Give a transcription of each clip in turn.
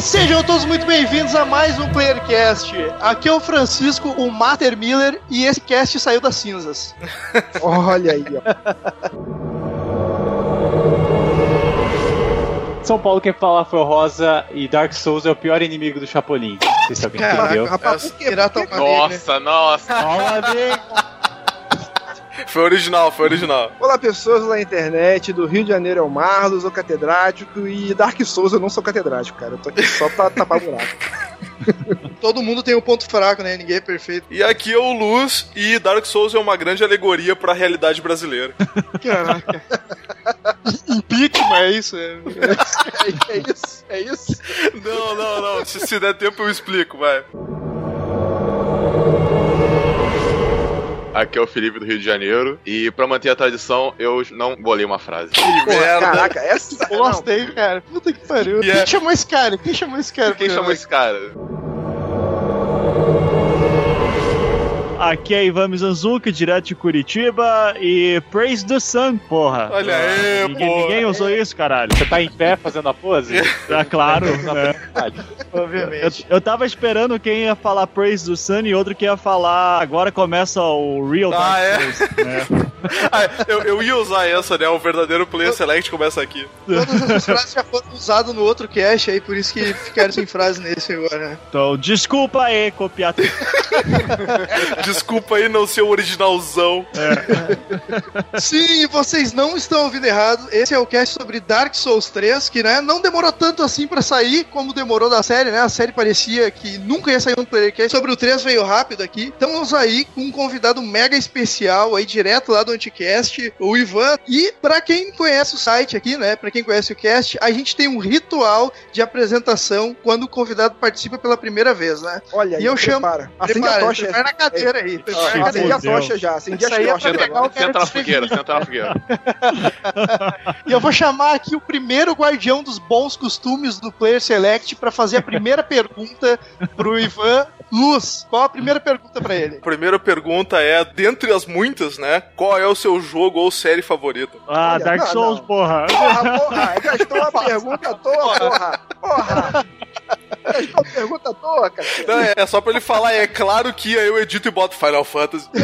E sejam todos muito bem-vindos a mais um Playercast. Aqui é o Francisco, o Mater Miller, e esse cast saiu das cinzas. Olha aí, ó. São Paulo quem fala foi o Rosa e Dark Souls é o pior inimigo do Chapolin. Não sei se alguém Caraca, entendeu. Rapaz, por que Pirata Alma Nossa, nossa. Foi original, foi original. Olá, pessoas da internet, do Rio de Janeiro é o Marlos, o catedrático, e Dark Souls eu não sou catedrático, cara. Eu tô aqui só pra tapar buraco. Todo mundo tem um ponto fraco, né? Ninguém é perfeito. E aqui é o Luz e Dark Souls é uma grande alegoria pra realidade brasileira. Caraca. Impeachment, é isso? É. É, é isso, é isso. Não, não, não. Se, se der tempo eu explico, vai. Aqui é o Felipe do Rio de Janeiro e pra manter a tradição eu não bolei uma frase. Que merda! Caraca, essa. Eu gostei, cara. Puta que pariu. E é- Quem chamou esse cara? Quem chamou esse cara? Quem chamou esse cara? Aqui é Ivan Mizanzuki, direto de Curitiba, e Praise the Sun, porra. Olha aí, ninguém, pô. ninguém usou isso, caralho. Você tá em pé fazendo a pose? É claro, né? Eu, Obviamente. eu tava esperando quem ia falar Praise the Sun e outro que ia falar agora começa o Real Dark Ah, é? Souls, né? Ah, eu, eu ia usar essa, né? O verdadeiro player select começa aqui. Todas essas frases já foram usadas no outro cast aí, por isso que ficaram sem frase nesse agora, né? Então, desculpa aí, copiar. Desculpa aí não ser o originalzão. Sim, vocês não estão ouvindo errado. Esse é o cast sobre Dark Souls 3, que né, não demorou tanto assim pra sair como demorou da série, né? A série parecia que nunca ia sair um Playercast. Sobre o 3 veio rápido aqui. Estamos aí com um convidado mega especial aí, direto lá do Anticast, o Ivan. E pra quem conhece o site aqui, né? Pra quem conhece o cast, a gente tem um ritual de apresentação quando o convidado participa pela primeira vez, né? Olha aí, E eu chamo- prepara. Acende a Prepara, tocha. prepara na cadeira aí. Sim, cadeira. Acende a tocha já, acende as é tochas o cara Senta na fogueira, senta na fogueira. E eu vou chamar aqui o primeiro guardião dos bons costumes do Player Select pra fazer a primeira pergunta pro Ivan Luz. Qual a primeira pergunta pra ele? A primeira pergunta é, dentre as muitas, né? Qual é o seu jogo ou série favorita? Ah, Olha, Dark não, Souls, não. porra. Porra, porra, gastou uma pergunta à toa, porra. Porra. Gastou uma pergunta toa, cara. Não, é, é só pra ele falar, é claro que aí eu edito e boto Final Fantasy.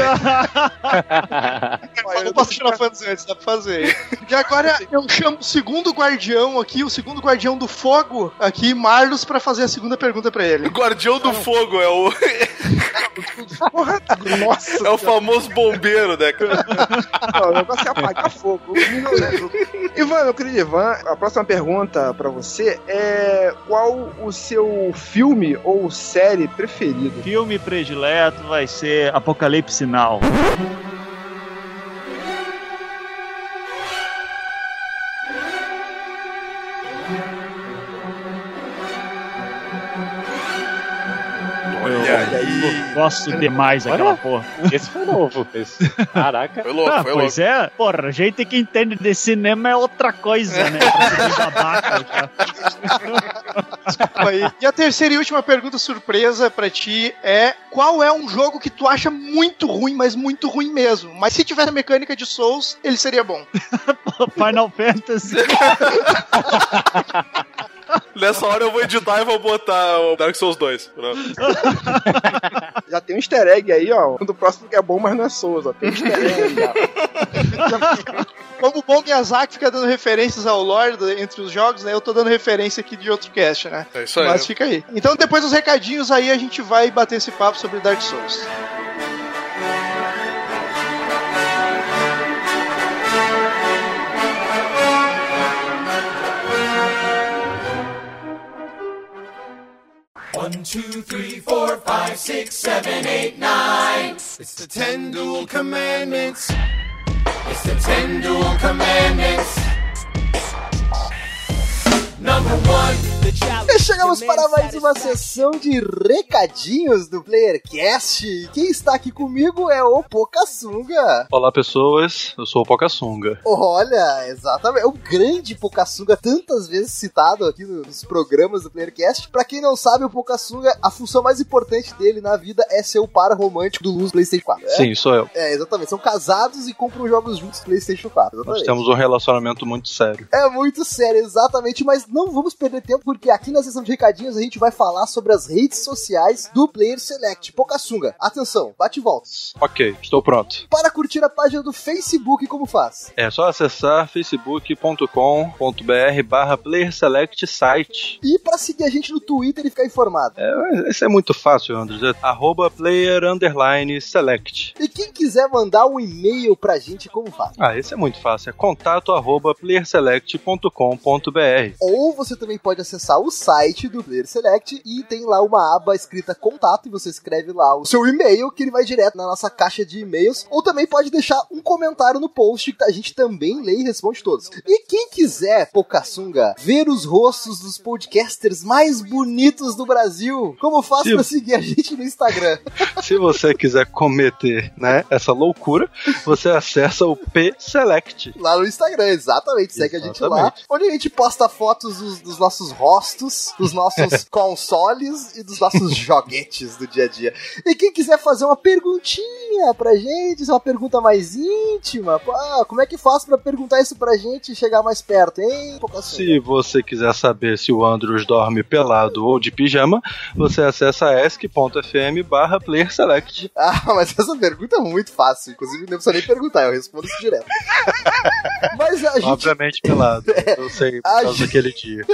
Eu posso tirar Fantasy antes, dá pra fazer. E agora eu chamo o segundo guardião aqui, o segundo guardião do fogo aqui, Marlos, pra fazer a segunda pergunta pra ele. Guardião do Fogo é o, Porra, nossa. é o famoso bombeiro, né, cara? Não, o negócio é apagar fogo. Ivan, meu querido Ivan, a próxima pergunta pra você é qual o seu filme ou série preferido? Filme predileto vai ser Apocalipse Now. Gosto demais daquela porra. Esse foi novo. Esse... Caraca. Foi louco, Ah, foi louco. pois é, porra, gente que entende de cinema é outra coisa, né? Babaca, cara. Aí. E a terceira e última pergunta surpresa pra ti é: qual é um jogo que tu acha muito ruim, mas muito ruim mesmo? Mas se tivesse a mecânica de Souls, ele seria bom. Final Fantasy. Nessa hora eu vou editar e vou botar o Dark Souls 2. Pronto. Já tem um easter egg aí, ó. Do próximo que é bom, mas não é Souza. Tem um easter egg já. Como o bom Miyazaki fica dando referências ao lore do- entre os jogos, né? Eu tô dando referência aqui de outro cast, né? É isso aí. Mas fica aí. Então, depois dos recadinhos aí, a gente vai bater esse papo sobre Dark Souls. One, two, three, four, five, six, seven, eight, nine. It's the ten dual commandments. It's the ten dual commandments. Number one, the challenge. Chegamos para mais uma sessão de recadinhos do PlayerCast. Quem está aqui comigo é o Pocassunga. Olá, pessoas. Eu sou o Pocassunga. Olha, exatamente. É o grande Pocassunga, tantas vezes citado aqui nos programas do PlayerCast. Pra quem não sabe, o Pocassunga, a função mais importante dele na vida é ser o par romântico do Luz PlayStation 4. É? Sim, sou eu. É, exatamente. São casados e compram jogos juntos PlayStation 4. Nós Exatamente. temos um relacionamento muito sério. É muito sério, exatamente, mas não vamos perder tempo, porque aqui na sessão de recadinhos a gente vai falar sobre as redes sociais do Player Select. Pocassunga, atenção, bate e volta. Ok, estou pronto. Para curtir a página do Facebook, como faz? É só acessar facebook.com.br barra playerselect site. E para seguir a gente no Twitter e ficar informado. É, isso é muito fácil, Andres. É arroba player underline select. E quem quiser mandar um e-mail pra gente, como faz? Ah, esse é muito fácil. É contato arroba playerselect.com.br. Ou você também pode acessar o site do Player Select e tem lá uma aba escrita contato e você escreve lá o seu e-mail que ele vai direto na nossa caixa de e-mails. Ou também pode deixar um comentário no post que a gente também lê e responde todos. E quem quiser, Pocassunga, ver os rostos dos podcasters mais bonitos do Brasil, como faz pra seguir a gente no Instagram? Se você quiser cometer né, essa loucura, você acessa o P-Select. Lá no Instagram, exatamente. Segue a gente lá. Exatamente. Onde a gente posta fotos dos, dos nossos rostos, dos nossos consoles e dos nossos joguetes do dia a dia. E quem quiser fazer uma perguntinha pra gente, uma pergunta mais íntima, pô, ah, como é que faz pra perguntar isso pra gente e chegar mais perto, hein? Pocassunga? Se você quiser saber se o Andrews dorme pelado ou de pijama, você acessa ask.fm barra playerselect. Ah, mas essa pergunta é muito fácil. Inclusive, não precisa nem perguntar, eu respondo isso direto. mas a gente. Obviamente pelado. Eu sei, por A causa gente- daquele dia.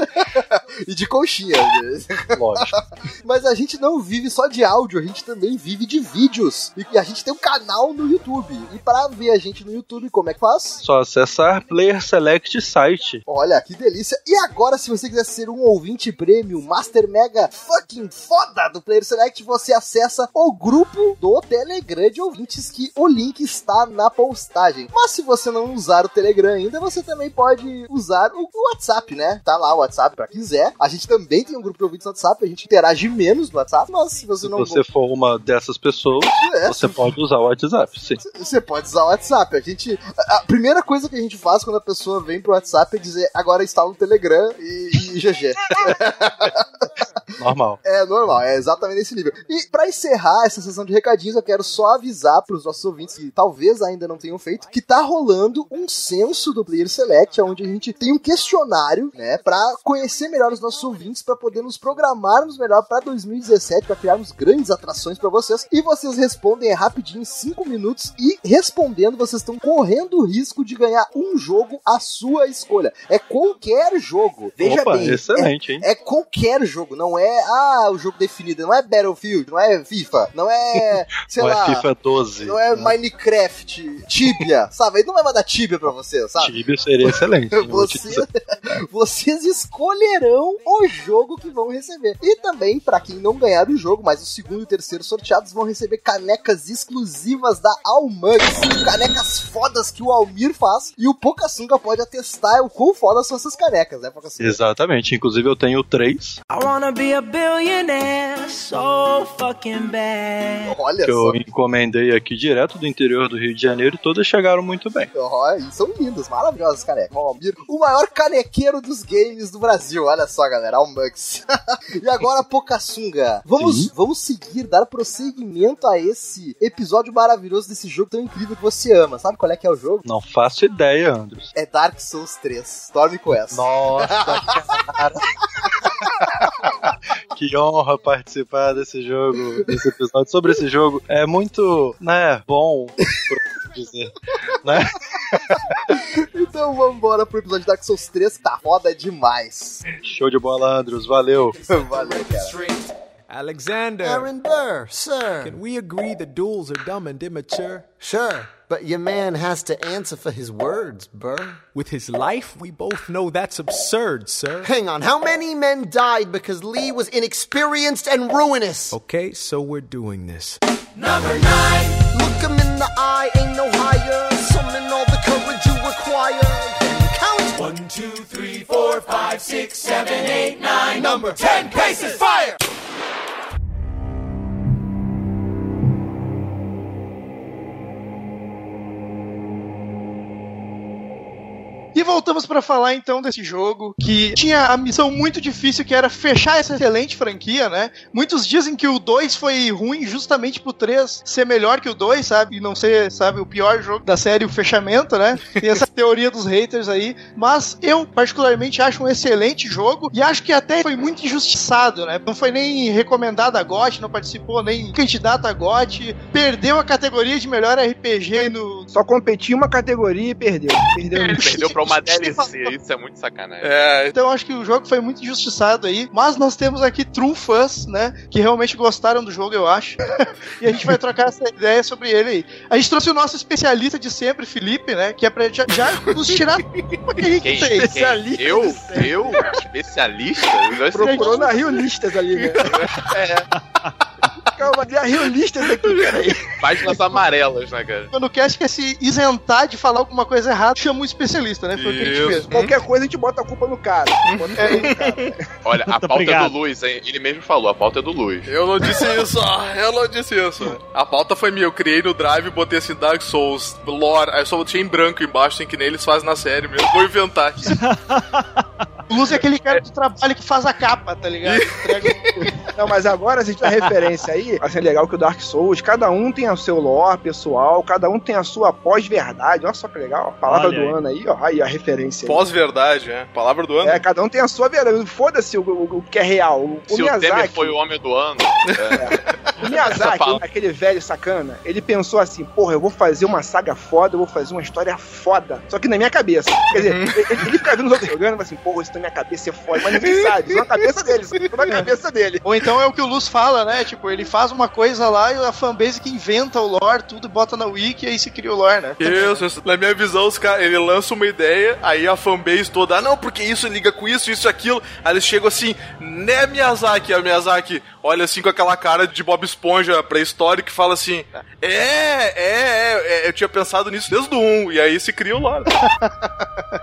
E de conchinha. Lógico. Mas a gente não vive só de áudio, a gente também vive de vídeos. E a gente tem um canal no YouTube. E pra ver a gente no YouTube, como é que faz? Só acessar Player Select Site. Olha, que delícia. E agora, se você quiser ser um ouvinte premium, master mega fucking foda do Player Select, você acessa o grupo do Telegram de ouvintes, que o link está na postagem. Mas se você não usar o Telegram ainda, você também pode usar o WhatsApp, né? Tá lá o WhatsApp pra quem quiser. A gente também tem um grupo de ouvintes no WhatsApp, a gente interage menos no WhatsApp, mas se você Se não você for uma dessas pessoas, É, você pode usar o WhatsApp, sim. Você pode usar o WhatsApp. A gente. A primeira coisa que a gente faz quando a pessoa vem pro WhatsApp é dizer agora instala o Telegram e, e GG. Normal. É normal, é exatamente nesse nível. E pra encerrar essa sessão de recadinhos, eu quero só avisar pros nossos ouvintes que talvez ainda não tenham feito, que tá rolando um censo do Player Select, onde a gente tem um questionário, né, pra conhecer melhor os nossos ouvintes, pra poder nos programarmos melhor pra 2017, pra criarmos grandes atrações pra vocês. E vocês respondem é rapidinho, em 5 minutos, e respondendo, vocês estão correndo o risco de ganhar um jogo à sua escolha. É qualquer jogo. Veja Opa, bem. excelente, hein? É qualquer jogo, não é ah, o jogo definido, não é Battlefield, não é FIFA, não é, sei Não lá, é FIFA 12. não é Minecraft, Tibia, sabe? Ele não vai mandar Tibia pra você, sabe? Tibia seria excelente. te Você, vocês escolherão o jogo que vão receber. E também, pra quem não ganhar o jogo, mas o segundo e o terceiro sorteados vão receber canecas exclusivas da Almugs. Canecas fodas que o Almir faz. E o Pocassunga pode atestar o quão fodas são essas canecas, né, Pocassunga? Exatamente. Inclusive eu tenho três I wanna be a billionaire so fucking bad. Olha que só. eu encomendei aqui direto do interior do Rio de Janeiro e todas chegaram muito bem. Ó, e são lindas, maravilhosas canecas. Ó, Almir, o maior canequeiro dos games do Brasil. Olha só, galera, Almux. e agora, Pocassunga. Vamos, vamos seguir, dar prosseguimento a esse episódio maravilhoso desse jogo tão incrível que você ama. Sabe qual é que é o jogo? Não faço ideia, Andros. É Dark Souls 3. Dorme com essa. Nossa, cara. que honra participar desse jogo, desse episódio sobre esse jogo. É muito, né, bom, dizer, né? Então vamos embora pro episódio de Dark Souls 3, que tá foda demais. Show de bola, Andros, valeu. Valeu, cara. Alexander, Aaron Burr, sir. can we agree that duels are dumb and immature? Sure, but your man has to answer for his words, Burr. With his life, we both know that's absurd, sir. Hang on, how many men died because Lee was inexperienced and ruinous? Okay, so we're doing this. Number nine. Look in the eye, ain't no higher. Summon all the courage you require. Then count. One, two, three, four, five, six, seven, eight, nine. Number ten paces. Fire! E voltamos pra falar então desse jogo que tinha a missão muito difícil que era fechar essa excelente franquia, né? Muitos dizem que o 2 foi ruim justamente pro 3 ser melhor que o 2, sabe? E não ser, sabe, o pior jogo da série, o fechamento, né? Tem essa teoria dos haters aí. Mas eu, particularmente, acho um excelente jogo e acho que até foi muito injustiçado, né? Não foi nem recomendado a GOT, não participou nem candidato a GOT, perdeu a categoria de melhor RPG no. Só competiu uma categoria e perdeu. Perdeu, Ele perdeu pra uma DLC, isso é muito sacanagem. É, Então eu acho que o jogo foi muito injustiçado aí, mas nós temos aqui true fãs, né, que realmente gostaram do jogo, eu acho. e a gente vai trocar essa ideia sobre ele aí. A gente trouxe o nosso especialista de sempre, Felipe, né, que é pra já, já nos tirar tudo que a gente Quem? tem. Quem? Eu? Eu? Especialista? Eu já sei. Procurou na Rio Listas ali, né? Calma, tem a Rio Listas aqui, peraí. Páginas amarelas, né, cara? Cast quer se isentar de falar alguma coisa errada, chama um especialista, né? Foi o que a gente Isso. fez. Qualquer coisa a gente bota a culpa no cara. Bota a culpa no cara. Olha, a pauta é do Luiz, hein? Ele mesmo falou, a pauta é do Luiz. Eu não disse isso, eu não disse isso. A pauta foi minha, eu criei no Drive e botei assim Dark Souls, lore, aí eu só botei em branco embaixo, assim que nem eles fazem na série mesmo. Vou inventar aqui. O Luz é aquele cara de trabalho que faz a capa, tá ligado? Entrega Não, mas agora, a gente dá referência aí, ser legal que o Dark Souls, cada um tem o seu lore pessoal, cada um tem a sua pós-verdade. Olha só que legal, a palavra Olha do aí. ano aí, ó. Aí a referência. aí. Pós-verdade, né? Palavra do ano. É, cada um tem a sua verdade. Foda-se o, o- o que é real. O, o Se o Temer Miyazaki, foi o homem do ano, o Miyazaki, aquele velho sacana, ele pensou assim, porra, eu vou fazer uma saga foda, eu vou fazer uma história foda. Só que na minha cabeça. Quer dizer, Uhum. ele, ele fica vendo os outros jogando e fala assim, porra, isso na minha cabeça é foda, mas ninguém sabe. Isso na cabeça dele, isso na cabeça dele. Ou então é o que o Luz fala, né? Tipo, ele faz uma coisa lá e a fanbase que inventa o lore, tudo, bota na wiki e aí se cria o lore, né? Isso, isso. na minha visão, os cara, ele lança uma ideia, aí a fanbase toda, ah, não, porque isso liga com isso, isso e aquilo. Aí eles chegam assim, né, Miyazaki? A Miyazaki olha assim com aquela cara de Bob Esponja pré-histórico e fala assim: é, é, é, é, eu tinha pensado nisso desde o 1, e aí se cria o lore.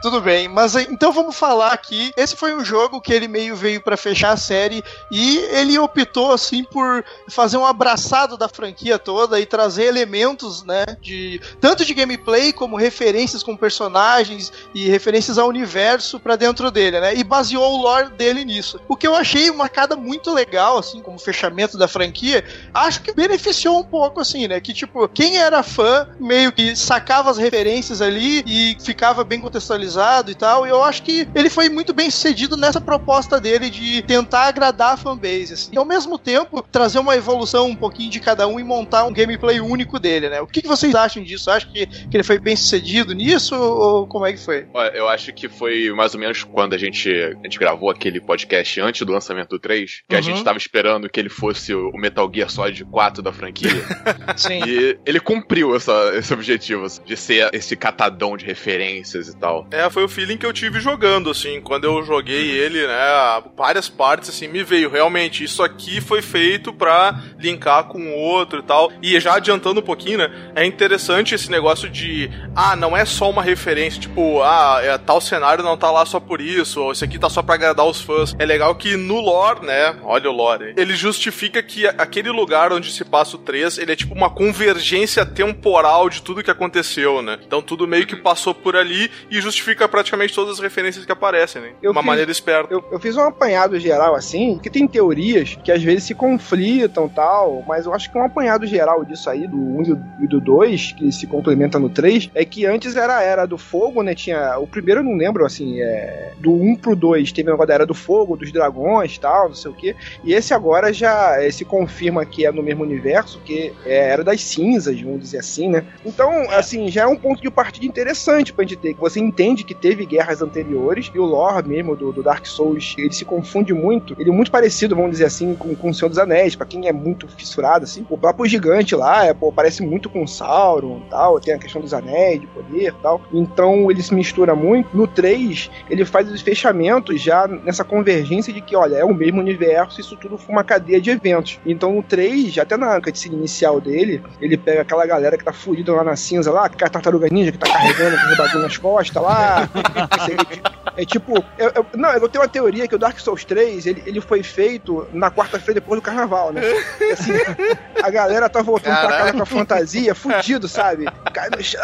Tudo bem, mas eh, então vamos falar aqui. Esse foi um jogo que ele meio veio pra fechar a série e ele optou assim por fazer um abraçado da franquia toda e trazer elementos, né, de tanto de gameplay como referências com personagens e referências ao universo pra dentro dele, né? E baseou o lore dele nisso. O que eu achei uma cada muito legal assim, como fechamento da franquia, acho que beneficiou um pouco assim, né? Que tipo, quem era fã meio que sacava as referências ali e ficava bem contextualizado e tal. E eu acho que ele foi muito bem sucedido nessa proposta dele de tentar agradar a fanbase. Assim. E ao mesmo tempo trazer uma evolução um pouquinho de cada um e montar um gameplay único dele, né? O que, que vocês acham disso? Acho que, que ele foi bem sucedido nisso ou como é que foi? Olha, eu acho que foi mais ou menos quando a gente, a gente gravou aquele podcast antes do lançamento do 3, que a Uhum. gente tava esperando que ele fosse o Metal Gear Solid 4 da franquia. Sim. e ele cumpriu essa, esse objetivo, assim, de ser esse catadão de referências e tal. É, foi o feeling que eu tive jogando, assim, quando eu joguei ele, né, várias partes, assim, me veio, realmente, isso aqui foi feito pra linkar com o outro e tal, e já adiantando um pouquinho, né, é interessante esse negócio de, ah, não é só uma referência, tipo, ah, é, tal cenário não tá lá só por isso, ou esse aqui tá só pra agradar os fãs, é legal que no lore, né, olha o lore, aí, ele justifica que aquele lugar onde se passa o 3, ele é tipo uma convergência temporal de tudo que aconteceu, né, então tudo meio que passou por ali e justifica praticamente todas as referências que aparecem, né? De Eu uma fiz- maneira esperta. Eu, eu fiz um apanhado geral assim, que tem teorias que às vezes se conflitam tal, mas eu acho que um apanhado geral disso aí, do 1 e do- e do 2, que se complementa no 3, é que antes era a era do fogo, né? Tinha. O primeiro eu não lembro, assim, é. Do 1 pro 2 teve negócio da era do fogo, dos dragões tal, não sei o quê. E esse agora já eh, se confirma que é no mesmo universo, que é era das cinzas, vamos dizer assim, né? Então, assim, já é um ponto de partida interessante pra gente ter, que você entende que teve guerras anteriores, e o lore mesmo do, do Dark Souls, ele se confunde muito, ele é muito parecido, vamos dizer assim, com, com o Senhor dos Anéis, pra quem é muito fissurado, assim, o próprio gigante lá, é, pô, parece muito com Sauron e tal, tem a questão dos anéis, de poder e tal, então ele se mistura muito. No 3, ele faz os fechamentos já nessa convergência de que, olha, é o mesmo universo, isso tudo foi uma cadeia de eventos. Então o 3, até na cutscene inicial dele, ele pega aquela galera que tá fudida lá na cinza lá, que é a tartaruga ninja que tá carregando aquele bagulho nas costas lá. É tipo, eu, eu- não, eu tenho uma teoria que o Dark Souls 3 ele, ele foi feito na quarta-feira depois do carnaval, né? E, assim, a galera tá voltando pra casa Caralho. com a fantasia, fudido, sabe? Cai no chão.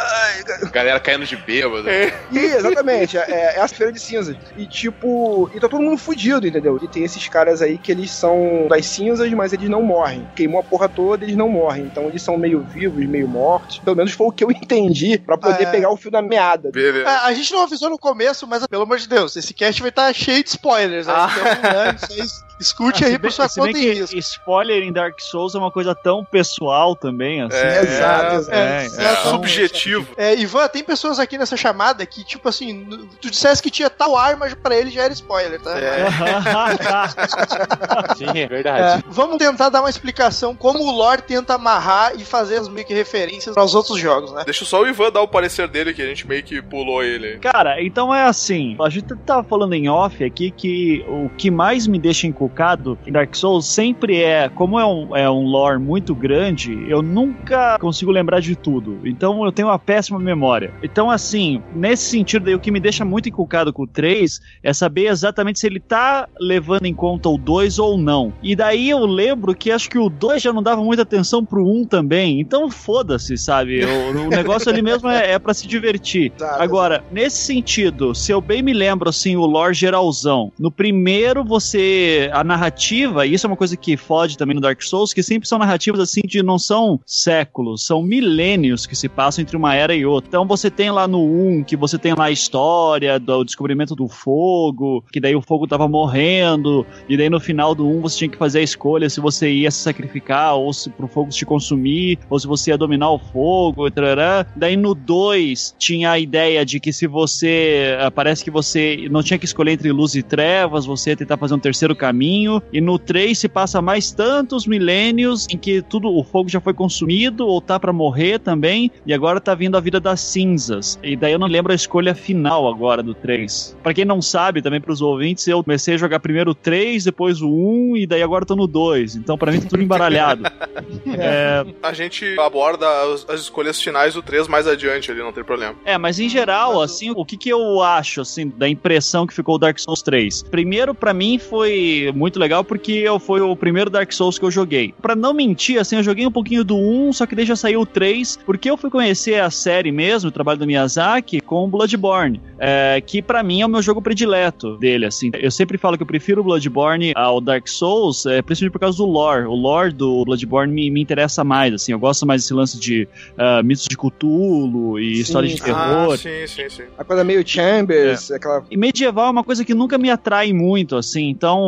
Galera caindo de bêbado. E, exatamente, é, é a feira de cinzas. E tipo, e tá todo mundo fudido, entendeu? E tem esses caras aí que eles são das cinzas, mas eles não morrem. Queimou a porra toda, eles não morrem. Então eles são meio vivos, meio mortos. Pelo menos foi o que eu entendi pra poder É. pegar o fio da meada. É, a gente não avisou no começo, mas pelo amor de Deus, esse cast vai estar cheio de spoilers. né? Então, né, isso aí, escute Ah, aí por sua conta e risco. spoiler em Dark Souls é uma coisa tão pessoal também, assim. É, exato, exato. É, Exato. Subjetivo. É, Ivan, tem pessoas aqui nessa chamada que, tipo assim, tu dissesse que tinha tal arma, pra ele já era spoiler, tá? É. Sim, é verdade. É, vamos tentar dar uma explicação como o lore tenta amarrar e fazer as meio que referências aos outros jogos, né? Deixa só o Ivan dar o parecer dele, que a gente meio que pulou ele. Cara, então é assim, a gente tava falando em off aqui que o que mais me deixa encucado em Dark Souls sempre é, como é um, é um lore muito grande, eu nunca consigo lembrar de tudo. Então eu tenho uma péssima memória. Então assim, nesse sentido daí, o que me deixa muito encucado com o 3 é saber exatamente se ele tá levando em conta o 2 ou não. E daí eu lembro que acho que o 2 já não dava muita atenção pro 1 também. Então foda-se, sabe? O, o negócio ali mesmo é, é para se divertir. Exato, Agora, nesse sentido, se eu bem me lembro, assim, o lore geralzão, no primeiro você. A narrativa, e isso é uma coisa que fode também no Dark Souls, que sempre são narrativas assim de não são séculos, são milênios que se passam entre uma era e outra. Então você tem lá no 1 que você tem lá a história do descobrimento do fogo, que daí o fogo tava morrendo, e daí no final do 1 você tinha que fazer a escolha se você ia se sacrificar ou se pro fogo te consumir, ou se você ia dominar o fogo, tarará. Daí no 2 tinha a ideia de que se você. ah, Parece que você não tinha que escolher entre luz e trevas, você ia tentar fazer um terceiro caminho. E no 3 se passa mais tantos milênios em que tudo o fogo já foi consumido ou tá pra morrer também, e agora tá vindo a vida das cinzas. E daí eu não lembro a escolha final agora do 3. Pra quem não sabe, também pros ouvintes, eu comecei a jogar primeiro o 3, depois o 1 e daí agora eu tô no 2. Então pra mim tá tudo embaralhado. é, A gente aborda as, as escolhas finais do 3 mais adiante ali, não tem problema. É, mas em geral, assim, o que que eu acho, assim, da impressão que ficou o Dark Souls 3? Primeiro, pra mim, foi muito legal porque eu, foi o primeiro Dark Souls que eu joguei. Pra não mentir, assim, eu joguei um pouquinho do 1, só que já saiu o 3, porque eu fui conhecer a série mesmo, o trabalho do Miyazaki, com Bloodborne, é, que pra mim é o meu jogo predileto dele, assim. Eu sempre falo que eu prefiro o Bloodborne ao Dark Souls, é, principalmente por causa do lore. O lore do Bloodborne me, me interessa mais, assim. Eu gosto mais desse lance de ah, mitos de Cthulhu e Sim. história de terror. Ah, sim, sim, sim. A coisa meio Chambers, aquela. E medieval é uma coisa que nunca me atrai muito, assim. Então,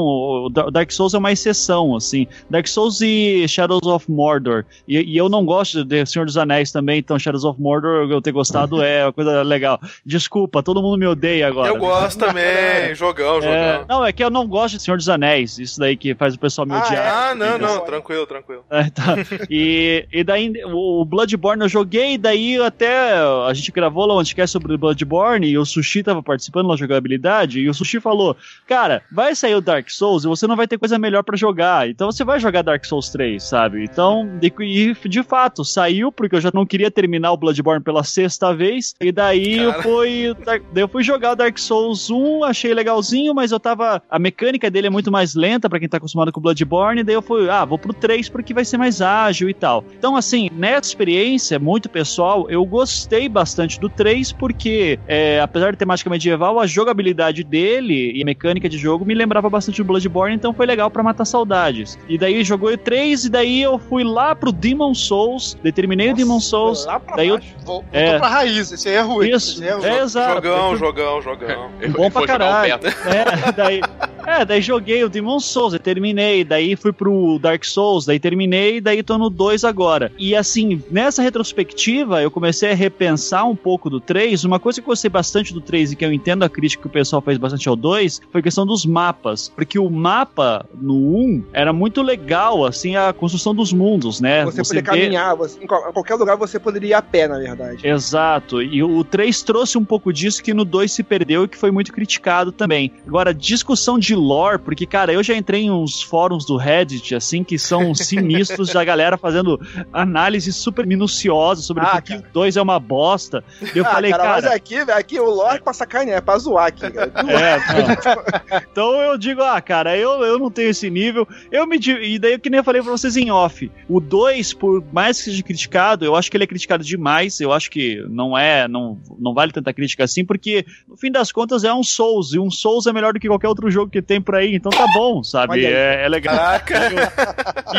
o Dark Souls é uma exceção, assim. Dark Souls e Shadows of Mordor. E, e eu não gosto de Senhor dos Anéis também, então Shadows of Mordor eu ter gostado é uma coisa legal. Desculpa, todo mundo me odeia agora. Eu gosto também, jogão, jogão. É, não, é que eu não gosto de Senhor dos Anéis. Isso daí que faz o pessoal me odiar. Ah, não, não, tranquilo, tranquilo. É, tá. E, e daí o Bloodborne eu joguei, daí até a gente gravou lá um podcast sobre o Bloodborne e o Sushi tava participando da jogabilidade e o Sushi falou: Cara, vai sair o Dark Souls você não vai ter coisa melhor pra jogar, então você vai jogar Dark Souls 3, sabe? Então, de, e de fato, saiu porque eu já não queria terminar o Bloodborne pela sexta vez, e daí eu fui, eu fui jogar o Dark Souls 1, achei legalzinho, mas eu tava. A mecânica dele é muito mais lenta pra quem tá acostumado com o Bloodborne, daí eu fui, ah, vou pro 3 porque vai ser mais ágil e tal. Então, assim, nessa experiência muito pessoal, eu gostei bastante do 3 porque, é, apesar de temática medieval, a jogabilidade dele e a mecânica de jogo me lembrava bastante do Bloodborne, então foi legal pra matar saudades. E daí jogou o 3 e daí eu fui lá pro Demon Souls, determinei o Demon Souls, lá pra daí eu baixo. Voltou É. pra raiz, esse aí é ruim. Isso, é ruim. é exato. Jogão, jogão, jogão. bom pra caralho. É, daí, é, daí joguei o Demon Souls, e terminei, daí fui pro Dark Souls, daí terminei, daí tô no 2 agora. E assim, nessa retrospectiva, eu comecei a repensar um pouco do 3. Uma coisa que eu gostei bastante do 3 e que eu entendo a crítica que o pessoal fez bastante ao 2 foi a questão dos mapas. Porque o mapa no 1 era muito legal, assim, a construção dos mundos, né? Você, poder vê- caminhar, você- em qual- em qualquer lugar você poderia ir a pé, na verdade. Exato, e o 3 trouxe um pouco disso que no 2 se perdeu e que foi muito criticado também. Agora, discussão de lore, porque, cara, eu já entrei em uns fóruns do Reddit, assim, que são sinistros da galera fazendo análises super minuciosas sobre Ah, que o 2 é uma bosta. Eu Ah, falei, cara, cara. mas aqui, aqui o lore é pra sacanear, é pra zoar aqui, cara. É. Então eu digo, ah, cara, eu, eu não tenho esse nível. Eu me E daí, que nem eu falei pra vocês em off, o 2, por mais que seja criticado, eu acho que ele é criticado demais. Eu acho que não é, não, não vale tanta crítica assim, porque no fim das contas é um Souls, e um Souls é melhor do que qualquer outro jogo que tem por aí, então tá bom, sabe? É, é legal.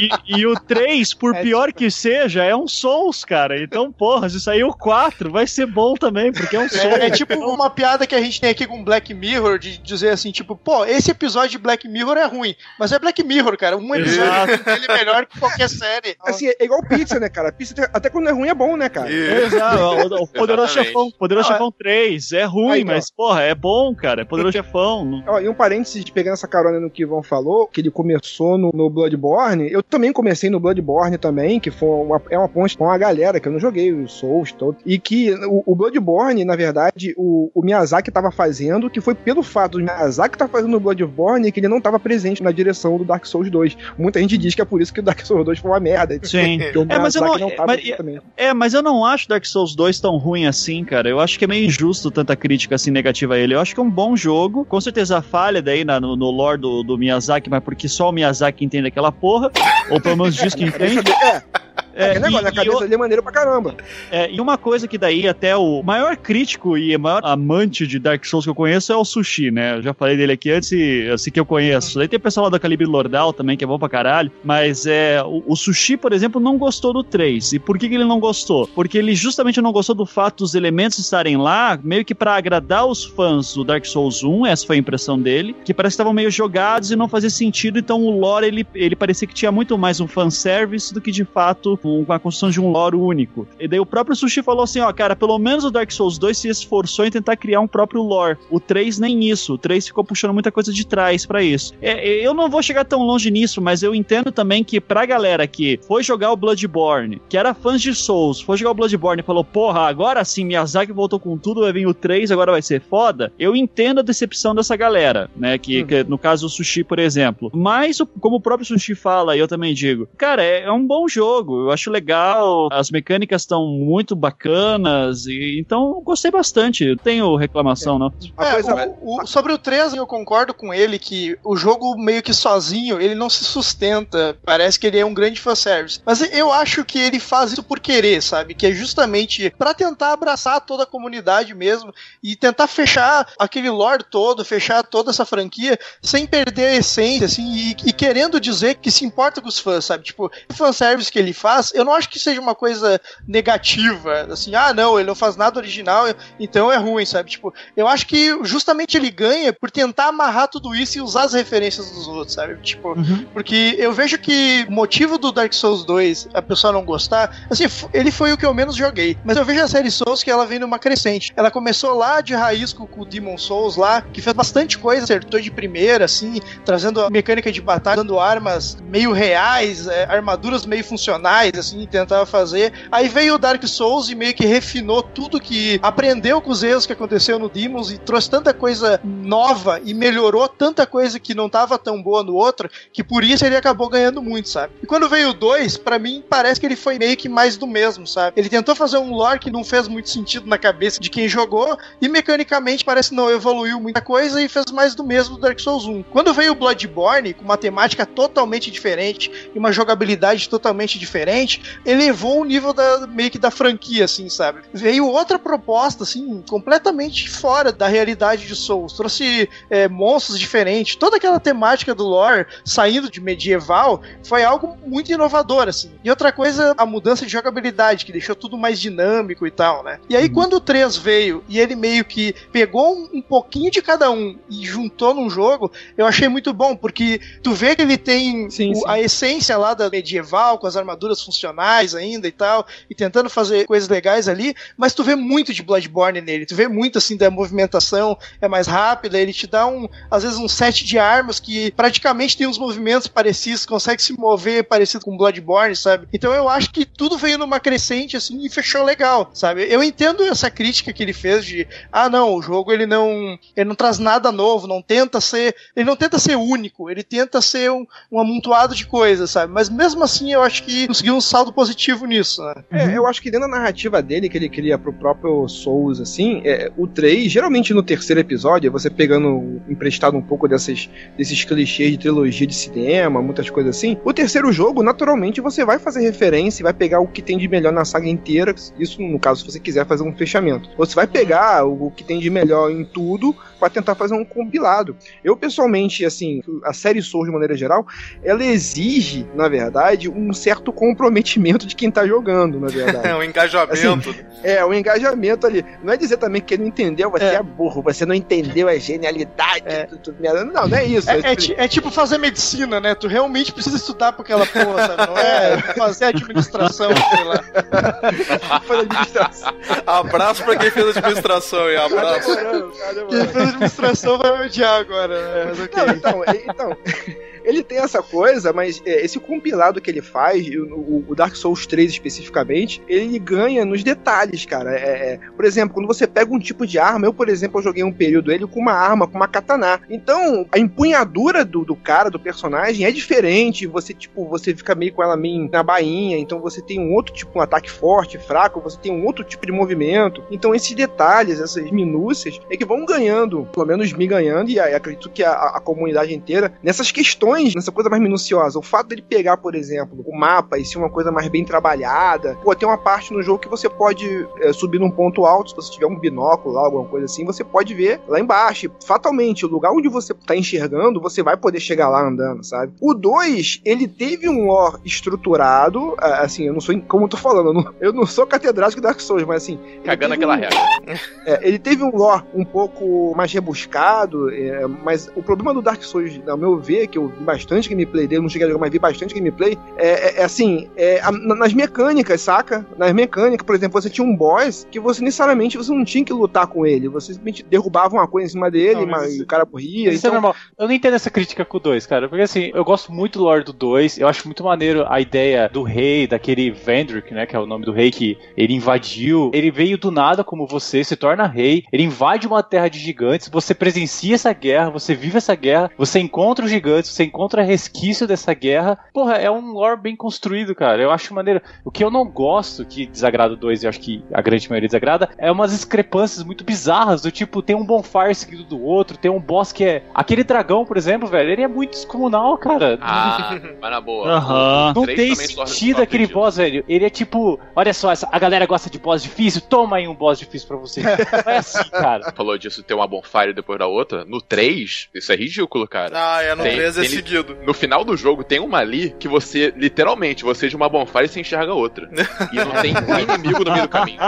E, e o 3, por pior que seja, é um Souls, cara. Então, porra, se sair o 4, vai ser bom também, porque é um Souls. É, é tipo uma piada que a gente tem aqui com Black Mirror, de dizer assim, tipo, pô, esse episódio de Black Mirror é ruim, mas é Black Mirror, cara. Um episódio dele é melhor que qualquer série. Assim, é igual pizza, né, cara? Pizza até- quando é ruim é bom, né, cara? Exato, o, o Poderoso. Chefão, Poderoso Não, é- Chefão 3, é ruim, Aí, então. mas, porra, é bom, cara, é Poderoso Chefão. Ó, e um parênteses, pegando essa carona no que o Ivan falou, que ele começou no, no Bloodborne, eu também comecei no Bloodborne também, que foi uma, é uma ponte com uma galera, que eu não joguei os Souls todo, e que o, o Bloodborne, na verdade, o, o Miyazaki tava fazendo, que foi pelo fato do Miyazaki estar fazendo o Bloodborne, que ele não tava presente na direção do Dark Souls 2. Muita gente diz que é por isso que o Dark Souls 2 foi uma merda. Sim. Que o É, mas eu não- não tava mas-. É, mas eu não acho Dark Souls 2 tão ruim assim, cara. Eu acho que é meio injusto tanta crítica assim negativa a ele. Eu acho que é um bom jogo. Com certeza falha daí na- no, no lore do, do Miyazaki, mas porque só o Miyazaki entende aquela porra. Ou pelo menos diz que entende. É, aquele negócio, na cabeça dele é maneiro pra caramba. É, e uma coisa que daí até o maior crítico e maior amante de Dark Souls que eu conheço é o Sushi, né? Eu já falei dele aqui antes e assim que eu conheço. Daí tem o pessoal lá da Calibre Lordal também, que é bom pra caralho. Mas é, o, o Sushi, por exemplo, não gostou do 3. E por que, que ele não gostou? Porque ele justamente não gostou do fato dos elementos estarem lá, meio que pra agradar os fãs do Dark Souls 1, essa foi a impressão dele, que parece que estavam meio jogados e não fazia sentido, então o lore ele, ele parecia que tinha muito mais um fanservice do que de fato um, a construção de um lore único. E daí o próprio Sushi falou assim: ó, cara, pelo menos o Dark Souls 2 se esforçou em tentar criar um próprio lore. O 3 nem isso. O 3 ficou puxando muita coisa de trás pra isso. É, eu não vou chegar tão longe nisso, mas eu entendo também que pra galera que foi jogar o Bloodborne, que era fãs de Souls, foi jogar o Bloodborne e falou: porra, agora sim, Miyazaki voltou com tudo, vai vir o 3, agora vai ser foda. Eu entendo a decepção dessa galera, né? Que, que no caso o Sushi, por exemplo. Mas, como o próprio Sushi fala, e eu também digo, cara, é, é um bom jogo. Eu acho legal, as mecânicas estão muito bacanas, e então eu gostei bastante. Não tenho reclamação, não. É, o- o- sobre o 3, eu concordo com ele que o jogo meio que sozinho, ele não se sustenta. Parece que ele é um grande fanservice. Mas eu acho que ele faz isso por querer, sabe? Que é justamente pra tentar abraçar toda a comunidade mesmo e tentar fechar aquele lore todo, fechar toda essa franquia sem perder a essência, assim, e, e querendo dizer que se importa com os fãs, sabe? Tipo, o fanservice que ele faz, eu não acho que seja uma coisa negativa, assim, ah, não, ele não faz nada original, então é ruim, sabe? Tipo, eu acho que justamente ele ganha por tentar amarrar tudo isso e usar as referências dos outros, sabe? Tipo, porque eu vejo que o motivo do Dark Souls 2 a pessoa não gostar, assim, ele foi o que eu menos joguei, mas eu vejo a série Souls que ela vem numa crescente. Ela começou lá de raiz com, com o Demon Souls lá, que fez bastante coisa, acertou de primeira, assim, trazendo a mecânica de batalha, dando armas meio reais, é, armaduras meio funcionais, assim, tentava fazer. Aí veio o Dark Souls e meio que refinou tudo que aprendeu com os erros que aconteceu no Demons e trouxe tanta coisa nova e melhorou tanta coisa que não tava tão boa no outro, que por isso ele acabou ganhando muito, sabe? E quando veio o 2, pra mim parece que ele foi meio que mais do mesmo, sabe? Ele tentou fazer um lore que não fez muito sentido na cabeça de quem jogou e mecanicamente parece não evoluiu muita coisa e fez mais do mesmo do Dark Souls 1. Quando veio o Bloodborne, com uma temática totalmente diferente e uma jogabilidade totalmente diferente, elevou o nível da, meio que da franquia, assim, sabe? Veio outra proposta, assim, completamente fora da realidade de Souls. Trouxe é, monstros diferentes. Toda aquela temática do lore saindo de medieval foi algo muito inovador, assim. E outra coisa, a mudança de jogabilidade, que deixou tudo mais dinâmico e tal, né? E aí, quando o 3 veio e ele meio que pegou um, um pouquinho de cada um e juntou num jogo, eu achei muito bom, porque tu vê que ele tem o- a essência lá da medieval, com as armaduras funcionais ainda e tal, e tentando fazer coisas legais ali, mas tu vê muito de Bloodborne nele, tu vê muito assim da movimentação, é mais rápida, ele te dá um, às vezes um set de armas que praticamente tem uns movimentos parecidos, consegue se mover parecido com Bloodborne, sabe? Então eu acho que tudo veio numa crescente assim e fechou legal, sabe? Eu entendo essa crítica que ele fez de, ah não, o jogo ele não, ele não traz nada novo, não tenta ser, ele não tenta ser único, ele tenta ser um, um amontoado de coisas, sabe? Mas mesmo assim eu acho que conseguiu um saldo positivo nisso, né? É, eu acho que dentro da narrativa dele, que ele cria pro próprio Souls, assim, é, o 3, geralmente no terceiro episódio, você pegando emprestado um pouco dessas, desses clichês de trilogia de cinema, muitas coisas assim, o terceiro jogo, naturalmente, você vai fazer referência, vai pegar o que tem de melhor na saga inteira, isso no caso, se você quiser fazer um fechamento. Você vai pegar o que tem de melhor em tudo para tentar fazer um compilado. Eu, pessoalmente, assim, a série Souls, de maneira geral, ela exige, na verdade, um certo comprometimento de quem tá jogando, na verdade. É um engajamento. Assim, é, o engajamento ali. Não é dizer também que ele não entendeu, você é, é burro, você não entendeu a genialidade. É. Tu, tu, não, não é isso. É, é, é, tipo fazer medicina, né? Tu realmente precisa estudar pra aquela porra, sabe? Não é fazer administração, sei lá. administração. Abraço pra quem fez administração e abraço. Quem fez administração vai odiar agora, né? Mas ok. Não, então, então ele tem essa coisa, mas é, esse compilado que ele faz, o, o, Dark Souls 3 especificamente, ele ganha nos detalhes, cara. É, é, por exemplo, quando você pega um tipo de arma, eu, por exemplo, eu joguei um período ele com uma arma, com uma katana. Então, a empunhadura do, do cara, do personagem, é diferente. Você, tipo, você fica meio com ela meio na bainha, então você tem um outro tipo, um ataque forte, fraco, você tem um outro tipo de movimento. Então, esses detalhes, essas minúcias, é que vão ganhando, pelo menos me ganhando, e acredito que a, a comunidade inteira, nessas questões nessa coisa mais minuciosa. O fato dele pegar, por exemplo, o mapa e ser uma coisa mais bem trabalhada. Pô, tem uma parte no jogo que você pode é, subir num ponto alto, se você tiver um binóculo lá, alguma coisa assim, você pode ver lá embaixo. E, fatalmente, o lugar onde você tá enxergando, você vai poder chegar lá andando, sabe? O 2, ele teve um lore estruturado, assim, eu não sou, como eu tô falando, eu não, eu não sou catedrático Dark Souls, mas assim. Cagando aquela um, regra. É, ele teve um lore um pouco mais rebuscado, é, mas o problema do Dark Souls, ao meu ver, que eu bastante gameplay dele, não cheguei a jogar, mas vi bastante gameplay. É, é, é assim, é, a, nas mecânicas, saca? Nas mecânicas, por exemplo, você tinha um boss que você necessariamente você não tinha que lutar com ele, você simplesmente derrubava uma coisa em cima dele, não, mas, mas o cara morria. Isso é então... é normal. Eu não entendo essa crítica com o 2, cara, porque assim, eu gosto muito do lore do 2, eu acho muito maneiro a ideia do rei, daquele Vendrick, né, que é o nome do rei que ele invadiu, ele veio do nada como você, se torna rei, ele invade uma terra de gigantes, você presencia essa guerra, você vive essa guerra, você encontra os gigantes, você encontra resquício dessa guerra. Porra, é um lore bem construído, cara. Eu acho maneiro. O que eu não gosto, que desagrada o 2 e eu acho que a grande maioria desagrada, é umas discrepâncias muito bizarras, do tipo, tem um bonfire seguido do outro, tem um boss que é. Aquele dragão, por exemplo, velho, ele é muito descomunal, cara. Ah, mas na boa. Uhum. Não tem sentido aquele boss, velho. Ele é tipo, olha só, a galera gosta de boss difícil, toma aí um boss difícil pra você. Não é assim, cara. Falou disso ter uma bonfire depois da outra. No 3, isso é ridículo, cara. Ah, é, no tem, 3 é tem, seguido no final do jogo tem uma ali que você, literalmente, você de uma bonfire e você enxerga outra. E não tem um inimigo no meio do caminho.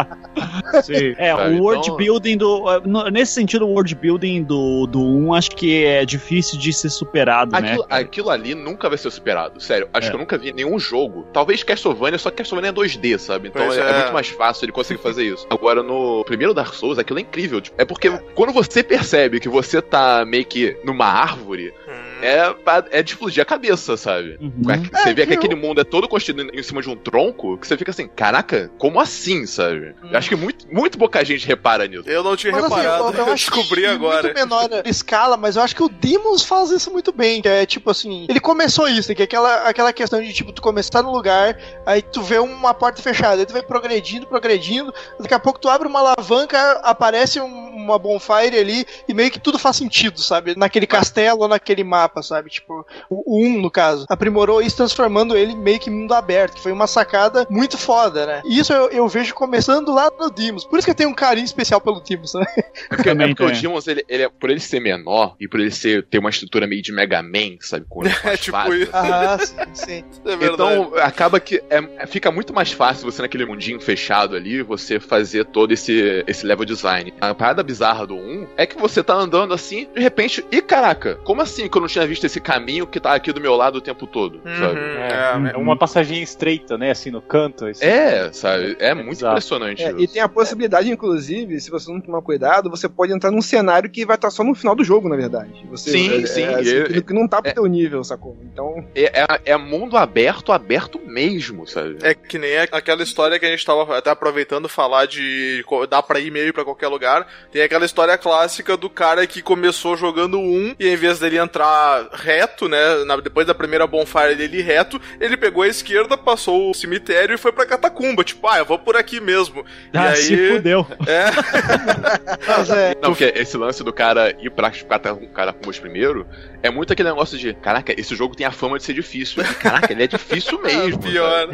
Sim. É, Sabe? o world então... building do. Nesse sentido, o world building do, do 1 acho que é difícil de ser superado, aquilo, né? Aquilo ali nunca vai ser superado. Sério, acho é. que eu nunca vi nenhum jogo. Talvez Castlevania, só que Castlevania é 2D, sabe? Então é, é. muito mais fácil ele conseguir fazer isso. Agora, no primeiro Dark Souls, aquilo é incrível. Tipo, é porque quando você percebe que você tá meio que numa árvore, hum é, é de explodir a cabeça, sabe? Uhum. Você é, vê que, aquele mundo é todo construído em cima de um tronco, que você fica assim, caraca, como assim, sabe? Uhum. Eu acho que muito, muito pouca gente repara nisso. Eu não tinha mas, assim, reparado, assim, eu, eu descobri agora. Muito menor escala, mas eu acho que o Demons faz isso muito bem, que é tipo assim, ele começou isso, que é aquela, aquela questão de tipo, tu começar no lugar, aí tu vê uma porta fechada, aí tu vai progredindo, progredindo, daqui a pouco tu abre uma alavanca, aparece um, uma bonfire ali, e meio que tudo faz sentido, sabe? Naquele castelo ou naquele mapa mapa, sabe? Tipo, o 1, no caso, aprimorou isso, transformando ele meio que mundo aberto, que foi uma sacada muito foda, né? E isso eu, eu vejo começando lá no Demons. Por isso que eu tenho um carinho especial pelo Demons, né? Porque, é porque o Demons, ele, ele é, por ele ser menor e por ele ser, ter uma estrutura meio de Mega Man, sabe? Com é tipo isso. Ah, sim, sim. É então, acaba que é, fica muito mais fácil você naquele mundinho fechado ali, você fazer todo esse, esse level design. A parada bizarra do 1 é que você tá andando assim, de repente, e caraca, como assim que eu não tinha tinha visto esse caminho que tá aqui do meu lado o tempo todo, sabe? É, é uma passagem estreita, né? Assim, no canto. assim. É, sabe? É muito bizarro. impressionante. É, e tem a possibilidade, inclusive, se você não tomar cuidado, você pode entrar num cenário que vai estar só no final do jogo, na verdade. Você, Sim, é, sim, é, assim, e- que, que não tá pro é- teu nível, sacou? Então. É, é, é mundo aberto, aberto mesmo, sabe? É que nem aquela história que a gente tava até aproveitando falar de dá pra ir meio pra qualquer lugar. Tem aquela história clássica do cara que começou jogando um e em vez dele entrar reto, né, na- depois da primeira bonfire dele reto, ele pegou a esquerda, passou o cemitério e foi pra catacumba. Tipo, ah, eu vou por aqui mesmo. Ah, e aí... se fudeu. É. Mas é. Não, porque esse lance do cara ir pra catacumbas primeiro é muito aquele negócio de, caraca, esse jogo tem a fama de ser difícil. E, caraca, ele é difícil mesmo. Pior.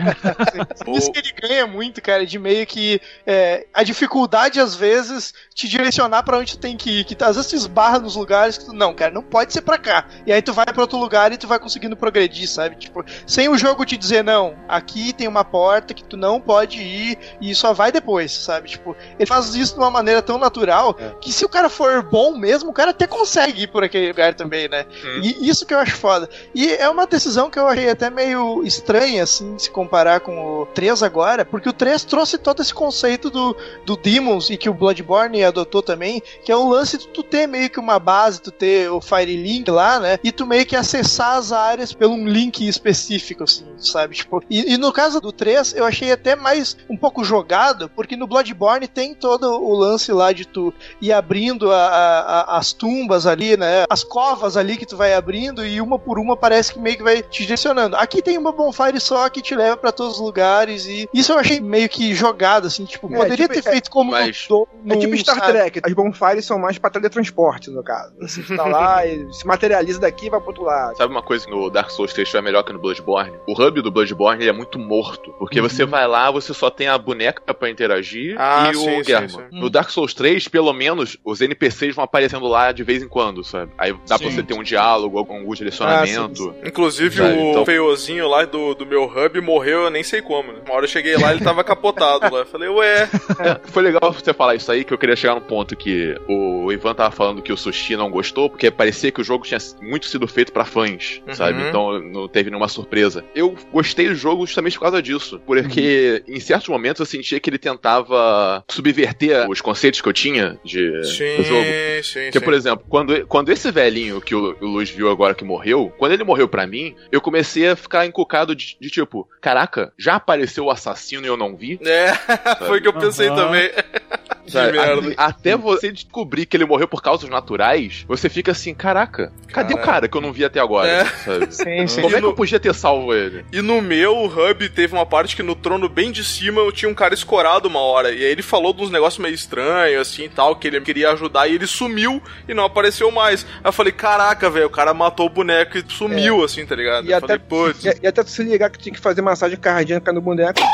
sabe? Isso que ele ganha muito, cara, de meio que é, a dificuldade às vezes te direcionar pra onde tu tem que ir. Que às vezes tu esbarra nos lugares que tu, não, cara, não pode ser pra cá. E aí tu vai pra outro lugar e tu vai conseguindo progredir, sabe? Tipo, sem o jogo te dizer, não, aqui tem uma porta que tu não pode ir e só vai depois, sabe? Tipo, ele faz isso de uma maneira tão natural que se o cara for bom mesmo, o cara até consegue ir por aquele lugar também, né? E isso que eu acho foda. E é uma decisão que eu achei até meio estranha, assim, se comparar com o 3 agora, porque o 3 trouxe todo esse conceito do, do Demons e que o Bloodborne adotou também, que é o lance de tu ter meio que uma base, tu ter o Fire Link lá, né? E tu meio que acessar as áreas pelo um link específico, assim, sabe? Tipo, e, e no caso do 3, eu achei até mais um pouco jogado, porque no Bloodborne tem todo o lance lá de tu ir abrindo a- a- as tumbas ali, né? As covas ali que tu vai abrindo e uma por uma parece que meio que vai te direcionando. Aqui tem uma bonfire só que te leva pra todos os lugares e isso eu achei meio que jogado, assim, tipo, É, poderia tipo, ter feito como mas- no, no É tipo Star sabe? Trek, as bonfires são mais pra teletransporte, no caso. Tu tá lá e se materializa daqui e vai pro outro lado. Sabe uma coisa que no Dark Souls 3 é melhor que no Bloodborne? O hub do Bloodborne ele é muito morto. Porque você vai lá, você só tem a boneca pra interagir Ah, e sim, o sim, Germa. sim. No Dark Souls 3, pelo menos, os NPCs vão aparecendo lá de vez em quando, sabe? Aí dá pra Sim. você ter um diálogo, algum direcionamento. Inclusive Sabe, o então- feiozinho lá do, do meu hub morreu, eu nem sei como, né? Uma hora eu cheguei lá, ele tava capotado lá. Eu falei, ué. É, foi legal você falar isso aí, que eu queria chegar no ponto que o Ivan tava falando que o Sushi não gostou, porque parecia que o jogo tinha muito sido feito pra fãs, Uhum. sabe? Então não teve nenhuma surpresa. Eu gostei do jogo justamente por causa disso, porque em certos momentos eu sentia que ele tentava subverter os conceitos que eu tinha de, Sim, jogo. sim, Porque, sim. por exemplo, quando, quando esse velhinho que o, o Luiz viu agora que morreu, quando ele morreu pra mim, eu comecei a ficar encucado de, de tipo, caraca, já apareceu o assassino e eu não vi? É, foi o que eu pensei Aham. também. Sabe, Até você descobrir que ele morreu por causas naturais, você fica assim, caraca, cadê. O cara que eu não vi até agora? É. Sabe? Sim, sim. Como é que eu podia ter salvo ele? E no meu, o Hub teve uma parte que no trono bem de cima eu tinha um cara escorado uma hora. E aí ele falou de uns negócios meio estranhos, assim e tal, que ele queria ajudar e ele sumiu e não apareceu mais. Aí eu falei, caraca, velho, o cara matou o boneco e sumiu, assim, tá ligado? E eu até, falei, putz. e, e até tu se ligar que tinha que fazer massagem cardíaca no boneco.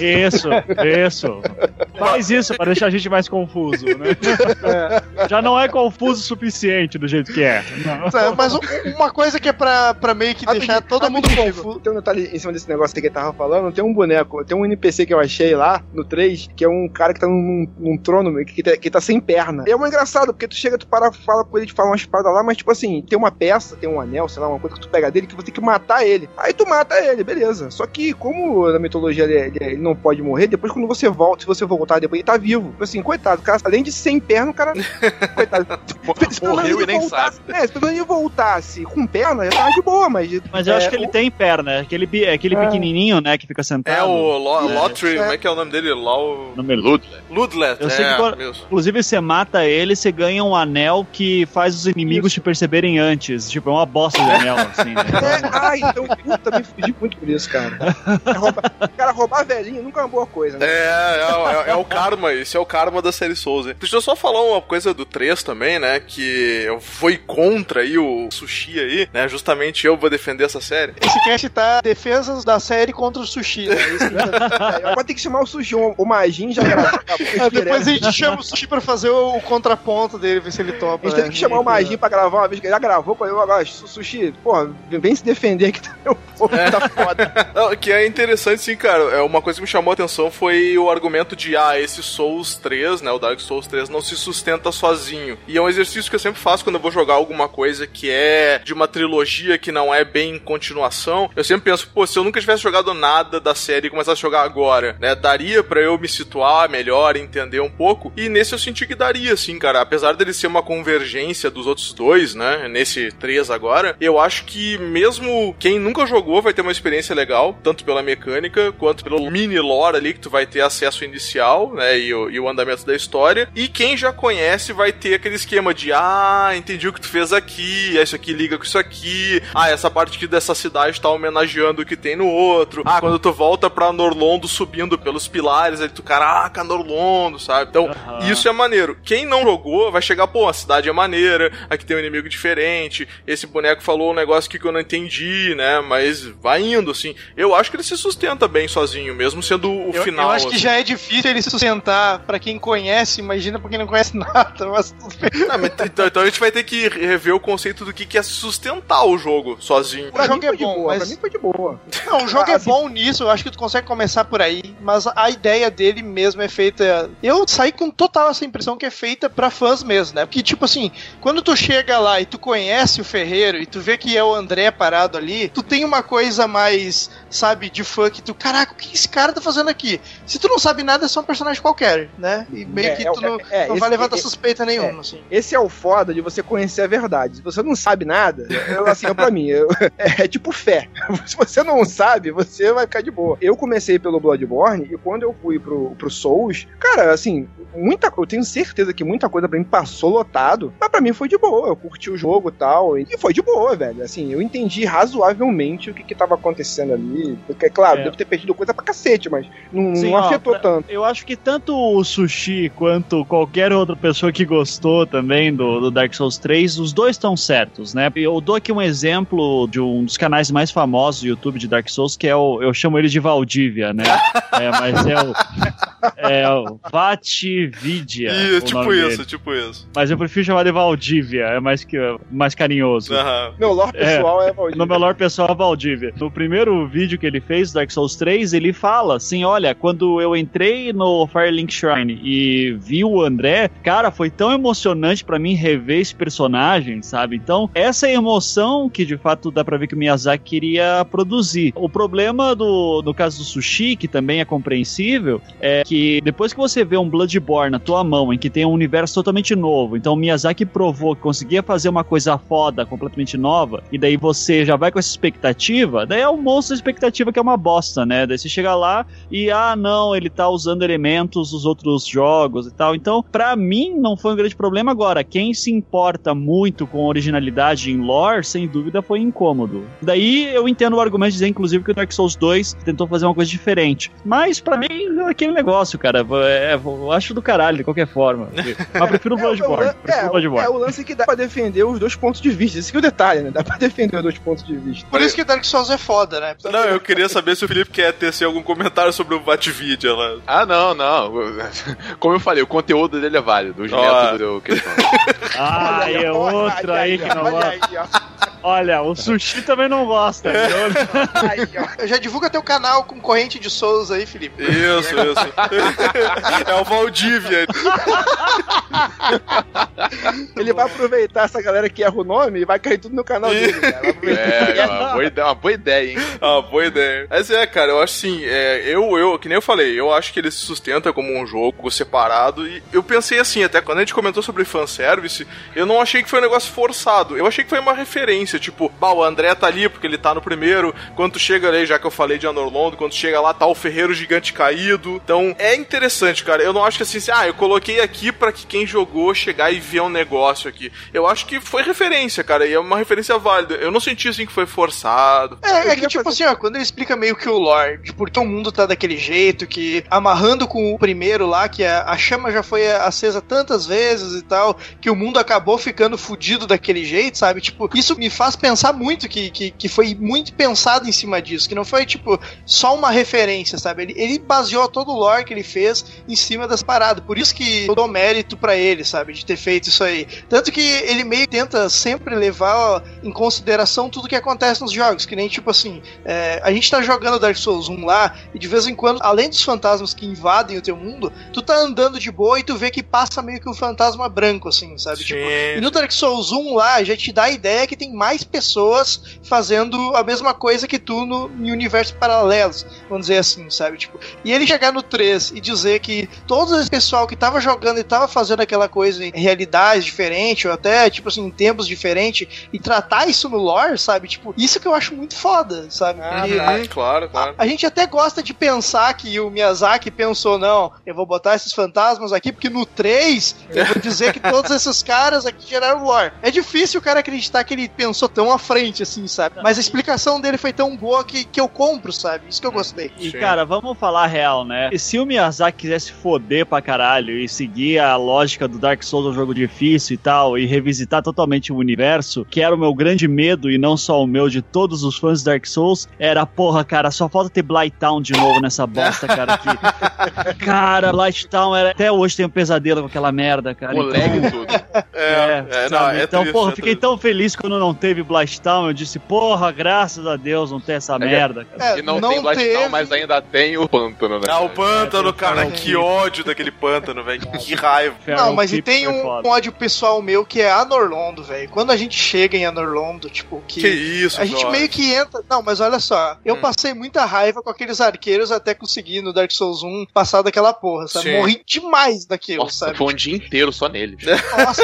Isso, isso. Faz isso pra deixar a gente mais confuso, né? Já não é confuso o suficiente do jeito que é. Não. Sabe, Mas um- uma coisa que é pra, pra meio que deixar todo mundo confuso. Tem um detalhe em cima desse negócio que ele tava falando. Tem um boneco, tem um NPC que eu achei lá no 3, que é um cara que tá num, num trono que tá, que tá sem perna. E é um engraçado, porque tu chega, tu para, fala com ele, te fala umas paradas lá, mas tipo assim, tem uma peça, tem um anel, sei lá, uma coisa que tu pega dele que você tem que matar ele. Aí tu mata ele, beleza. Só que, como na mitologia ele, ele- ele não pode morrer, depois quando você volta, se você voltar depois, ele tá vivo. Tipo assim, coitado, o cara, além de sem perna, o cara. coitado. Morreu e nem voltasse- É, se menos ele voltasse com perna, já tava de boa, mas. Mas eu é, acho que ele tem perna, é aquele, é aquele É. pequenininho, né, que fica sentado. É o Lo- É. Lotry, como é que é o nome dele? Law... Nome Ludler. Ludlet, Eu sei é, que. Inclusive, você mata ele, você ganha um anel que faz os inimigos te perceberem antes. Tipo, é uma bosta de anel, assim. né? É, ah, então eu também fudi muito por isso, cara. É roubar- cara, roubar velhinho nunca é uma boa coisa, né? É, é, é- é o karma, esse é o karma da série Souls. hein? Deixa eu só falar uma coisa do 3 também, né? Que eu fui contra aí o sushi aí, né? Justamente eu vou defender essa série. Esse cast tá defesas da série contra o sushi. Né? Isso que É, Pode ter que chamar o sushi, o, o Magin já gravou. É, depois a gente chama o sushi pra fazer o, o contraponto dele, ver se ele topa. A gente né? teve que chamar o Magin pra gravar uma vez, que ele já gravou com eu agora. Su- Sushi, porra, vem se defender que tá, o povo tá foda. Não, que é interessante, sim, cara. É uma coisa que me chamou a atenção foi o argumento de, ah, esse Souls 3, né? O Dark Souls 3 não se sustenta sozinho. E é um exercício exercício que eu sempre faço quando eu vou jogar alguma coisa que é de uma trilogia que não é bem continuação. Eu sempre penso, pô, se eu nunca tivesse jogado nada da série e começasse a jogar agora, né? Daria para eu me situar melhor, entender um pouco. E nesse eu senti que daria, sim, cara. Apesar dele ser uma convergência dos outros dois, né? Nesse 3 agora, eu acho que mesmo quem nunca jogou vai ter uma experiência legal, tanto pela mecânica quanto pelo mini lore ali que tu vai ter acesso inicial, né? E o, e o andamento da história. E quem já conhece vai ter aquele esquema de ah, entendi o que tu fez aqui, isso aqui liga com isso aqui, ah, essa parte aqui dessa cidade tá homenageando o que tem no outro. Ah, quando tu volta pra Norlondo subindo pelos pilares, aí tu, caraca, Norlondo, sabe? Então, isso é maneiro. Quem não jogou vai chegar, pô, a cidade é maneira, aqui tem um inimigo diferente, esse boneco falou um negócio aqui que eu não entendi, né? Mas vai indo, assim. Eu acho que ele se sustenta bem sozinho, mesmo sendo o Eu, final. eu acho que assim. já é difícil ele se sustentar pra quem conhece, imagina pra quem não conhece nada. Mas tudo bem. Não, mas então, então a gente vai ter que rever o conceito do que que é sustentar o jogo sozinho. O jogo é bom, boa, mas pra mim foi de boa. Não, o jogo é Assim- bom nisso, eu acho que tu consegue começar por aí, mas a ideia dele mesmo é feita. Eu saí com total essa impressão que é feita pra fãs mesmo, né? Porque, tipo assim, quando tu chega lá e tu conhece o Ferreiro e tu vê que é o André parado ali, tu tem uma coisa mais, sabe, de fã que tu, caraca, o que esse cara tá fazendo aqui? Se tu não sabe nada, é só um personagem qualquer, né? E meio É, que é, tu não, é, é, não esse- vai levantar é- suspeita nenhuma, assim. Esse é o foda de você conhecer a verdade. Se você não sabe nada, eu, assim, é pra mim, eu- é, tipo fé. Se você não sabe, você vai ficar de boa. Eu comecei pelo Bloodborne e quando eu fui pro, pro Souls, cara, assim, muita eu tenho certeza que muita coisa pra mim passou lotado, mas pra mim foi de boa. Eu curti o jogo e tal, e foi de boa, velho. Assim, eu entendi razoavelmente o que que tava acontecendo ali. Porque, claro, É. devo ter perdido coisa pra cacete, mas não, Sim, não ó, afetou pra- tanto. Eu acho que tanto o Sushi quanto qualquer outra pessoa que gostou também do, do Dark Souls 3, os dois estão certos, né? Eu dou aqui um exemplo de um dos canais mais famosos do YouTube de Dark Souls, que é o. Eu chamo ele de Valdívia, né? É, mas é o. É o Vatividia. O tipo nome isso, dele. tipo isso. Mas eu prefiro chamar de Valdívia, é mais, que, mais carinhoso. Aham. Meu lore pessoal é, No meu lore pessoal é Valdívia. No primeiro vídeo que ele fez, Dark Souls 3, ele fala assim: olha, quando eu entrei no Firelink Shrine e vi o André, cara, foi tão emocionante pra mim rever esse personagem, sabe? Então, essa emoção que de fato dá pra ver que o Miyazaki queria produzir. O problema do, do caso do Sushi, que também é compreensível, é que depois que você vê um Bloodborne na tua mão, em que tem um universo totalmente novo, então o Miyazaki provou que conseguia fazer uma coisa foda, completamente nova, e daí você já vai com essa expectativa, daí é um monstro de expectativa que é uma bosta, né? Daí você chega lá e, ah, não, ele tá usando elementos dos outros jogos e tal. Então, pra mim, não foi um grande problema. Agora, quem se importa muito com originalidade em lore, sem dúvida, foi incômodo. Daí eu entendo o argumento de dizer, inclusive, que o Dark Souls 2 tentou fazer uma coisa diferente. Mas, pra mim, é aquele negócio, cara. É, eu acho do caralho, de qualquer forma. Mas prefiro o Bloodborne. Prefiro o É, Bloodborne. é o lance que dá pra defender os dois pontos de vista. Esse que é o detalhe, né? Dá pra defender os dois pontos de vista. Por isso que Dark Souls é foda, né? Não, eu queria saber se o Felipe quer tecer algum comentário sobre o Vatvidia lá. Ah, não, não. Como eu falei, o conteúdo dele é válido. Os Ó. métodos que ele fala. Ah, é outro aí que não gosta. Olha, o sushi também não gosta. ó. Eu já divulga teu canal com corrente de Souls aí, Felipe. Isso, isso. é o Valdívia. Ele vai aproveitar essa galera que erra o nome e vai cair tudo no canal dele, cara. Vai aproveitar. É, uma boa ideia, uma boa ideia, hein? Ah, boa ideia. Mas é, cara, eu acho assim, é, eu, eu, que nem eu falei, eu acho que ele se sustenta como um jogo separado. E eu pensei assim, até quando a gente comentou sobre fanservice, eu não achei que foi um negócio forçado. Eu achei que foi uma referência, tipo, bah, o André tá ali porque ele tá no primeiro. Quando tu chega ali, já que eu falei de Anorlondo, quando tu chega lá, tá o Ferreiro Gigante caído. Então, é interessante, cara. Eu não acho que assim, assim, ah, eu coloquei aqui pra que quem jogou chegar e ver um negócio aqui. Eu acho que foi referência, cara, e é uma referência válida. Eu não senti assim que foi forçado. É, é que tipo assim, ó, quando ele explica meio que o lore, de por que o mundo tá daquele jeito, que amarrando com o primeiro lá, que a, a chama já foi acesa tantas vezes e tal, que o mundo acabou ficando fudido daquele jeito, sabe? Tipo, isso me faz pensar muito que, que, que foi muito pensado em cima disso, que não foi, tipo, só uma referência, sabe? Ele, ele baseou todo o lore que ele fez em cima das paradas. Por isso que eu dou mérito para ele, sabe? De ter feito isso aí. Tanto que ele meio tenta sempre levar em consideração tudo que acontece nos jogos, que nem, tipo assim, é, a gente tá jogando Dark Souls 1 lá, e de vez em quando, além dos fantasmas que invadem o teu mundo, tu tá andando de boa e tu vê que passa meio que um fantasma branco, assim, sabe? Tipo, e no Dark Souls 1 lá, já te dá a ideia que tem mais pessoas fazendo a mesma coisa que tu no, em universos paralelos, vamos dizer assim, sabe? Tipo, e ele chegar no 3 e dizer que todo esse pessoal que tava jogando e tava fazendo aquela coisa em realidades diferentes, ou até, tipo assim, em tempos diferentes, e tratar isso no lore, sabe? Tipo, isso que eu acho muito foda, sabe? Ah, Ele- tá. claro, claro. a gente até gosta de pensar que o Miyazaki pensou, não, eu vou botar esses fantasmas aqui, porque no 3 eu vou dizer que todos esses caras aqui geraram lore. É difícil o cara acreditar que ele pensou tão à frente, assim, sabe? Mas a explicação dele foi tão boa que, que eu compro, sabe? Isso que eu gostei. E, cara, vamos falar a real, né? E se o Miyazaki quisesse foder pra caralho e seguir a lógica do Dark Souls, um jogo difícil e tal, e revisitar totalmente o universo, que era o meu grande medo, e não só o meu, de todos os fãs de Dark Souls, era, porra, cara, só falta ter Blighttown de novo nessa bosta, cara. Que... cara, Blighttown era... até hoje tem um pesadelo com aquela merda, cara. Moleque Então- tudo. É, é, não, sabe? é então, triste, porra, é fiquei tão feliz quando não teve Blasttown. Eu disse, porra, graças a Deus não tem essa merda. Cara. e não, tem Blastdown, mas ainda tem o pântano, né? Ah, o pântano, cara, Fire que ódio daquele pântano, velho. Que raiva. Não, mas e tem um, um ódio pessoal meu que é Anorlondo, velho. Quando a gente chega em Anorlondo, tipo, que. Que isso, A gente Jorge. meio que entra. Não, mas olha só. Eu Hum. passei muita raiva com aqueles arqueiros até conseguir no Dark Souls 1 passar daquela porra, sabe? Sim. Morri demais daquilo, Nossa, sabe? foi um dia inteiro só neles. Nossa,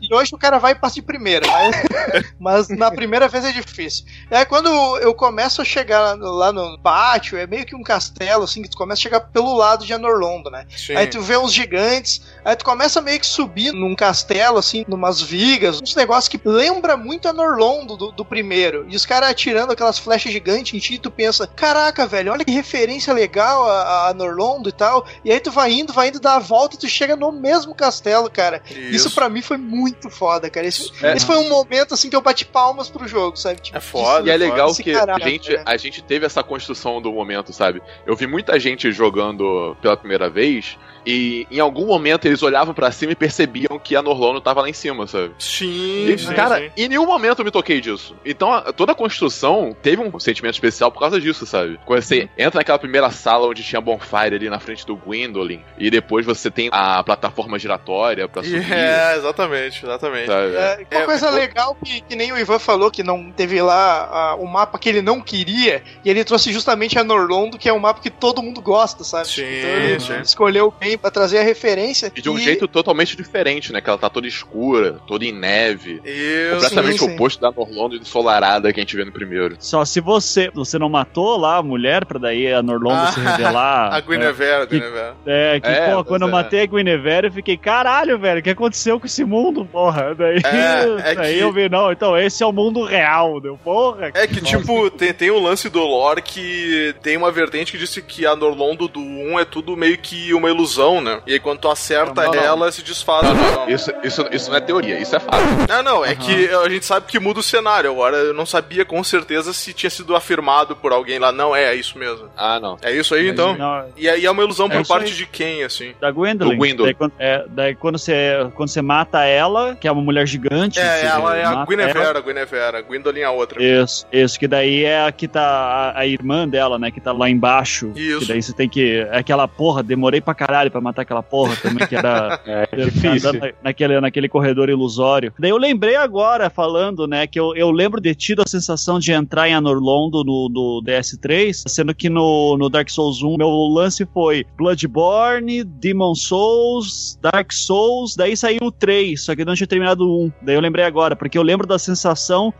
e hoje o cara vai e passa de primeira, mas, mas na primeira vez é difícil. É quando eu começo a chegar lá no, lá no pátio, é meio que um castelo, assim, que tu começa a chegar pelo lado de Anorlondo, né? Sim. Aí tu vê uns gigantes, aí tu começa meio que subir num castelo, assim, numas vigas, uns negócios que lembra muito Anorlondo do, do primeiro. E os caras atirando aquelas flechas gigantes em ti, e tu pensa, caraca, velho, olha que referência legal a, a Anorlondo e tal. E aí tu vai indo, vai indo, dá a volta e tu chega no mesmo castelo, cara. Isso, Isso. pra mim foi muito foda, cara. Esse, É. esse foi um momento, assim, que eu bati palmas pro jogo, sabe? Tipo, e é legal que caralho, a, gente, né? a gente teve essa construção do momento, sabe? Eu vi muita gente jogando pela primeira vez e em algum momento eles olhavam pra cima e percebiam que a Norlono tava lá em cima, sabe? Sim, E, sim, cara, sim. em nenhum momento eu me toquei disso. Então, a- toda a construção teve um sentimento especial por causa disso, sabe? Quando você Uhum. entra naquela primeira sala onde tinha bonfire ali na frente do Gwendolyn, e depois você tem a plataforma giratória pra subir. É, exatamente, exatamente. Sabe? É, uma coisa legal que, que nem o Ivan falou, que não teve lá ah, o mapa que ele não queria, e ele trouxe justamente a Norlondo, que é um mapa que todo mundo gosta, sabe? Sim, então ele sim. escolheu bem pra trazer a referência. E de um jeito totalmente diferente, né? Que ela tá toda escura, toda em neve. Isso. Completamente Sim, sim. oposto da Norlondo ensolarada que a gente vê no primeiro. Só se você você não matou lá a mulher pra daí a Norlondo se revelar. A Guinevere, a que- Guinevere. É, que, É, pô, quando eu é. matei a Guinevere, eu fiquei, caralho, velho, o que aconteceu com esse mundo, porra? Daí, É, é daí que- eu vi, não, então esse é o mundo real, deu, porra. É que, tipo, tem, tem um lance do lore que tem uma vertente que disse que a Norlondo do 1 é tudo meio que uma ilusão, né? E aí quando tu acerta Não, não. ela, se desfaz. Não, não, ilusão. Isso, isso, isso não é teoria, isso é fato. Não, não, é que a gente sabe que muda o cenário. Agora eu não sabia com certeza se tinha sido afirmado por alguém lá. Não, é, é isso mesmo. Ah, não. É isso aí, então? Não, E aí é uma ilusão É por parte aí. de quem, assim? Da Gwendolyn. Do Gwendolyn. Daí, quando, é, daí quando você, quando você mata ela, que é uma mulher gigante. É, ela é a Guinevere, ela. a Guinevere. A Gwendolyn é a outra. Isso, isso, que daí é a que tá a, a irmã dela, né, que tá lá embaixo. Isso. Que daí você tem que. É aquela porra, demorei pra caralho pra matar aquela porra também, que era. É Eu difícil. andando naquele, naquele corredor ilusório. Daí eu lembrei agora, falando, né, que eu, eu lembro de ter tido a sensação de entrar em Anorlondo no, no DS3, sendo que no, no Dark Souls 1 meu lance foi Bloodborne, Demon Souls, Dark Souls, daí saiu o 3, só que eu não tinha terminado o 1. Daí eu lembrei agora, porque eu lembro da sensação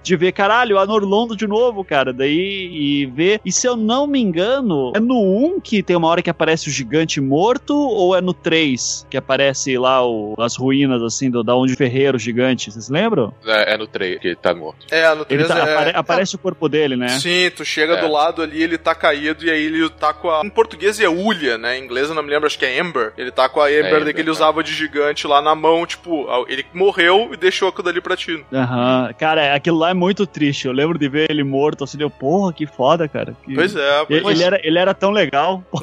de ver, caralho, Anorlondo redondo de novo, cara. Daí e ver. E se eu não me engano, é no 1 que tem uma hora que aparece o gigante morto ou é no 3 que aparece lá o, as ruínas assim do da onde ferreiro gigante? Vocês lembram? É, é no 3 que ele tá morto. É, no Ele 3 tá- é... apare- aparece o corpo dele, né? Sim, tu chega É. do lado ali, ele tá caído e aí ele tá com a. Em português é Ulha, né? Em inglês eu não me lembro, acho que é Ember. Ele tá com a Ember, Ember, daí que ele tá. usava de gigante lá na mão, tipo, ele morreu e deixou aquilo dali pra ti. Aham. Cara, aquilo lá é muito triste. Eu lembro de ver ele morto assim, deu, porra, que foda, cara. Que- Pois é, Ele, pois ele era, ele era tão legal.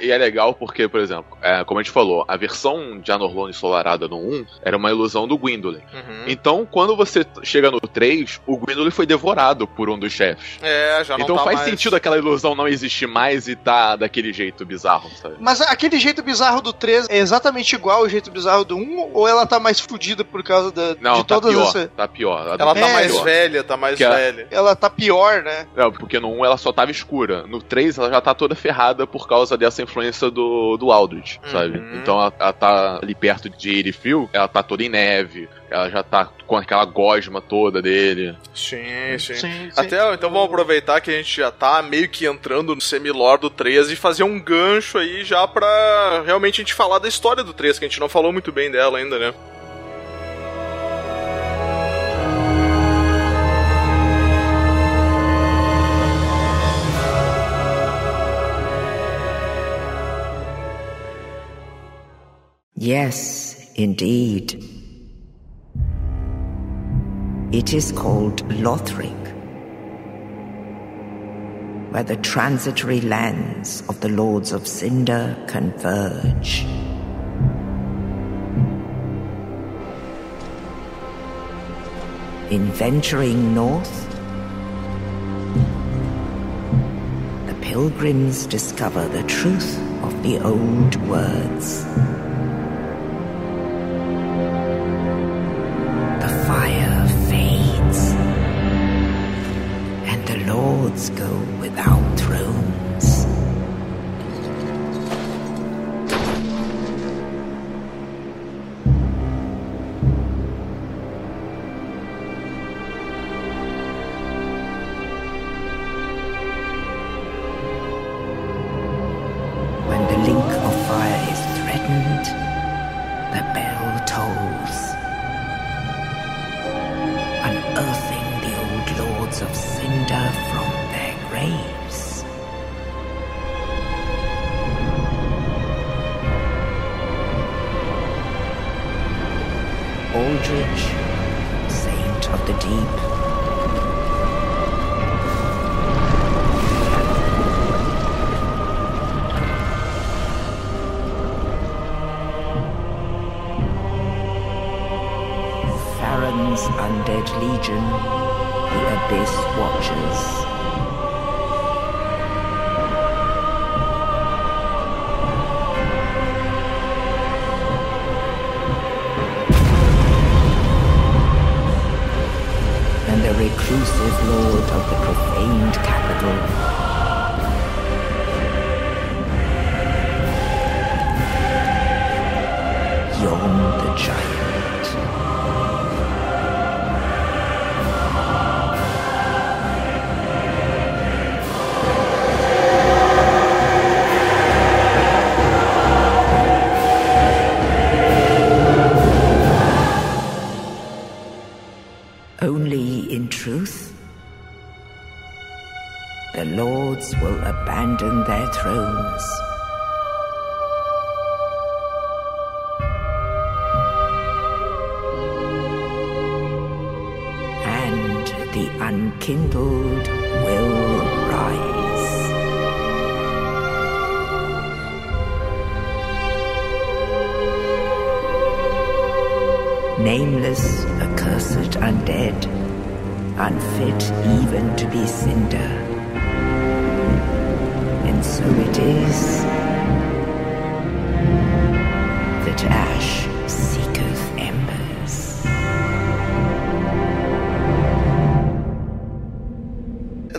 E é legal porque, por exemplo, é, como a gente falou, a versão de Anorlone ensolarada no 1 era uma ilusão do Gwendolyn. Uhum. Então, quando você chega no 3, o Gwendolyn foi devorado por um dos chefes. É, já não então tá faz mais... sentido aquela ilusão não existir mais e tá daquele jeito bizarro, sabe? Mas aquele jeito bizarro do 3 é exatamente igual ao jeito bizarro do 1? Ou ela tá mais fodida por causa da, Não, de tá pior, tá pior. Ela tá É, mais velha, tá mais Que a- velha. Ela tá pior, né? Não, porque no 1 ela só tava escura. No 3 ela já tá toda ferrada por causa dessa influência do, do Aldrich, sabe? Uhum. Então ela, ela tá ali perto de Irifil, ela tá toda em neve, ela já tá com aquela gosma toda dele. Sim, sim. Sim, sim. Até, então vamos aproveitar que a gente já tá meio que entrando no semilore do 3 e fazer um gancho aí já pra realmente a gente falar da história do 3, que a gente não falou muito bem dela ainda, né? Yes, indeed. It is called Lothric, where the transitory lands of the Lords of Cinder converge. In venturing north, the pilgrims discover the truth of the old words.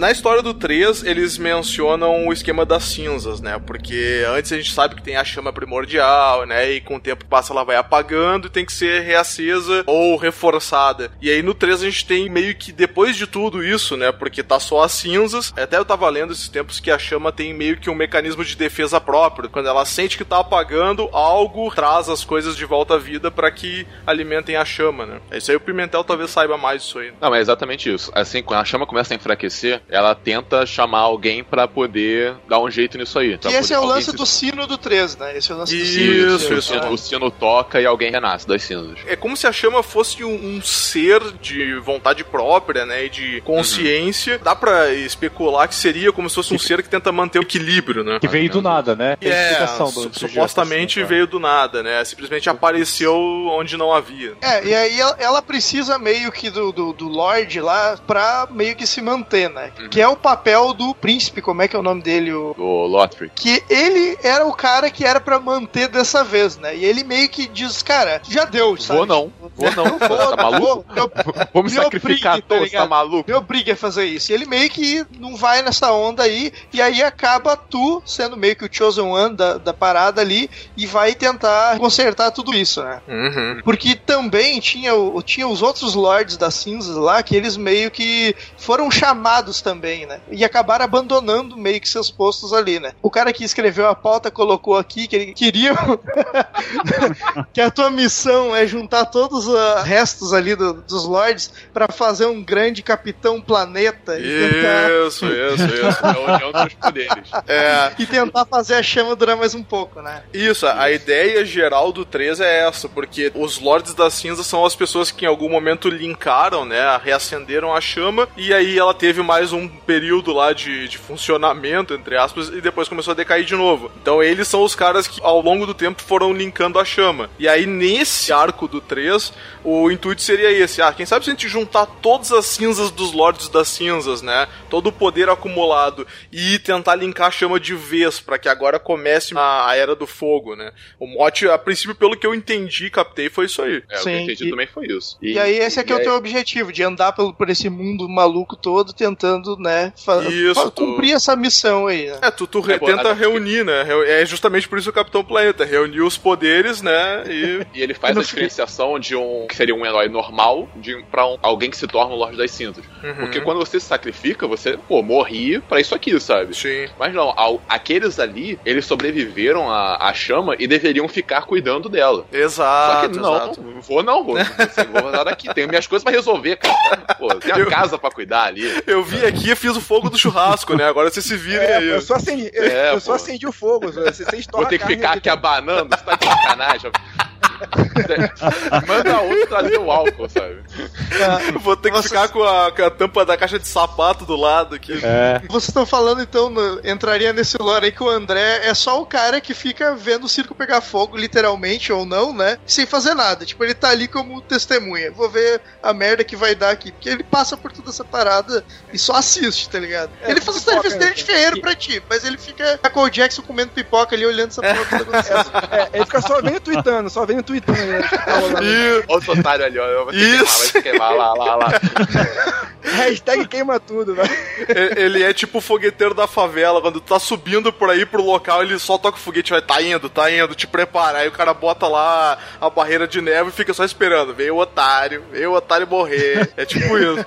Na história do 3, eles mencionam o esquema das cinzas, né? Porque antes a gente sabe que tem a chama primordial, né? E com o tempo passa ela vai apagando e tem que ser reacesa ou reforçada. E aí no 3 a gente tem meio que depois de tudo isso, né? Porque tá só as cinzas. Até eu tava lendo esses tempos que a chama tem meio que um mecanismo de defesa próprio. Quando ela sente que tá apagando, algo traz as coisas de volta à vida para que alimentem a chama, né? Isso aí o Pimentel talvez saiba mais disso aí. Não, é exatamente isso. Assim, quando a chama começa a enfraquecer, ela tenta chamar alguém para poder dar um jeito nisso aí. E esse é o lance do sino do 3, né? Esse é o lance do sino. Isso, isso. O sino toca e alguém renasce das cinzas. É como se a chama fosse um, um ser de vontade própria, né? E de consciência. Uhum. Dá pra especular que seria como se fosse um ser que tenta manter o equilíbrio, né? Que veio do nada, né? Tem é, su supostamente assim, veio do nada, né? Simplesmente apareceu onde não havia. É, e aí ela, ela precisa meio que do, do, do, Lorde lá pra meio que se manter, né? Uhum. Que é o papel do príncipe, como é que é o nome dele? O, o Lothric. Que ele era o cara que era pra manter dessa vez, né? E ele meio que diz, cara, já deu, sabe? Vou não, vou não. tá maluco? Meu, Vou me sacrificar brigue, todos, tá, tá maluco? Meu briga é fazer isso. E ele meio que não vai nessa onda aí, e aí acaba tu sendo meio que o Chosen One da, da parada ali, e vai tentar consertar tudo isso, né? Uhum. Porque também tinha, tinha os outros Lords das Cinzas lá, que eles meio que foram chamados também, né? E acabaram abandonando meio que seus postos ali, né? O cara que escreveu a pauta colocou aqui que ele queria que a tua missão é juntar todos os restos ali do, dos Lords para fazer um grande Capitão Planeta. Isso, isso, isso. É a união dos poderes. É. E tentar fazer a chama durar mais um pouco, né? Isso, a ideia geral do 3 é essa, porque os Lords da Cinza são as pessoas que em algum momento linkaram, né? Reacenderam a chama e aí ela teve mais um período lá de, de funcionamento, entre aspas, e depois começou a decair de novo. Então eles são os caras que ao longo do tempo foram linkando a chama. E aí nesse arco do 3, o intuito seria esse: ah, quem sabe se a gente juntar todas as cinzas dos Lords das Cinzas, né? Todo o poder acumulado e tentar linkar a chama de vez para que agora comece a, a, Era do Fogo, né? O mote, a princípio, pelo que eu entendi, captei, foi isso aí. É, Sim, o que eu entendi e, também foi isso. E, e aí esse aqui é o teu objetivo, de andar por, por esse mundo maluco todo, tentando, né, isso, cumprir tu... essa missão aí. Né? É, tu, tu é, tenta reunir, né? É justamente por isso o Capitão Planeta, reunir os poderes, né? E, e ele faz a diferenciação de um que seria um herói normal de para um, alguém que se torna o Lorde das Cinzas. Uhum. Porque quando você se sacrifica, você, pô, morri para isso aqui, sabe? Sim. Mas não, ao, aqueles ali, eles sobreviveram à, à chama e deveriam ficar cuidando dela. Exato. Só que não, exato. não vou não, vou, vou vazar daqui. Tenho minhas coisas para resolver, cara. Pô, tem a eu, casa para cuidar ali. Eu vi aqui e fiz o fogo do churrasco, né? Agora vocês se virem é, aí. Eu só acendi, é, eu, só acendi o fogo. Você, Vou ter que ficar aqui abanando, você tá de sacanagem. Manda outro trazer o álcool, sabe? É, vou ter que Vocês... ficar com a, com a, tampa da caixa de sapato do lado aqui. É. Vocês estão falando, então, no, entraria nesse lore aí que o André é só o cara que fica vendo o circo pegar fogo, literalmente ou não, né? Sem fazer nada. Tipo, ele tá ali como testemunha. Vou ver a merda que vai dar aqui. Porque ele passa por toda essa parada e só assiste, tá ligado? É, ele faz o serviço dele de ferreiro pra ti, mas ele fica com o Jackson comendo pipoca ali, olhando essa porra que tá acontecendo. É, ele fica só vendo tweetando, só vendo tweetando. Né? Olha o otário ali, ó. Isso. Vai queimar, lá, lá, lá. Hashtag queima tudo, né? Ele é tipo o fogueteiro da favela. Quando tu tá subindo por aí pro local, ele só toca o foguete, vai, tá indo, tá indo, te prepara. Aí o cara bota lá a barreira de neve e fica só esperando. Veio o otário, veio o otário morrer. É tipo isso.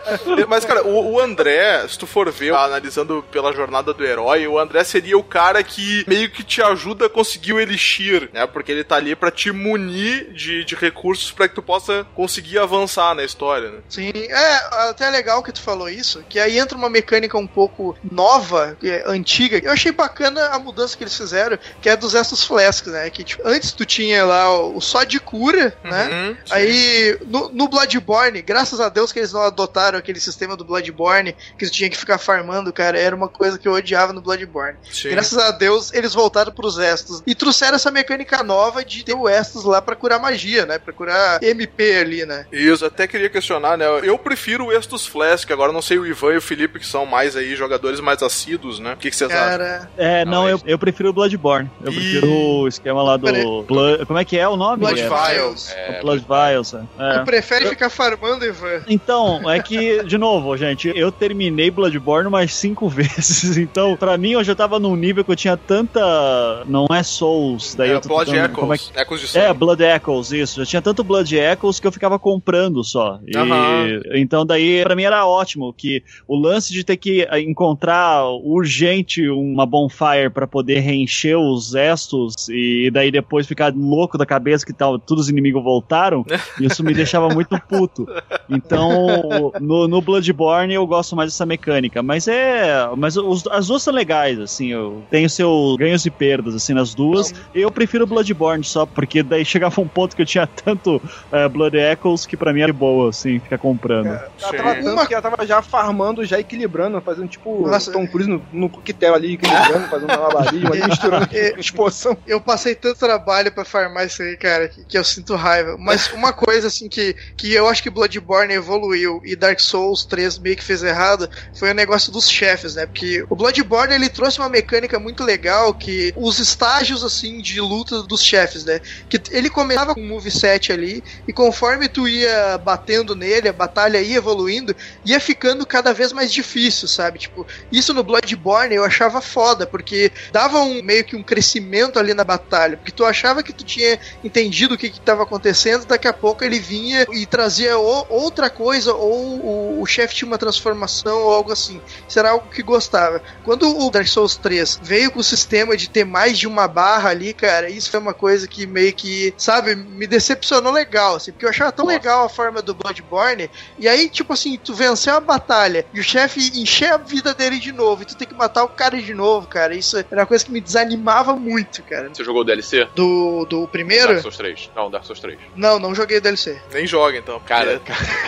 Mas, cara, o, o André, se tu for ver, analisando pela jornada do herói, o André seria o cara que meio que te ajuda a conseguir o Elixir, né? Porque ele tá ali pra te munir de, de recursos para que tu possa conseguir avançar na história, né? Sim, é até é legal que tu falou isso, que aí entra uma mecânica um pouco nova, é, antiga. Eu achei bacana a mudança que eles fizeram, que é dos Estos Flasks, né? Que tipo, antes tu tinha lá o, o só de cura, né? uhum, né? Sim. Aí no, no, Bloodborne, graças a Deus que eles não adotaram aquele sistema do Bloodborne, que tu tinha que ficar farmando, cara, era uma coisa que eu odiava no Bloodborne. Sim. Graças a Deus eles voltaram pros Estos e trouxeram essa mecânica nova de ter o Estos lá para curar magia, né? Pra curar MP ali, né? Isso, até queria questionar, né? Eu prefiro o Estus Flask agora eu não sei o Ivan e o Felipe, que são mais aí jogadores mais assíduos, né? O que, que vocês acham? Cara, É, não, eu, eu prefiro o Bloodborne. Eu Ih. prefiro o esquema lá do. Blood- como é que é o nome? Blood É, Vials. É, Blood Vials. é. Tu prefere ficar farmando, Ivan? Então, é que, de novo, gente, eu terminei Bloodborne umas cinco vezes. Então, pra mim, eu já tava num nível que eu tinha tanta. Não é Souls, daí É, eu tô Blood tentando- Echoes. como é que- Echoes de sangue. É, Blood Echoes, isso. Já tinha tanto Blood Echoes que eu ficava comprando só. E- Aham. então daí pra mim era ótimo que o lance de ter que eh, encontrar urgente uma bonfire pra poder reencher os estos e daí depois ficar louco da cabeça que tal, todos os inimigos voltaram, isso me deixava muito puto. Então, no, no Bloodborne eu gosto mais dessa mecânica, mas é, mas os- as duas são legais assim, eu tenho seus ganhos e perdas assim nas duas. Eu prefiro Bloodborne só porque daí chegava um ponto que eu tinha tanto eh, Blood Echoes que pra mim era de boa assim, ficar comprando. Ela tava tanto que ela tava já farmando, já equilibrando, fazendo tipo Nossa. Tom Cruise no, no coquetel ali, equilibrando, fazendo malabarismo ali, misturando exposição. Eu passei tanto trabalho pra farmar isso aí, cara, que, que eu sinto raiva. Mas uma coisa, assim, que, que eu acho que Bloodborne evoluiu e Dark Souls 3 meio que fez errado foi o negócio dos chefes, né? Porque o Bloodborne, ele trouxe uma mecânica muito legal que os estágios, assim, de luta dos chefes, né? Que ele começava com um moveset ali e conforme tu ia batendo nele, a batalha ia evoluindo, ia ficando cada vez mais difícil, sabe? Tipo, isso no Bloodborne eu achava foda, porque dava um meio que um crescimento ali na batalha, porque tu achava que tu tinha entendido o que que tava acontecendo, daqui a pouco ele vinha e trazia o- outra coisa, ou o, o chefe tinha uma transformação ou algo assim. Era algo que gostava. Quando o Dark Souls 3 veio com o sistema de ter mais de uma barra ali, cara, isso foi uma coisa que meio que, sabe, me decepcionou legal, assim, porque eu achava tão legal a forma do Bloodborne, e aí, tipo assim, tu venceu a batalha e o chefe encher a vida dele de novo, e tu tem que matar o cara de novo, cara, isso era uma coisa que me desanimava muito, cara. Você jogou o DLC? Do, do primeiro? Dark Souls 3. Não, Dark Souls 3. Não, não joguei DLC. Nem joga, então. Cara,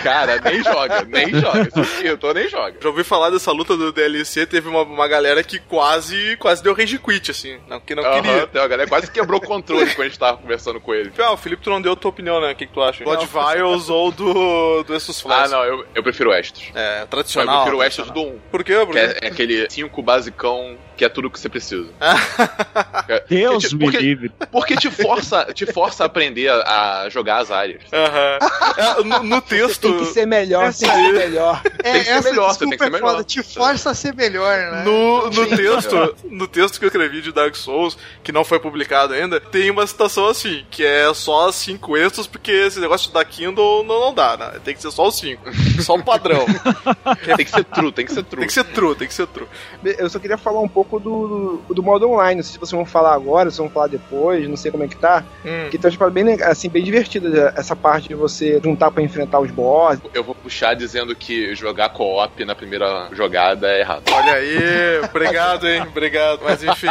cara, nem joga, nem joga. Eu tô, nem joga. Já ouvi falar dessa luta do DLC, teve uma, uma galera que quase quase deu rage quit, assim, não, que não Aham, queria. tem uma galera quase quebrou o controle quando a gente tava conversando com ele. Ah, o Felipe, tu não deu a tua opinião, né? O que, que tu acha? Blood Vials ou do, do Estus Ah, Flash? não, eu, eu prefiro o Estus. É, Eu tradicional. prefiro o Estus do 1. Por quê? Por Que quê? é, é aquele 5 basicão que é tudo que você precisa. Deus Porque- me porque- livre. Porque te força, te força a aprender a, a jogar as áreas. É, no, no texto. Tem que ser melhor, Essa tem que ser melhor. É, Tem que ser essa melhor, você tem que ser é foda, melhor. te força a ser melhor, né? No, no texto, no texto que eu escrevi de Dark Souls, que não foi publicado ainda, tem uma citação assim, que é só cinco extras, porque esse negócio da Kindle não, não dá, né? Tem que ser só os cinco. Só o padrão. Tem que ser true, tem que ser true. Tem que ser true, tem que ser true. Eu só queria falar um pouco do, do, do modo online. Não sei se vocês vão falar agora, se vão falar depois, não sei como é que tá. Hum. Que tá tipo, bem, legal, assim, bem divertida essa parte de você juntar pra enfrentar os boss. Eu vou puxar dizendo que jogar co-op na primeira jogada é errado. Olha aí, obrigado, hein? Obrigado. Mas enfim.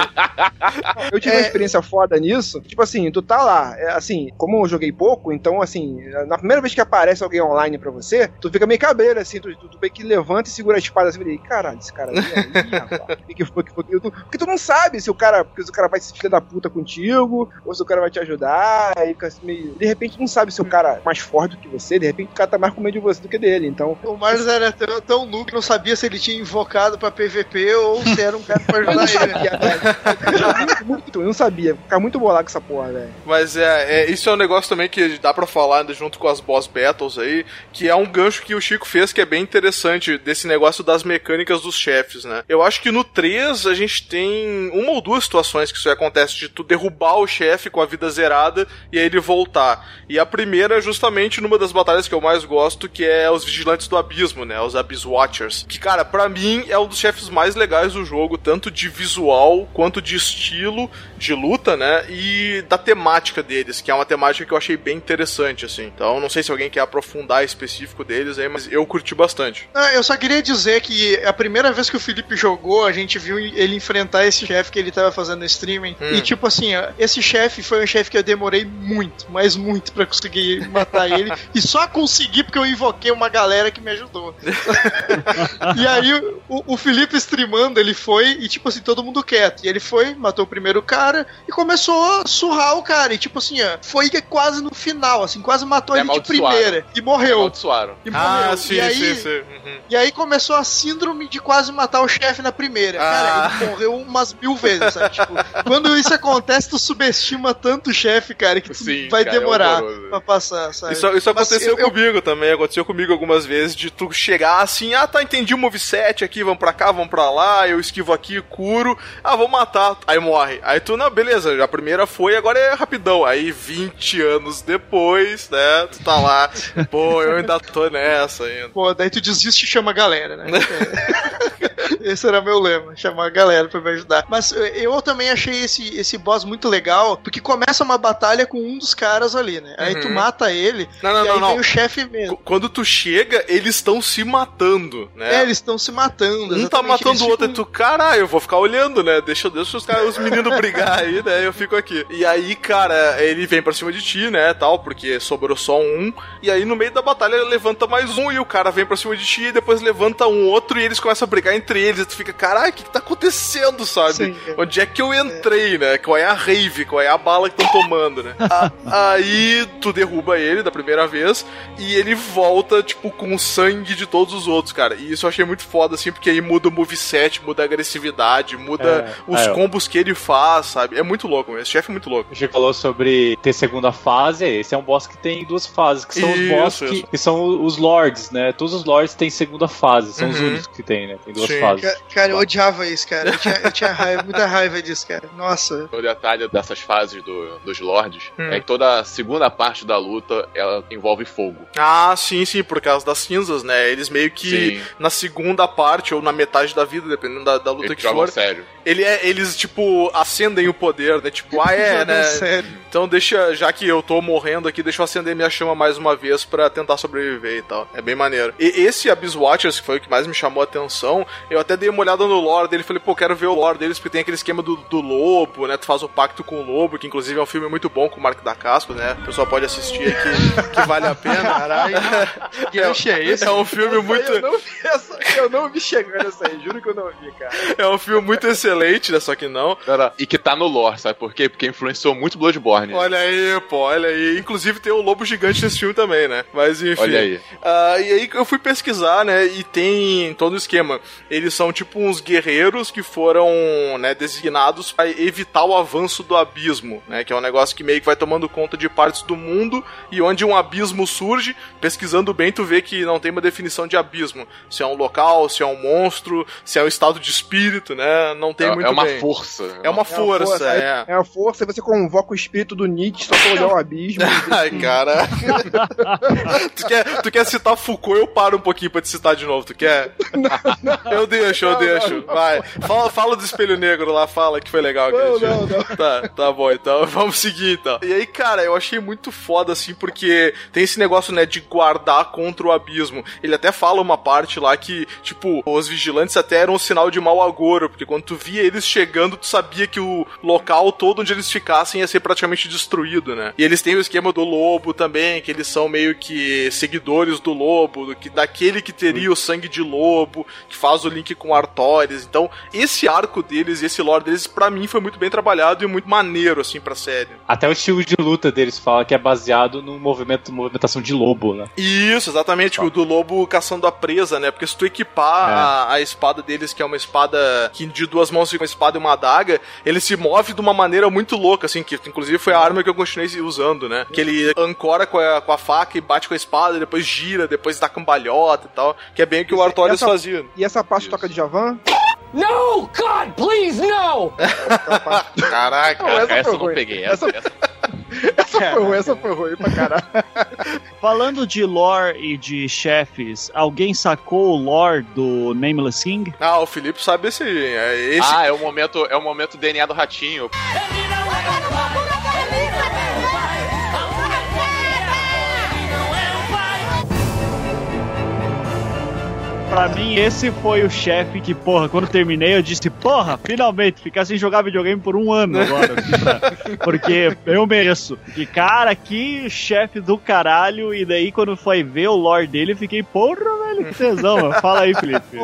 Eu tive uma experiência foda nisso. Tipo assim, tu tá lá, é, assim, como eu joguei pouco, então assim, na primeira vez que aparece alguém online pra você, tu fica meio cabreiro, assim, tu, tu, tu meio que levanta e segura a espada assim, e caralho, esse cara aí, aí rapaz, o que, que foi, que foi, que tu, porque tu não sabe se o cara, se o cara vai se filha da puta contigo, ou se o cara vai te ajudar, aí fica assim, meio, de repente tu não sabe se o cara é mais forte do que você, de repente o cara tá mais com medo de você do que dele, então... O Marlos era tão, tão noob que não sabia se ele tinha invocado pra PVP ou se era um cara pra ajudar ele. sabia, muito, muito, eu não sabia, ficar muito bolado com essa porra, velho. Mas é, é, isso é um negócio também que dá pra falar junto com as boss battles aí, que é um gancho que o Chico fez que é bem interessante desse negócio das mecânicas dos chefes, né? Eu acho que no 3 a gente tem uma ou duas situações que isso acontece de tu derrubar o chefe com a vida zerada e aí ele voltar. E a primeira é justamente numa das batalhas que eu mais gosto, que é os Vigilantes do Abismo, né? Os Abyss Watchers. Que, cara, pra mim é um dos chefes mais legais do jogo, tanto de visual quanto de estilo de luta, né? E da temática deles, que é uma temática que eu achei bem interessante, assim. Então, não sei se alguém quer aprofundar específico deles aí, mas eu curti bastante. Ah, eu só queria dizer que a primeira vez que o Felipe jogou, a gente viu ele enfrentar esse chefe que ele tava fazendo no streaming. E tipo assim, esse chefe foi um chefe que eu demorei muito, mas muito pra conseguir matar ele. E só consegui porque eu invoquei uma galera que me ajudou. e aí o, o Felipe streamando, ele foi e tipo assim, todo mundo quieto. E ele foi, matou o primeiro cara e começou a surrar o cara. E tipo assim, ó, foi quase no final, assim, quase matou É ele de primeira. E morreu. Amaldiçoaram. E Ah, morreu. sim, e aí, sim, sim. Uhum. E aí começou a síndrome de quase matar o chefe na primeira. Cara, Ah. ele morreu umas mil vezes, sabe? Tipo, quando isso acontece, tu subestima tanto o chefe, cara, que tu Sim, vai cara, é demorar horroroso. pra passar, sabe? Isso, isso aconteceu eu- eu- comigo também, aconteceu comigo algumas vezes, de tu chegar assim, ah tá, entendi o moveset aqui, vamos pra cá, vamos pra lá, eu esquivo aqui, curo, ah, vou matar, aí morre. Aí tu, não, beleza, a primeira foi, agora é rapidão. Aí 20 anos depois, né, tu tá lá, pô, eu ainda tô nessa ainda. Pô, daí tu desiste e chama a galera, né? Esse era meu lema, chamar a galera pra me ajudar. Mas eu também achei esse, esse boss muito legal, porque começa uma batalha com um dos caras ali, né? Aí tu Uhum. mata ele, Não, não, e aí não, vem o chefe mesmo. Qu- Quando tu chega, eles estão se matando, né? É, eles estão se matando. Um tá matando eles o outro, e ficam- tu, caralho, eu vou ficar olhando, né? Deixa, deixa os, caras, os meninos brigar aí, né? Eu fico aqui. E aí, cara, ele vem pra cima de ti, né? Tal, porque sobrou só um. E aí, no meio da batalha, ele levanta mais um. E o cara vem pra cima de ti, e depois levanta um outro. E eles começam a brigar entre eles. E tu fica, caralho, o que, que tá acontecendo, sabe? Sim, é. Onde é que eu entrei, né? Qual é a rave? Qual é a bala que estão tomando, né? A- aí, tu derruba ele da primeira vez. E ele volta, tipo, com o sangue de todos os outros, cara. E isso eu achei muito foda, assim, porque aí muda o moveset, muda a agressividade, muda É, os é. combos que ele faz, sabe? É muito louco, esse chefe é muito louco. A gente falou sobre ter segunda fase, esse é um boss que tem duas fases, que são os Isso, boss isso. que, que são os lords, né? Todos os lords têm segunda fase, são os Uhum. únicos que tem, né? Tem duas Sim. fases. Ca- Cara, eu odiava isso, cara. Eu tinha, eu tinha raiva, muita raiva disso, cara. Nossa. O detalhe dessas fases do- dos lords Hum. é que toda a segunda parte da luta ela envolve fogo. Ah, sim, sim, por causa das cinzas, né? Eles meio que Sim. na segunda parte ou na metade da vida, dependendo da, da luta Eles que for, sério. ele é, eles, tipo, acendem o poder, né? Tipo, ah, é, né? sério. Então deixa, já que eu tô morrendo aqui, deixa eu acender minha chama mais uma vez pra tentar sobreviver e tal. É bem maneiro. E esse Abyss Watchers, que foi o que mais me chamou a atenção, eu até dei uma olhada no lore dele, falei, pô, quero ver o lore deles, porque tem aquele esquema do, do lobo, né? Tu faz o pacto com o lobo, que inclusive é um filme muito bom com o Marco da Casco, né? O pessoal pode assistir aqui, que vale a pena. Caralho. Que gancho é esse? É um filme muito... Eu não vi essa, eu não vi chegando essa aí, juro que eu não vi, cara. É um filme muito excelente, né? Só que não. E que tá no lore, sabe por quê? Porque influenciou muito Bloodborne. Olha aí, pô, olha aí. Inclusive tem o Lobo Gigante nesse filme também, né? Mas enfim. Olha aí. Ah, e aí eu fui pesquisar, né? E tem todo o esquema. Eles são tipo uns guerreiros que foram, né, designados para evitar o avanço do abismo, né? Que é um negócio que meio que vai tomando conta de partes do mundo e onde um abismo surge, pesquisando bem, tu vê que não tem uma definição de abismo. Se é um local, se é um monstro, se é um estado de espírito, né? Não tem É, muito é uma bem. força. É uma força, aí- é. É uma força, aí você convoca o espírito do Nietzsche só pra olhar o abismo. Ai, cara. tu, quer, tu quer citar Foucault? Eu paro um pouquinho pra te citar de novo. Tu quer? Eu deixo, eu Não, deixo. não, não. Vai. Fala, fala do espelho negro lá, fala que foi legal Não, dia. não, não. Tá, tá bom, então vamos seguir então. E aí, cara, eu achei muito foda assim, porque tem esse negócio, né, de guardar contra o abismo. Ele até fala uma parte lá que, tipo, os vigilantes até eram um sinal de mau agouro, porque quando tu via eles chegando, tu sabia que o local todo onde eles ficassem ia ser praticamente destruído, né? E eles têm o esquema do lobo também, que eles são meio que seguidores do lobo, do que daquele que teria o sangue de lobo, que faz o link com Artorias. Então, esse arco deles e esse lore deles, pra mim, foi muito bem trabalhado e muito maneiro, assim, pra série. Até o estilo de luta deles fala que é baseado no movimento, movimentação de lobo, né? Isso, exatamente, o do lobo caçando a presa, né? Porque se tu equipar É. a, a espada deles, que é uma espada que de duas mãos fica uma espada e uma adaga, ele se move de uma maneira muito louca, assim, que inclusive foi a arma que eu continuei usando, né? Que ele ancora com a, com a faca e bate com a espada, depois gira, depois dá cambalhota e tal, que é bem o que o Artorias essa- fazia. E essa parte toca de Javan? No! God, please, no! Caraca, Não, essa essa foi eu não ruim. peguei. Essa, essa- Essa foi ruim, essa foi ruim pra caralho. Falando de lore e de chefes, alguém sacou o lore do Nameless King? Ah, o Felipe sabe esse. é esse Ah, é o momento, é o momento DNA do ratinho. Pra mim, esse foi o chefe que, porra, quando terminei, eu disse, porra, finalmente, ficar sem jogar videogame por um ano agora. pra- porque eu mereço. Que cara, que chefe do caralho. E daí, quando foi ver o lore dele, eu fiquei, porra, velho, que tesão, mano. Fala aí, Felipe.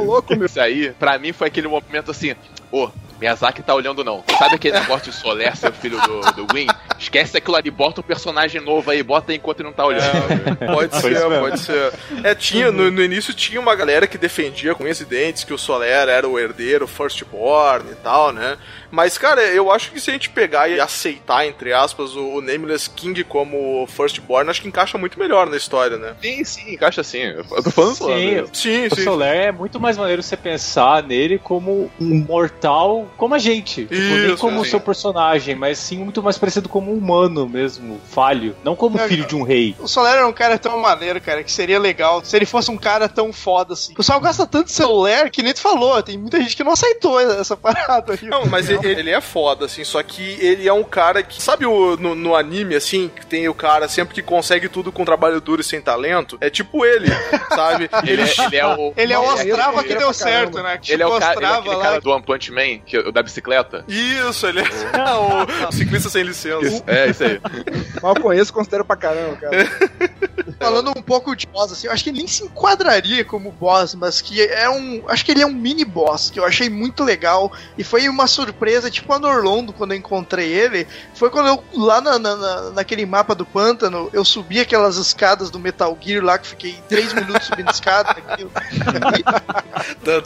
Isso aí, pra mim, foi aquele momento assim, ô. Miyazaki tá olhando não. Sabe aquele negócio de Soler, seu filho do, do Win? Esquece aquilo ali, bota um personagem novo aí, bota aí enquanto ele não tá olhando. Pode Foi ser, pode ser. É, tinha, no, no início tinha uma galera que defendia com unhas e dentes que o Soler era o herdeiro firstborn e tal, né? Mas, cara, eu acho que se a gente pegar e aceitar, entre aspas, o, o Nameless King como firstborn, acho que encaixa muito melhor na história, né? Sim, sim, encaixa assim. Eu tô falando Sim, sim, o Soler é muito mais maneiro você pensar nele como um mortal como a gente. Tipo, nem Isso, como o sim. seu personagem, mas sim muito mais parecido como um humano mesmo, falho. Não como É, filho de um rei. O Soler era um cara tão maneiro, cara, que seria legal se ele fosse um cara tão foda assim. O pessoal gosta tanto de celular que nem tu falou, tem muita gente que não aceitou essa parada aí. Não, mas ele, ele é foda, assim, só que ele é um cara que. Sabe o, no, no anime, assim, que tem o cara sempre que consegue tudo com trabalho duro e sem talento? É tipo ele, sabe? Ele, é, ele é o. Ele é o Ostrava que ele é deu caramba. certo, né? Que Ele é o cara, ele é aquele lá cara do One Punch Man, que, o da bicicleta. Isso, ele é o ciclista sem licença. Isso, é, isso aí. Mal conheço, considero pra caramba, cara. Falando um pouco de boss, assim, eu acho que ele nem se enquadraria como boss, mas que é um. Acho que ele é um mini boss, que eu achei muito legal. E foi uma surpresa, tipo a Norlondo, quando eu encontrei ele. Foi quando eu, lá na, na- na- naquele mapa do pântano, eu subi aquelas escadas do Metal Gear lá, que fiquei três minutos subindo escada. aquilo.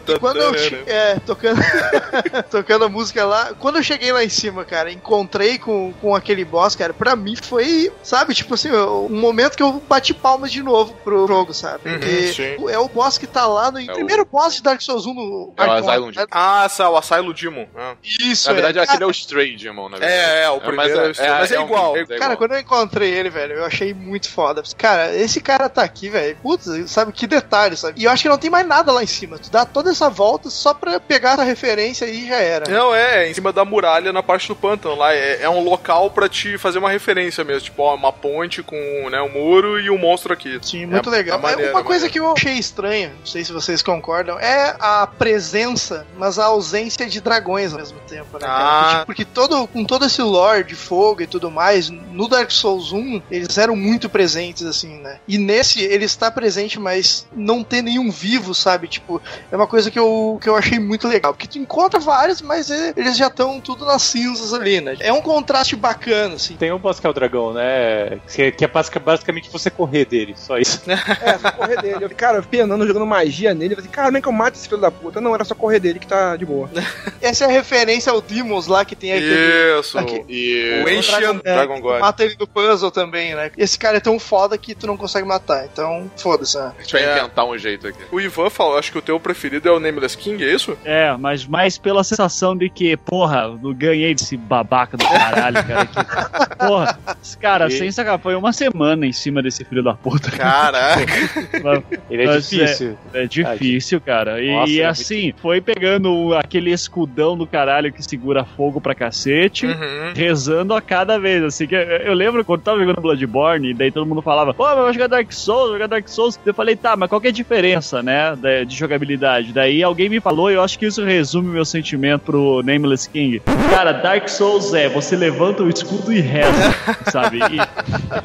E quando eu che- é, tocando, tocando a música lá, quando eu cheguei lá em cima, cara, encontrei com, com aquele boss, cara, pra mim foi, sabe, tipo assim, um momento que eu bati palmas de novo pro jogo, sabe? Uhum, Porque sim. é o boss que tá lá no o- primeiro boss de Dark Souls 1 no É o Asylum né? Ah, essa, o Asylum Demon. Ah. Isso, Na verdade, é. aquele é o Stray Demon, na verdade. É, é, o primeiro é o Stray, mas é um- igual. é Cara, quando eu encontrei ele, velho, eu achei muito foda. Cara, esse cara tá aqui, velho. Putz, sabe que detalhe, sabe? E eu acho que não tem mais nada lá em cima. Tu dá toda essa volta só pra pegar essa referência e já era. Não, é, em cima da muralha na parte do pântano lá. É, é um local pra te fazer uma referência mesmo. Tipo, ó, uma ponte com né, um muro e um monstro aqui. Sim, muito É- legal. é maneiro, uma é coisa que eu achei estranha, não sei se vocês concordam, é a presença, mas a ausência de dragões ao mesmo tempo, né, cara? Ah. Porque, porque todo, com todo esse lore de fogo e tudo mais, no Dark Souls 1, eles eram muito presentes, assim, né? E nesse, ele está presente, mas não tem nenhum vivo, sabe? Tipo, é uma coisa que eu, que eu achei muito legal. Porque tu encontra vários, mas é- eles já estão tudo nas cinzas ali, né? É um contraste bacana, assim. Tem um boss que é o dragão, né? Que, que é basic- basicamente você correr dele, só isso. É, só correr dele. Eu, cara, eu penando, jogando magia nele. Eu falei, cara, como é que eu mato esse filho da puta? Não, era só correr dele que tá de boa. Essa é a referência ao Demons lá que tem aquele. Isso. aqui- E o Ancient Dragon é, God. Mata ele no puzzle também, né? Esse cara é tão foda que tu não consegue matar. Então, foda-se, né? A gente vai É. inventar um jeito aqui. O Ivan falou, acho que o teu preferido é o Nameless King, é isso? É, mas mais pela sensação de que, porra, eu ganhei desse babaca do caralho, cara. Que, porra, esse cara, E- sem sacar, foi uma semana em cima desse filho da puta. Caraca. Mas- Ele é mas difícil. É, é difícil, cara. E, Nossa, e é assim, foi pegando aquele escudão do caralho que segura fogo pra cacete, Uhum. rezando a cada vez. Assim, que eu, eu lembro quando tava jogando Bloodborne, e daí todo mundo falava, pô, mas vai jogar Dark Souls, vai jogar Dark Souls. Eu falei, tá, mas qual que é a diferença, né, de, de jogabilidade? Daí alguém me falou, e eu acho que isso resume o meu sentimento pro Nameless King. Cara, Dark Souls é, você levanta o escudo e reza, sabe?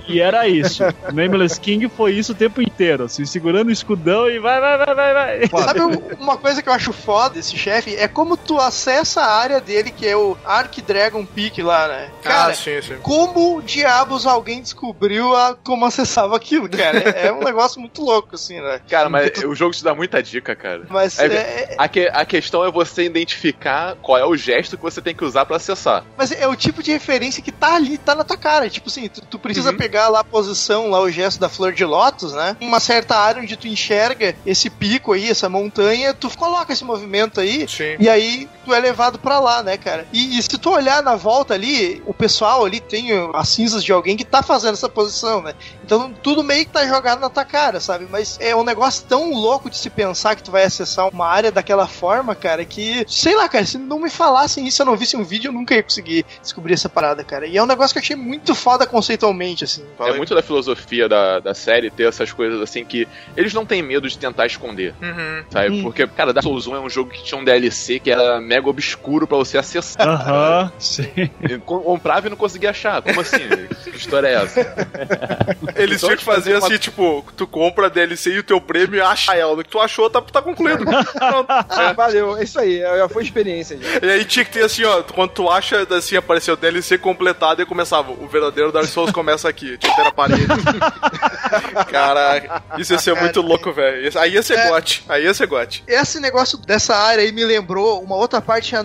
E, e era isso. O Nameless King foi isso o tempo inteiro, assim, segurando o escudão e vai, vai, vai, vai, vai. Sabe um- uma coisa que eu acho foda desse chefe? É como tu acessa a área dele, que é o Arc Dragon Peak lá, né? Cara, ah, sim, sim. como diabos alguém descobriu a, como acessava aquilo, cara? É, é um negócio muito louco, assim, né? Cara, mas o jogo te dá muita dica, cara. Mas É- é, A, que- a questão é você identificar qual é o gesto que você tem que usar pra acessar. Mas é o tipo de referência que tá ali, tá na tua cara. Tipo assim, tu, tu precisa pegar lá a posição, lá o gesto da flor de lótus, né? Uma certa área onde tu enxerga esse pico aí, essa montanha, tu coloca esse movimento aí, Sim. e aí tu é levado pra lá, né, cara? E, e se tu olhar na volta ali, o pessoal ali tem as cinzas de alguém que tá fazendo essa posição, né? Então tudo meio que tá jogado na tua cara, sabe? Mas é um negócio tão louco de se pensar que tu vai acessar uma área daquela forma, cara, que, sei lá, cara, se não me falassem isso, eu não visse um vídeo, eu nunca ia conseguir descobrir essa parada, cara. E E é um negócio que eu achei muito foda conceitualmente, assim. É muito da filosofia da, da série ter essas coisas assim que eles não têm medo de tentar esconder. Uhum. Sabe? Hum. Porque, cara, Dark Souls 1 é um jogo que tinha um DLC que era mega obscuro pra você acessar. Aham, sim. Eu comprava e não conseguia achar. Como assim? que história é essa? Eles Então, tinham que fazer uma- assim, tipo, tu compra a DLC e o teu prêmio é achar ela. O que tu achou tá, tá concluído. Pronto. Ah, valeu, é isso aí, já foi experiência. Já. E aí tinha que ter assim, ó, quando tu acha assim, apareceu DLC completado e começava, o verdadeiro Dark Souls começa aqui, tinha que ter na parede. Caraca, isso ia ser muito louco, velho. Aí ia ser É. gote, aí ia ser gote. Esse negócio dessa área aí me lembrou uma outra parte em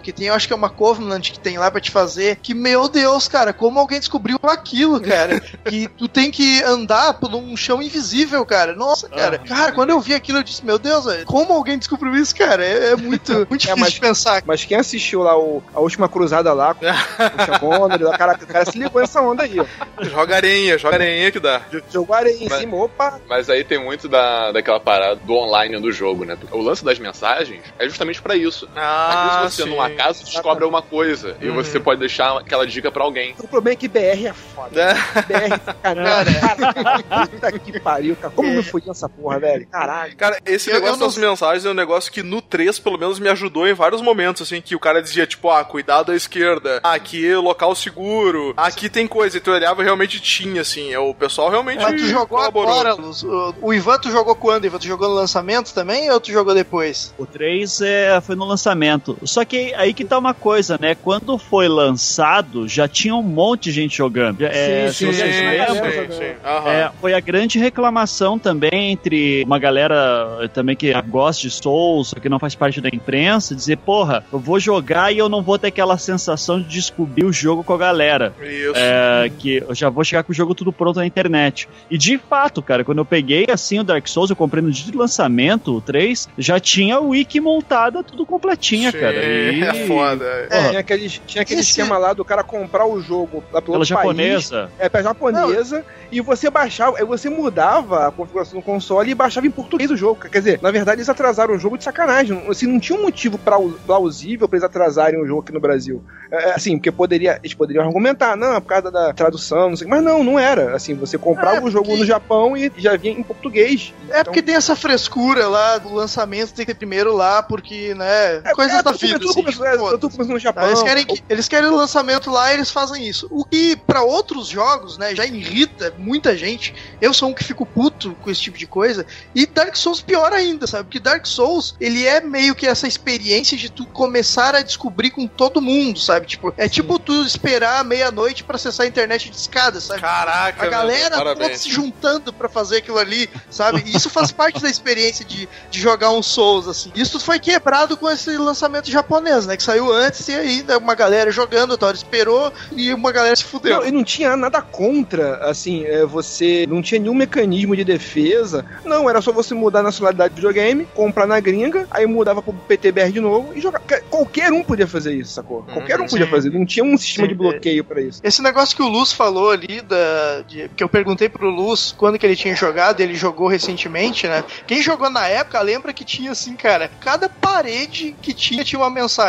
Que tem, eu acho que é uma Covenant que tem lá pra te fazer, que, meu Deus, cara, como alguém descobriu aquilo, cara? que tu tem que andar por um chão invisível, cara. Nossa, cara. Cara, quando eu vi aquilo, eu disse, meu Deus, como alguém descobriu isso, cara? É, é muito, muito difícil mas- de pensar. Mas quem assistiu lá o, a última cruzada lá com o Sean Connery, lá, cara, o cara se ligou nessa onda aí, ó. Joga areinha, joga areinha que dá. Jogou areia em Mas- cima, opa. Mas aí tem muito da, daquela parada do online do jogo, né? O lance das mensagens é justamente pra isso. Ah, vezes você, sim. Num acaso, descobre alguma coisa e Uhum. você pode deixar aquela dica pra alguém. O problema é que BR é foda. BR, caralho. Cara, puta que pariu, cara. Como me fudi essa porra, velho? Caralho. Cara, esse Eu- negócio eu não das mensagens é um negócio que no 3, pelo menos, me ajudou em vários momentos, assim, que o cara dizia, tipo, ah, cuidado à esquerda, aqui é local seguro, aqui tem coisa, e tu olhava e realmente tinha, assim, é, o pessoal realmente Mas tu jogou colaborou. agora, Luz. O, o Ivan, tu jogou quando, Ivan? Tu jogou no lançamento também ou tu jogou depois? O 3 é, foi no lançamento. Só que aí que tá uma coisa, né? Quando foi lançado, já tinha um monte de gente jogando. É, se sim, vocês sim, lembram, sim, sim. É, foi a grande reclamação também entre uma galera eh, também que gosta de Souls, que não faz parte da imprensa, dizer, porra, eu vou jogar e eu não vou ter aquela sensação de descobrir o jogo com a galera. Isso. É, que eu já vou chegar com o jogo tudo pronto na internet. E de fato, cara, quando eu peguei assim o Dark Souls, eu comprei no dia de lançamento, o 3, já tinha a wiki montada, tudo completinha, Sim, cara. E... é foda. é. É, tinha aquele, tinha aquele Esse- esquema lá do cara comprar o jogo lá pelo Pela outro país. japonesa. É, pra japonesa. E você baixava, aí você mudava a configuração do console e baixava em português o jogo. Quer dizer, na verdade eles atrasaram o jogo de sacanagem. Não- Assim, não tinha um motivo pra- plausível pra eles atrasarem o jogo aqui no Brasil. É, assim, porque poderia, eles poderiam argumentar, não, é por causa da tradução, não sei. Mas não, não era. Assim, você comprava É, o jogo no Japão e já vinha em português. É porque tem essa frescura lá do lançamento, tem que ter primeiro lá, porque, né, É, coisas é, da vida. tudo assim, começou- é, tudo começou no Japão. Tá, Eles querem, que- eles querem o lançamento lá e eles fazem isso. O que, pra outros jogos, né, já irrita muita gente. Eu sou um que fico puto com esse tipo de coisa. E Dark Souls pior ainda, sabe? Porque Dark Souls, ele é meio que essa experiência de tu começar a descobrir com todo mundo, sabe? Tipo, é tipo tu esperar meia-noite pra acessar a internet de escada, sabe? Caraca, A galera toda se juntando pra fazer aquilo ali, sabe? E isso faz parte da experiência de, de jogar um Souls, assim. Isso tudo foi quebrado com esse lançamento japonês, né? Que saiu antes e aí né, uma galera jogando, hora esperou e uma galera se fudeu. Não, e não tinha nada contra, assim, é, você não tinha nenhum mecanismo de defesa. Não, era só você mudar a nacionalidade do videogame, comprar na gringa, aí mudava pro PTBR de novo e jogar. Qualquer um podia fazer isso, sacou? Qualquer um podia sim. fazer. Não tinha um sistema Sim, de bloqueio pra isso. Esse negócio que o Luz falou ali, da, de- que eu perguntei pro Luz quando que ele tinha jogado, ele jogou recentemente, né? Quem jogou na época lembra que tinha assim, cara, cada parede que tinha tinha uma mensagem.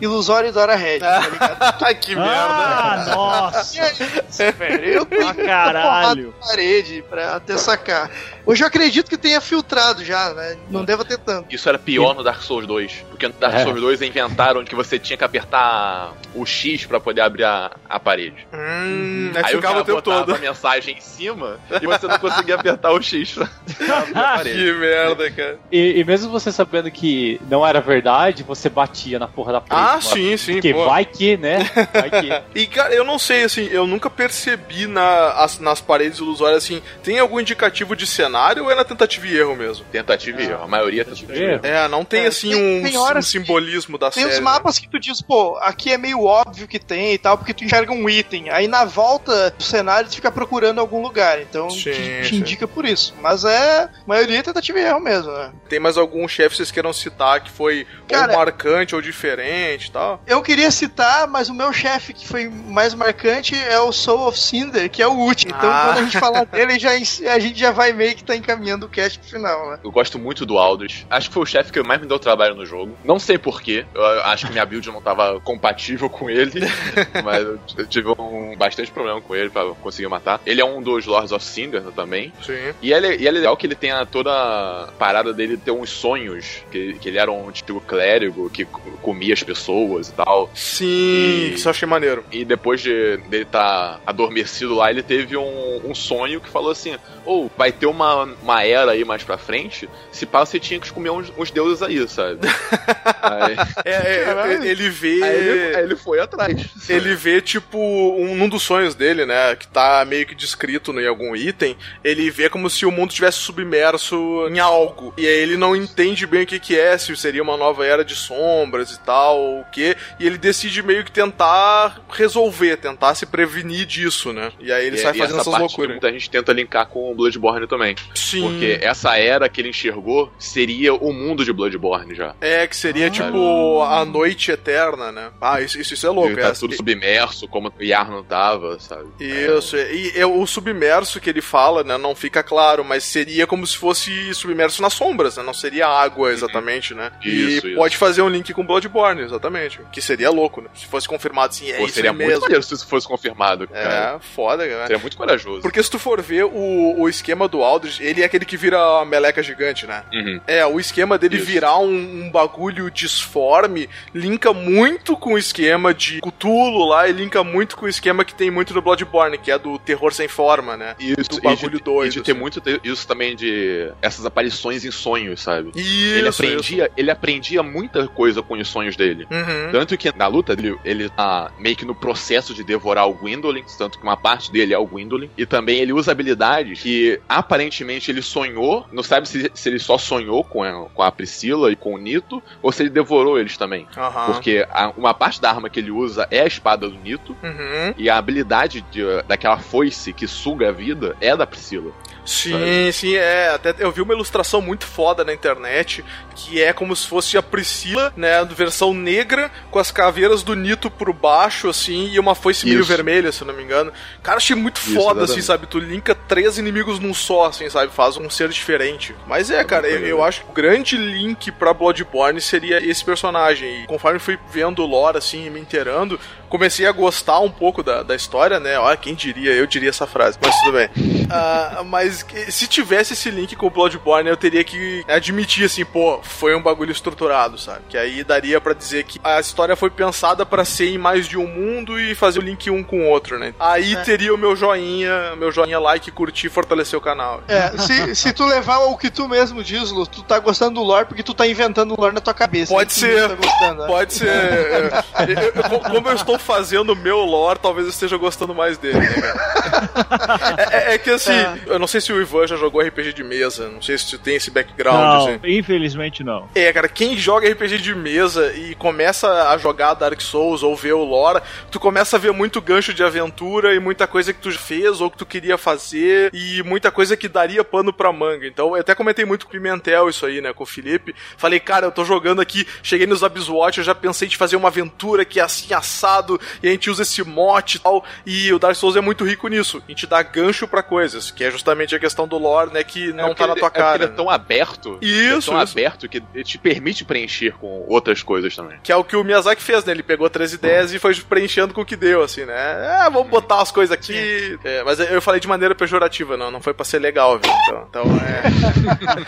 Ilusório Dora Red, tá ligado? que Ah, merda. nossa! E aí, velho, eu Ah, caralho! na parede pra até sacar. Hoje eu acredito que tenha filtrado já, né? Não deva ter tanto. Isso era pior no Dark Souls 2. Porque no Dark É. Souls 2 inventaram que você tinha que apertar o X pra poder abrir a, a parede. Hum, aí Aí o ficava cara o tempo todo. a mensagem em cima e você não conseguia apertar o X pra abrir a parede. Que merda, cara. E, e mesmo você sabendo que não era verdade, você batia na porra da parede. Ah, sim, sim. Porque pô. vai que, né? Vai que. E, cara, eu não sei, assim, eu nunca percebi na, as- nas paredes ilusórias, assim, tem algum indicativo de cenário ou é na tentativa e erro mesmo? Tentativa e erro. A maioria é tentativa e erro. É, não tem, É, assim, tem- um, tem um simbolismo da Tem série. os mapas que tu diz, pô, aqui é meio óbvio que tem e tal, porque tu enxerga um item. Aí na volta do cenário tu fica procurando algum lugar. Então Sim, te, te sim. indica por isso. Mas é. A maioria é tentativa e erro mesmo, né? Tem mais algum chefe que vocês queiram citar que foi Cara- ou marcante ou diferente e tal? Eu queria citar, mas o meu chefe que foi mais marcante é o Soul of Cinder, que é o último. Então Ah. quando a gente falar dele, já, a gente já vai meio que tá encaminhando o cast pro final, né? Eu gosto muito do Aldrich. Acho que foi o chefe que mais me deu trabalho no jogo. Não sei porquê. Eu acho que minha build não tava compatível com ele. mas eu tive um bastante problema com ele pra conseguir matar. Ele é um dos Lords of Singer também. Sim. E ele, e é legal que ele tenha toda a parada dele ter uns sonhos. Que, que ele era um tipo clérigo que comia as pessoas e tal. Sim, isso eu achei maneiro. E depois de dele estar adormecido lá, ele teve um, um sonho que falou assim: Ou vai ter uma, uma era aí mais pra frente. Se pá, você tinha que comer uns, uns deuses aí, sabe? aí, É, é, Caralho. ele vê. Aí ele- aí ele foi atrás. Ele vê, tipo, um, num dos sonhos dele, né? Que tá meio que descrito em algum item. Ele vê como se o mundo tivesse submerso em algo. E aí ele não entende bem o que, que é, se seria uma nova era de sombras e tal, ou o quê. E ele decide meio que tentar resolver, tentar se prevenir disso, né? E aí ele E- sai e fazendo essa essas loucuras. Muita gente tenta linkar com o Bloodborne também. Sim. Porque essa era que ele enxergou seria o mundo de Bloodborne já. É, que seria tipo a noite eterna, né? Ah, isso, isso, isso é louco. Ele tá é. tudo submerso, como o Yarno tava, sabe? Isso, e é o submerso que ele fala, né, não fica claro, mas seria como se fosse submerso nas sombras, né, não seria água exatamente, né? Uhum. Isso, e isso. pode fazer um link com Bloodborne, exatamente, que seria louco, né? Se fosse confirmado assim, é Pô, isso seria aí muito mesmo. maneiro se isso fosse confirmado, cara. É, foda, cara. Seria muito corajoso. Porque se tu for ver o, o esquema do Ele é aquele que vira a meleca gigante, né? Uhum. É, o esquema dele virar um, um bagulho disforme linka muito com o esquema de Cthulhu lá e linka muito com o esquema que tem muito no Bloodborne, que é do terror sem forma, né? Isso, do e bagulho de, doido. e de ter assim. muito isso também de essas aparições em sonhos, sabe? Isso, ele aprendia, ele aprendia muita coisa com os sonhos dele. Uhum. Tanto que na luta ele, ele tá meio que no processo de devorar o Gwendolyn, tanto que uma parte dele é o Gwendolyn. E também ele usa habilidades que aparentemente ele sonhou, não sabe se, se ele só sonhou com a, com a Priscila e com o Nito, ou se ele devorou eles também. Aham. Porque a- uma parte da arma que ele usa é a espada do Nito, Uhum. e a habilidade de- daquela foice que suga a vida é da Priscila. Sim, sim, é. Até eu vi uma ilustração muito foda na internet que é como se fosse a Priscila, né, versão negra, com as caveiras do Nito por baixo, assim, e uma foice meio vermelha, se eu não me engano. Cara, achei muito Isso, foda, assim, exatamente. sabe? Tu linka três inimigos num só, assim, sabe? Faz um ser diferente. Mas é, cara, eu, eu acho que o grande link pra Bloodborne seria esse personagem. E conforme fui vendo o lore, assim, e me inteirando, comecei a gostar um pouco da, da história, né? Olha, quem diria? Eu diria essa frase, mas tudo bem. Ah, mas se tivesse esse link com o Bloodborne, eu teria que admitir, assim, pô, foi um bagulho estruturado, sabe? Que aí daria pra dizer que a história foi pensada pra ser em mais de um mundo e fazer o link um com o outro, né? Aí É. teria o meu joinha, meu joinha like, curtir, fortalecer o canal. É, se, se tu levar o que tu mesmo diz, Lu, tu tá gostando do lore porque tu tá inventando o lore na tua cabeça. Pode Tu ser. Tá gostando, né? Pode ser. É, eu- eu- como eu estou fazendo o meu lore, talvez eu esteja gostando mais dele. né, é, é- é que assim, eu não sei se o Ivan já jogou RPG de mesa, não sei se tu tem esse background. Não, assim. infelizmente não. É, cara, quem joga RPG de mesa e começa a jogar Dark Souls ou ver o lore, tu começa a ver muito gancho de aventura e muita coisa que tu fez ou que tu queria fazer e muita coisa que daria pano pra manga. Então, eu até comentei muito com o Pimentel isso aí, né, com o Felipe. Falei, cara, eu tô jogando aqui, cheguei nos Abysswatch, eu já pensei de fazer uma aventura que é assim assado e a gente usa esse mote e tal. E o Dark Souls é muito rico nisso. A gente dá gancho pra coisas, que é justamente a questão do lore, né, que não porque tá na ele- tua é porque cara. ele é tão aberto. Isso, é tão isso. aberto que ele te permite preencher com outras coisas também. Que é o que o Miyazaki fez, né? Ele pegou três ideias e foi preenchendo com o que deu, assim, né? Ah, vamos botar as coisas aqui. É, mas eu falei de maneira pejorativa, não, não foi pra ser legal, viu? Então, então é.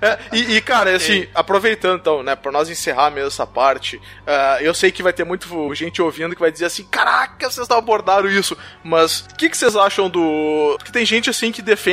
É, e, e, cara, assim, aproveitando então, né, pra nós encerrar mesmo essa parte, ah, eu sei que vai ter muito gente ouvindo que vai dizer assim: caraca, vocês não abordaram isso, mas o que, que vocês acham do. Porque tem gente assim que defende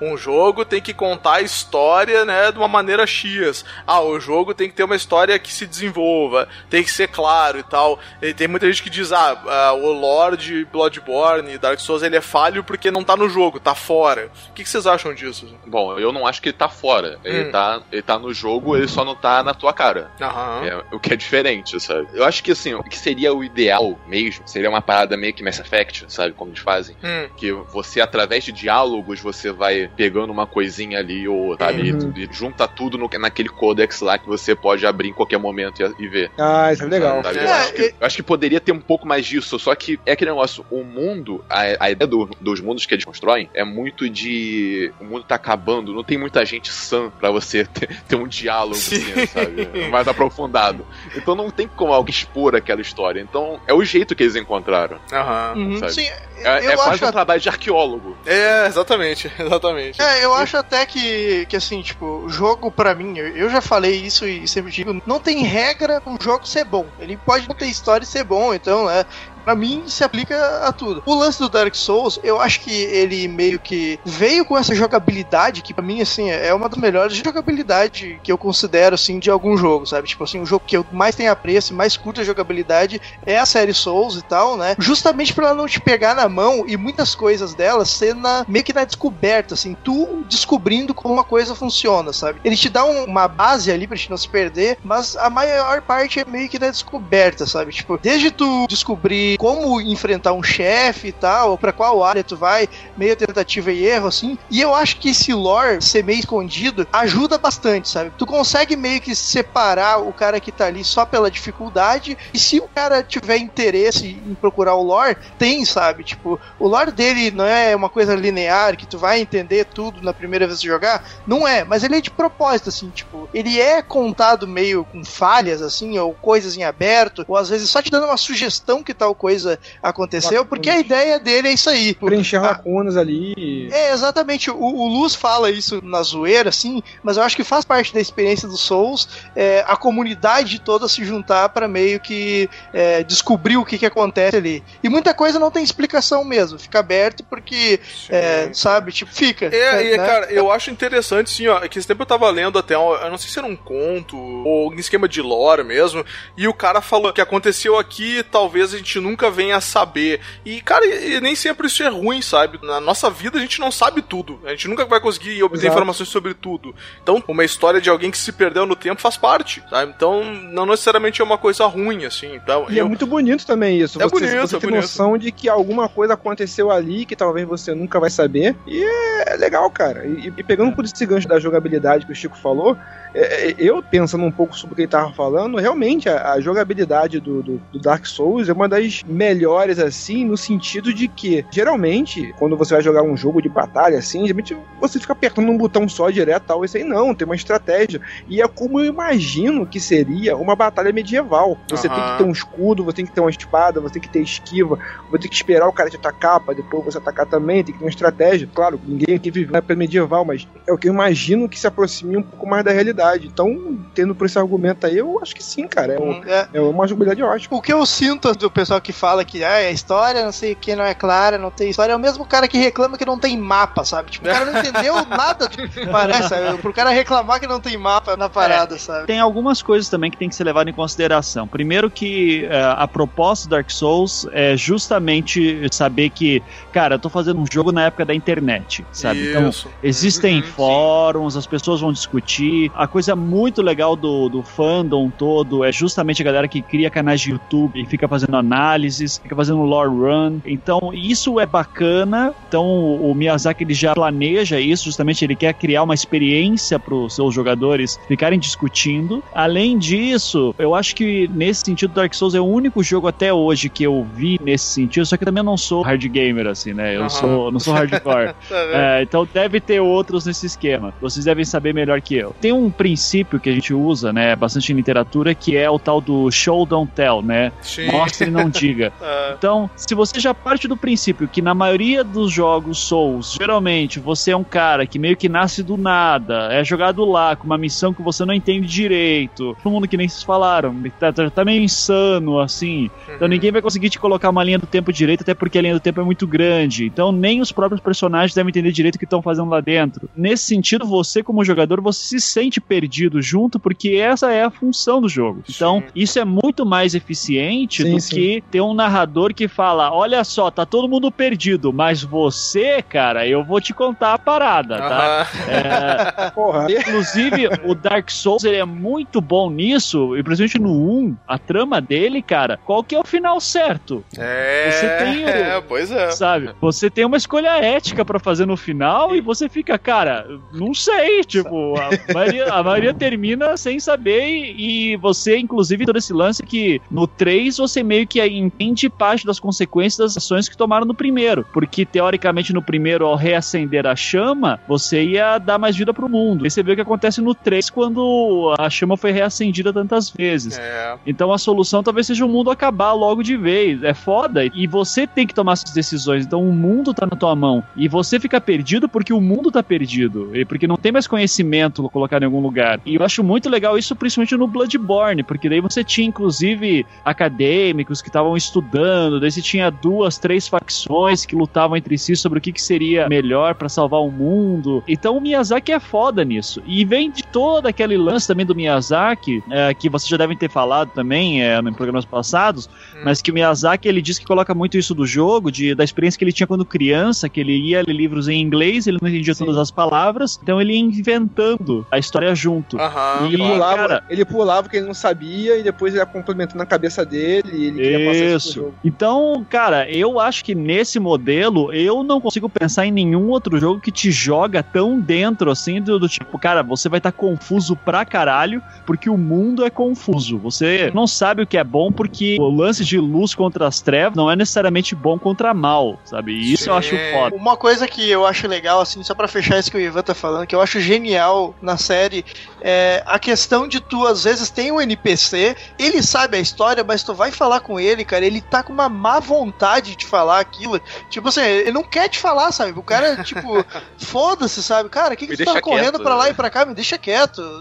um jogo tem que contar a história, né, de uma maneira X. Ah, o jogo tem que ter uma história que se desenvolva, tem que ser claro e tal. E tem muita gente que diz: ah, ah, o Lord Bloodborne e Dark Souls ele é falho porque não tá no jogo, tá fora. O que, vocês acham disso? Bom, eu não acho que ele tá fora. Ele, Hum. tá, ele tá no jogo, ele só não tá na tua cara. Aham. É, o que é diferente, sabe? Eu acho que assim, o que seria o ideal mesmo seria uma parada meio que Mass Effect, sabe? Como eles fazem. Hum. Que você, através de diálogos, você vai pegando uma coisinha ali ou outra, sabe? Uhum. E, e junta tudo no- naquele codex lá que você pode abrir em qualquer momento e, e ver. Ah, isso é legal. Sabe? Eu, É, acho que, eu acho que poderia ter um pouco mais disso, só que é aquele negócio, o mundo, a, a ideia do- dos mundos que eles constroem é muito de. O mundo tá acabando, não tem muita gente sã pra você ter, ter um diálogo, assim, sabe? Mais aprofundado. Então não tem como alguém expor aquela história. Então é o jeito que eles encontraram. Aham. Uhum, sabe? sim, É, eu é quase acho um trabalho de arqueólogo. É, exatamente, exatamente. É, eu acho até que, que assim, tipo, o jogo pra mim, eu, eu já falei isso e sempre digo, não tem regra um jogo ser bom. Ele pode não ter história e ser bom, então, né? Pra mim, se aplica a tudo. O lance do Dark Souls, eu acho que ele meio que veio com essa jogabilidade que, pra mim, assim, é uma das melhores jogabilidades que eu considero, assim, de algum jogo, sabe? Tipo assim, o jogo que eu mais tenho apreço mais curto a jogabilidade é a série Souls e tal, né? Justamente pra ela não te pegar na mão e muitas coisas dela ser na, meio que na descoberta, assim, tu descobrindo como uma coisa funciona, sabe? Ele te dá um- uma base ali pra gente não se perder, mas a maior parte é meio que na descoberta, sabe? Tipo, desde tu descobrir como enfrentar um chefe e tal, pra qual área tu vai, meio tentativa e erro, assim. E eu acho que esse lore ser meio escondido ajuda bastante, sabe? Tu consegue meio que separar o cara que tá ali só pela dificuldade, e se o cara tiver interesse em procurar o lore, tem, sabe? Tipo, o lore dele não é uma coisa linear que tu vai entender tudo na primeira vez de jogar, não é, mas ele é de propósito, assim, tipo, ele é contado meio com falhas, assim, ou coisas em aberto, ou às vezes só te dando uma sugestão que tal coisa aconteceu, porque a ideia dele é isso aí. Preencher lacunas ali. É, exatamente. O, o Luz fala isso na zoeira, assim, mas eu acho que faz parte da experiência do Souls é, a comunidade toda se juntar para meio que é, descobrir o que, que acontece ali. E muita coisa não tem explicação mesmo, fica aberto porque, é, sabe, tipo, fica. É, e, né? cara, eu acho interessante, sim, ó, que esse tempo eu tava lendo até, eu não sei se era um conto ou um esquema de lore mesmo, e o cara falou que aconteceu aqui, talvez a gente nunca venha a saber. E, cara, e, nem sempre isso é ruim, sabe? Na nossa vida a gente não sabe tudo, a gente nunca vai conseguir obter Exato. informações sobre tudo. Então, uma história de alguém que se perdeu no tempo faz parte, sabe? Então, não necessariamente é uma coisa ruim, assim. Então, E é eu- muito bonito também isso. É você, bonito, você é tem bonito. noção de que alguma coisa aconteceu ali que talvez você nunca vai saber. E é legal, cara. E, e pegando por esse gancho da jogabilidade que o Chico falou, é, é, eu pensando um pouco sobre o que ele tava falando, realmente a, a jogabilidade do, do- do Dark Souls é uma das melhores, assim, no sentido de que, geralmente, quando você vai jogar um jogo de batalha, assim, geralmente você fica apertando um botão só direto tal. Isso aí não, tem uma estratégia. E é como eu imagino que seria uma batalha medieval. Você tem Aham. que ter um escudo, você tem que ter uma espada, você tem que ter esquiva, você tem que esperar o cara te atacar pra depois você atacar também, tem que ter uma estratégia. Claro, ninguém aqui vive na época medieval, mas é o que eu imagino que se aproxime um pouco mais da realidade. Então, tendo por esse argumento aí, eu acho que sim, cara. É, um- É. é uma jogabilidade ótima. O que eu sinto do pessoal que fala que ah, a história, não sei o que, não é clara, não tem história, é o mesmo cara que reclama que não tem mapa, sabe? Tipo, o cara não entendeu nada do que parece, sabe? Pro cara reclamar que não tem mapa na parada, sabe? Tem algumas coisas também que tem que ser levado em consideração. Primeiro que eh, a proposta do Dark Souls é justamente saber que, cara, eu tô fazendo um jogo na época da internet, sabe? Então, Isso. existem fóruns, as pessoas vão discutir. A coisa muito legal do, do fandom todo é justamente a galera que cria canais de YouTube e fica fazendo análises, fica fazendo lore run. Então, isso é bacana. Então, o Miyazaki ele já planeja isso, justamente ele quer criar uma experiência para os seus jogadores ficarem discutindo. Além disso, eu acho que nesse sentido Dark Souls é o único jogo até hoje que eu vi nesse sentido, só que eu também não sou hard gamer assim, né? Eu Aham. sou não sou hardcore. Tá? É, então deve ter outros nesse esquema. Vocês devem saber melhor que eu. Tem um princípio que a gente usa, né, bastante em literatura, que é o tal do show don't tell, né? Sim. Mostre e não diga. É. Então, se você já parte do princípio que na maioria dos jogos Souls, geralmente você é um cara que meio que nasce do nada, é jogado lá com uma missão que você não entende direito, todo mundo que nem vocês falaram, tá, tá, tá meio insano assim. Então ninguém vai conseguir te colocar uma linha do tempo direito, até porque a linha do tempo é muito grande. Então nem os próprios personagens devem entender direito o que estão fazendo lá dentro. Nesse sentido, você como jogador, você se sente perdido junto, porque essa é a função do jogo. Então, isso é muito mais eficiente Sim, do sim. que ter ter um narrador que fala: olha só, tá todo mundo perdido, mas você, cara, eu vou te contar a parada, tá? É, Porra. Inclusive, o Dark Souls ele é muito bom nisso, e principalmente no 1, a trama dele, cara, qual que é o final certo? É. Você tem o- É, pois é. Sabe? Você tem uma escolha ética pra fazer no final e você fica, cara, não sei, tipo, a maioria, a maioria termina sem saber e, e você, inclusive, todo esse lance que no 3 você meio que entende parte das consequências das ações que tomaram no primeiro, porque teoricamente no primeiro, ao reacender a chama, você ia dar mais vida pro mundo. E você vê o que acontece no 3 quando a chama foi reacendida tantas vezes. É. Então a solução talvez seja o mundo acabar logo de vez. É foda. E você tem que tomar essas decisões. Então o mundo tá na tua mão. E você fica perdido porque o mundo tá perdido. E porque não tem mais conhecimento colocado em algum lugar. E eu acho muito legal isso, principalmente no Bloodborne. Porque daí você tinha, inclusive, acadêmicos que estavam estudando. Daí você tinha duas, três facções que lutavam entre si sobre o que, que seria melhor pra salvar o mundo. Então o Miyazaki é foda nisso. E vem todo aquele lance também do Miyazaki, é, que vocês já devem ter falado também é, em programas passados, mas que o Miyazaki ele diz que coloca muito isso do jogo, de, da experiência que ele tinha quando criança, que ele ia ler livros em inglês, ele não entendia todas as palavras, então ele ia inventando a história junto. Aham. Ele E, pulava, cara, ele pulava o que ele não sabia e depois ele ia complementando na cabeça dele e ele queria passar isso pro Isso. jogo. Então, cara, eu acho que nesse modelo eu não consigo pensar em nenhum outro jogo que te joga tão dentro assim do, do tipo, cara, você vai estar confuso pra caralho porque o mundo é confuso. Você não sabe o que é bom porque o lance de luz contra as trevas não é necessariamente bom contra mal, sabe? E isso eu acho foda. Uma coisa que eu acho legal, assim, só pra fechar isso que o Ivan tá falando, que eu acho genial na série, é a questão de tu, às vezes, tem um NPC, ele sabe a história, mas tu vai falar com ele, cara, ele tá com uma má vontade de falar aquilo. Tipo assim, ele não quer te falar, sabe? O cara, tipo, foda-se, sabe? Cara, o que, que tu tá correndo quieto, pra lá né? e pra cá? Me deixa quieto,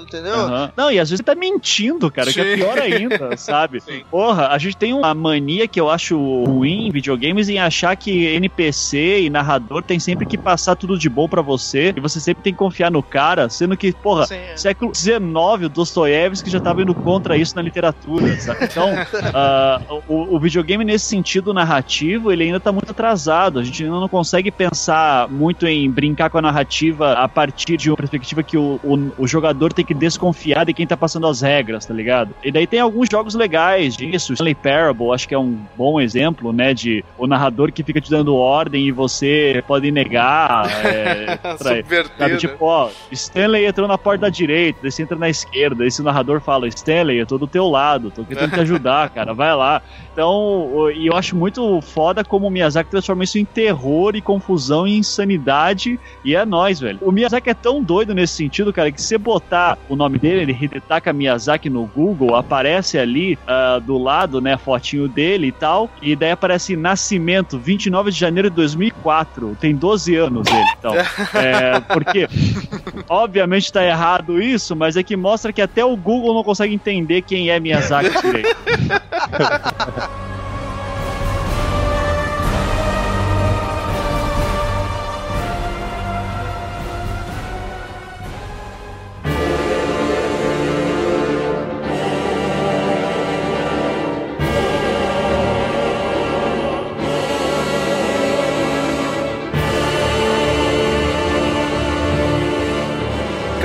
entendeu? Aham. Não, e às vezes tá mentindo, cara, que é Sim. pior ainda, sabe? Porra, a gente tem uma mania que eu acho ruim em videogames em achar que NPC e narrador tem sempre que passar tudo de bom pra você e você sempre tem que confiar no cara, sendo que, porra, Sim, é. século XIX, o Dostoiévski já tava indo contra isso na literatura, sabe? Então, ah, o, o videogame nesse sentido narrativo, ele ainda tá muito atrasado. A gente ainda não consegue pensar muito em brincar com a narrativa a partir de uma perspectiva que o, o, o jogador tem que desconfiar de quem tá passando as regras, tá ligado? E daí tem alguns jogos legais disso. Stanley Parable, acho que é um bom exemplo, né? De o narrador que fica te dando ordem e você pode negar. É, pra- sabe? né? Tipo, ó, Stanley entrou na porta da direita, daí você entra na esquerda, esse narrador fala, Stanley, eu tô do teu lado, tô tentando te ajudar, cara, vai lá. Então, o- e eu acho muito foda como o Miyazaki transforma isso em terror e confusão e insanidade, e é nóis, velho. O Miyazaki é tão doido nesse sentido, cara, que se você botar o nome dele, ele Hidetaka Miyazaki no Google, aparece ali ah, do lado, né, a fotinho dele e tal, e daí aparece nascimento, 29 de janeiro de 2004, tem 12 anos ele, então. É, porque, obviamente tá errado isso, mas é que mostra que até o Google não consegue entender quem é Miyazaki direito.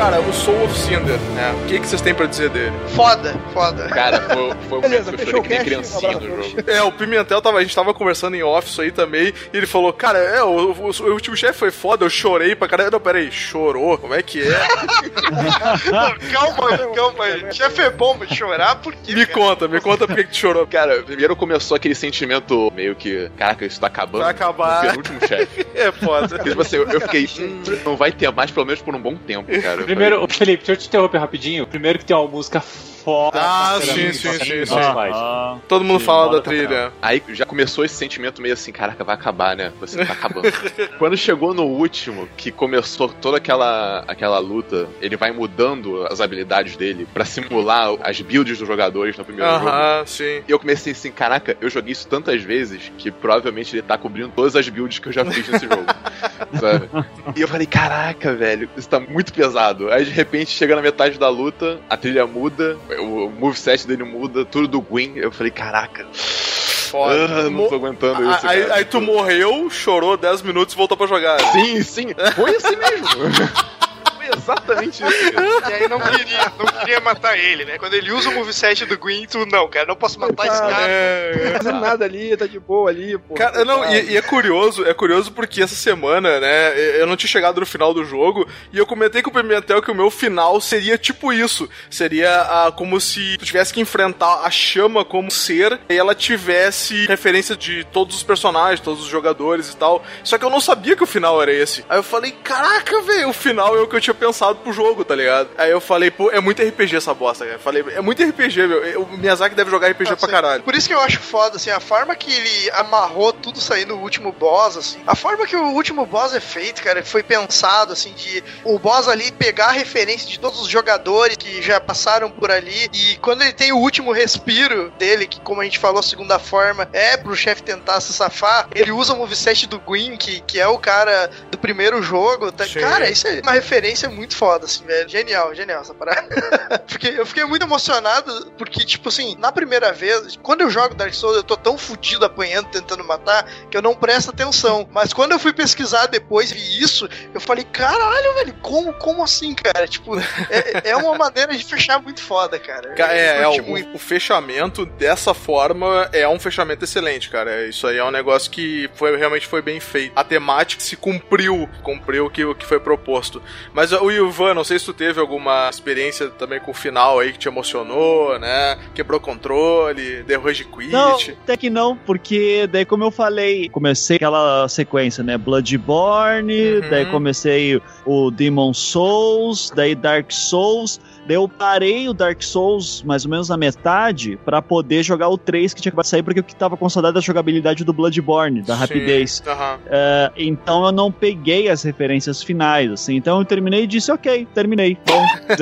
Cara, o Soul of Cinder, né? O que, que vocês têm pra dizer dele? Foda, foda. Cara, foi, foi o Beleza, momento que eu chorei o que nem criancinha um no jogo. É, o Pimentel tava. A gente tava conversando em office aí também. E ele falou, cara, é, o, o, o último chefe foi foda, eu chorei pra caralho. Não, peraí, chorou? Como é que é? Não, calma aí, calma aí. Chefe é bom, mas chorar por quê? me cara? conta, me conta por que tu chorou. Cara, primeiro começou aquele sentimento meio que, caraca, isso tá acabando. Vai acabar. No penúltimo chefe. É foda. Tipo assim, eu, eu fiquei, hum, não vai ter mais, pelo menos por um bom tempo, cara. Primeiro, Felipe, deixa eu te interromper rapidinho. Primeiro que tem uma música foda. Ah, sim, sim, sim, sim. demais. Ah, Todo mundo Sim, fala da trilha. Aí já começou esse sentimento meio assim, caraca, vai acabar, né? Você tá acabando. Quando chegou no último, que começou toda aquela, aquela luta, ele vai mudando as habilidades dele pra simular as builds dos jogadores no primeiro jogo. Aham, sim. E eu comecei assim, caraca, eu joguei isso tantas vezes que provavelmente ele tá cobrindo todas as builds que eu já fiz nesse jogo. sabe? E eu falei, caraca, velho, isso tá muito pesado. Aí de repente chega na metade da luta, a trilha muda, o moveset dele muda, tudo do Gwyn. Eu falei, caraca. foda. Ah, não tô aguentando isso. Aí, aí tu morreu, chorou 10 minutos e voltou pra jogar. Sim, sim. Foi assim mesmo. Foi exatamente isso. cara. E aí não queria, não queria matar ele, né? Quando ele usa o moveset do Gwyn, tu, não, cara, não posso matar esse cara. É, Não fazendo nada ali, tá de boa ali, pô. Cara, não, e, e é curioso, é curioso porque essa semana, né, eu não tinha chegado no final do jogo e eu comentei com o Pimentel que o meu final seria tipo isso. Seria ah, como se tu tivesse que enfrentar a chama como ser e ela tivesse referência de todos os personagens, todos os jogadores e tal. Só que eu não sabia que o final era esse. Aí eu falei, caraca, velho, o final é o que eu tinha pensado pro jogo, tá ligado? Aí eu falei, pô, é muito RPG essa bosta, cara. Falei, é muito RPG, meu. O Miyazaki deve jogar RPG pra caralho. Por isso que eu acho foda, assim, a forma que ele amarrou tudo saindo no último boss, assim. A forma que o último boss é feito, cara, foi pensado, assim, de o boss ali pegar a referência de todos os jogadores que já passaram por ali. E quando ele tem o último respiro dele, que como a gente falou, a segunda forma, é pro chefe tentar se safar, ele usa o moveset do Gwyn, que, que é o cara do primeiro jogo. Tá? Sim. Cara, isso é uma referência muito foda, assim, velho. Genial, genial essa parada. Porque eu fiquei muito emocionado, porque, tipo assim, na primeira vez, quando eu jogo Dark Souls, eu tô tão fudido apanhando, tentando matar, que eu não presto atenção. Mas quando eu fui pesquisar depois e vi isso, eu falei, caralho, velho, como, como assim, cara? Tipo, é, é uma maneira de fechar muito foda, cara. Ca- É, é, o, o fechamento dessa forma é um fechamento excelente, cara. Isso aí é um negócio que foi, realmente foi bem feito. A temática se cumpriu, cumpriu o que, o que foi proposto. Mas o Ivan, não sei se tu teve alguma experiência também com o final aí que te emocionou, né? Quebrou controle, deu rage quit. Não, até que não, porque daí, como eu falei, comecei aquela sequência, né? Bloodborne, Uhum. daí comecei o Demon Souls, daí Dark Souls. Daí eu parei o Dark Souls mais ou menos na metade pra poder jogar o 3 que tinha acabado de sair, porque eu tava com saudade da jogabilidade do Bloodborne, da Sim, rapidez. É, então eu não peguei as referências finais, assim. Então eu terminei e disse, ok, terminei. Bom.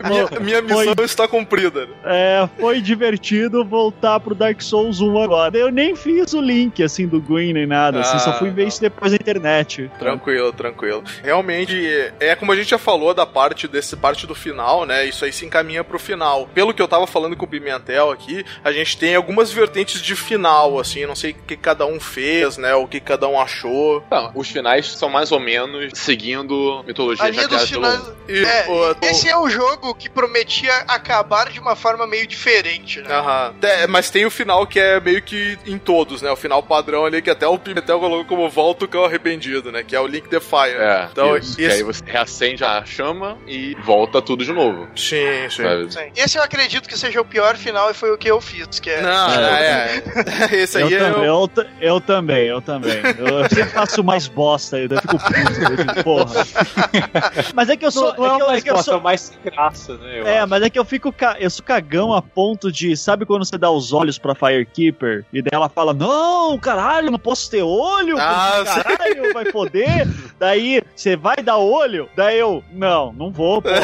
Minha, minha missão está cumprida. É, foi divertido voltar pro Dark Souls 1 agora. Eu nem fiz o link, assim, do Gwyn nem nada, assim, só Ah, fui ver isso depois na internet. Tranquilo, tranquilo. Realmente, é como a gente já falou da parte desse parte do final, né? Isso aí se encaminha pro final. Pelo que eu tava falando com o Pimentel aqui, a gente tem algumas vertentes de final, assim, não sei o que cada um fez, né? O que cada um achou. Não, os finais são mais ou menos seguindo mitologia A linha dos finais. pelo... É, o- esse é o jogo que prometia acabar de uma forma meio diferente, né? Aham. É, mas tem o final que é meio que em todos, né? O final padrão ali, que até o Pimentel colocou como volta o cão arrependido, né? Que é o Link the Fire. É, Então, isso, que esse- aí você reacende a chama e volta tudo de novo. Sim, sim. Sabe? Sim. Esse eu acredito que seja o pior final e foi o que eu fiz, que é... Não, é. Esse aí eu, é. tam- o- eu, ta- eu também, eu também. Eu sempre faço mais bosta, eu fico puto, eu digo, porra. Mas é que eu sou. Não, não é que eu, mais é que eu bosta, sou é mais graça, né? eu É, acho. mas é que eu fico ca... eu sou cagão a ponto de, sabe quando você dá os olhos pra Firekeeper e daí ela fala: "Não, caralho, não posso ter olho". Ah, caralho, vai poder. Daí você vai dar olho, daí eu: "Não, não vou, porra".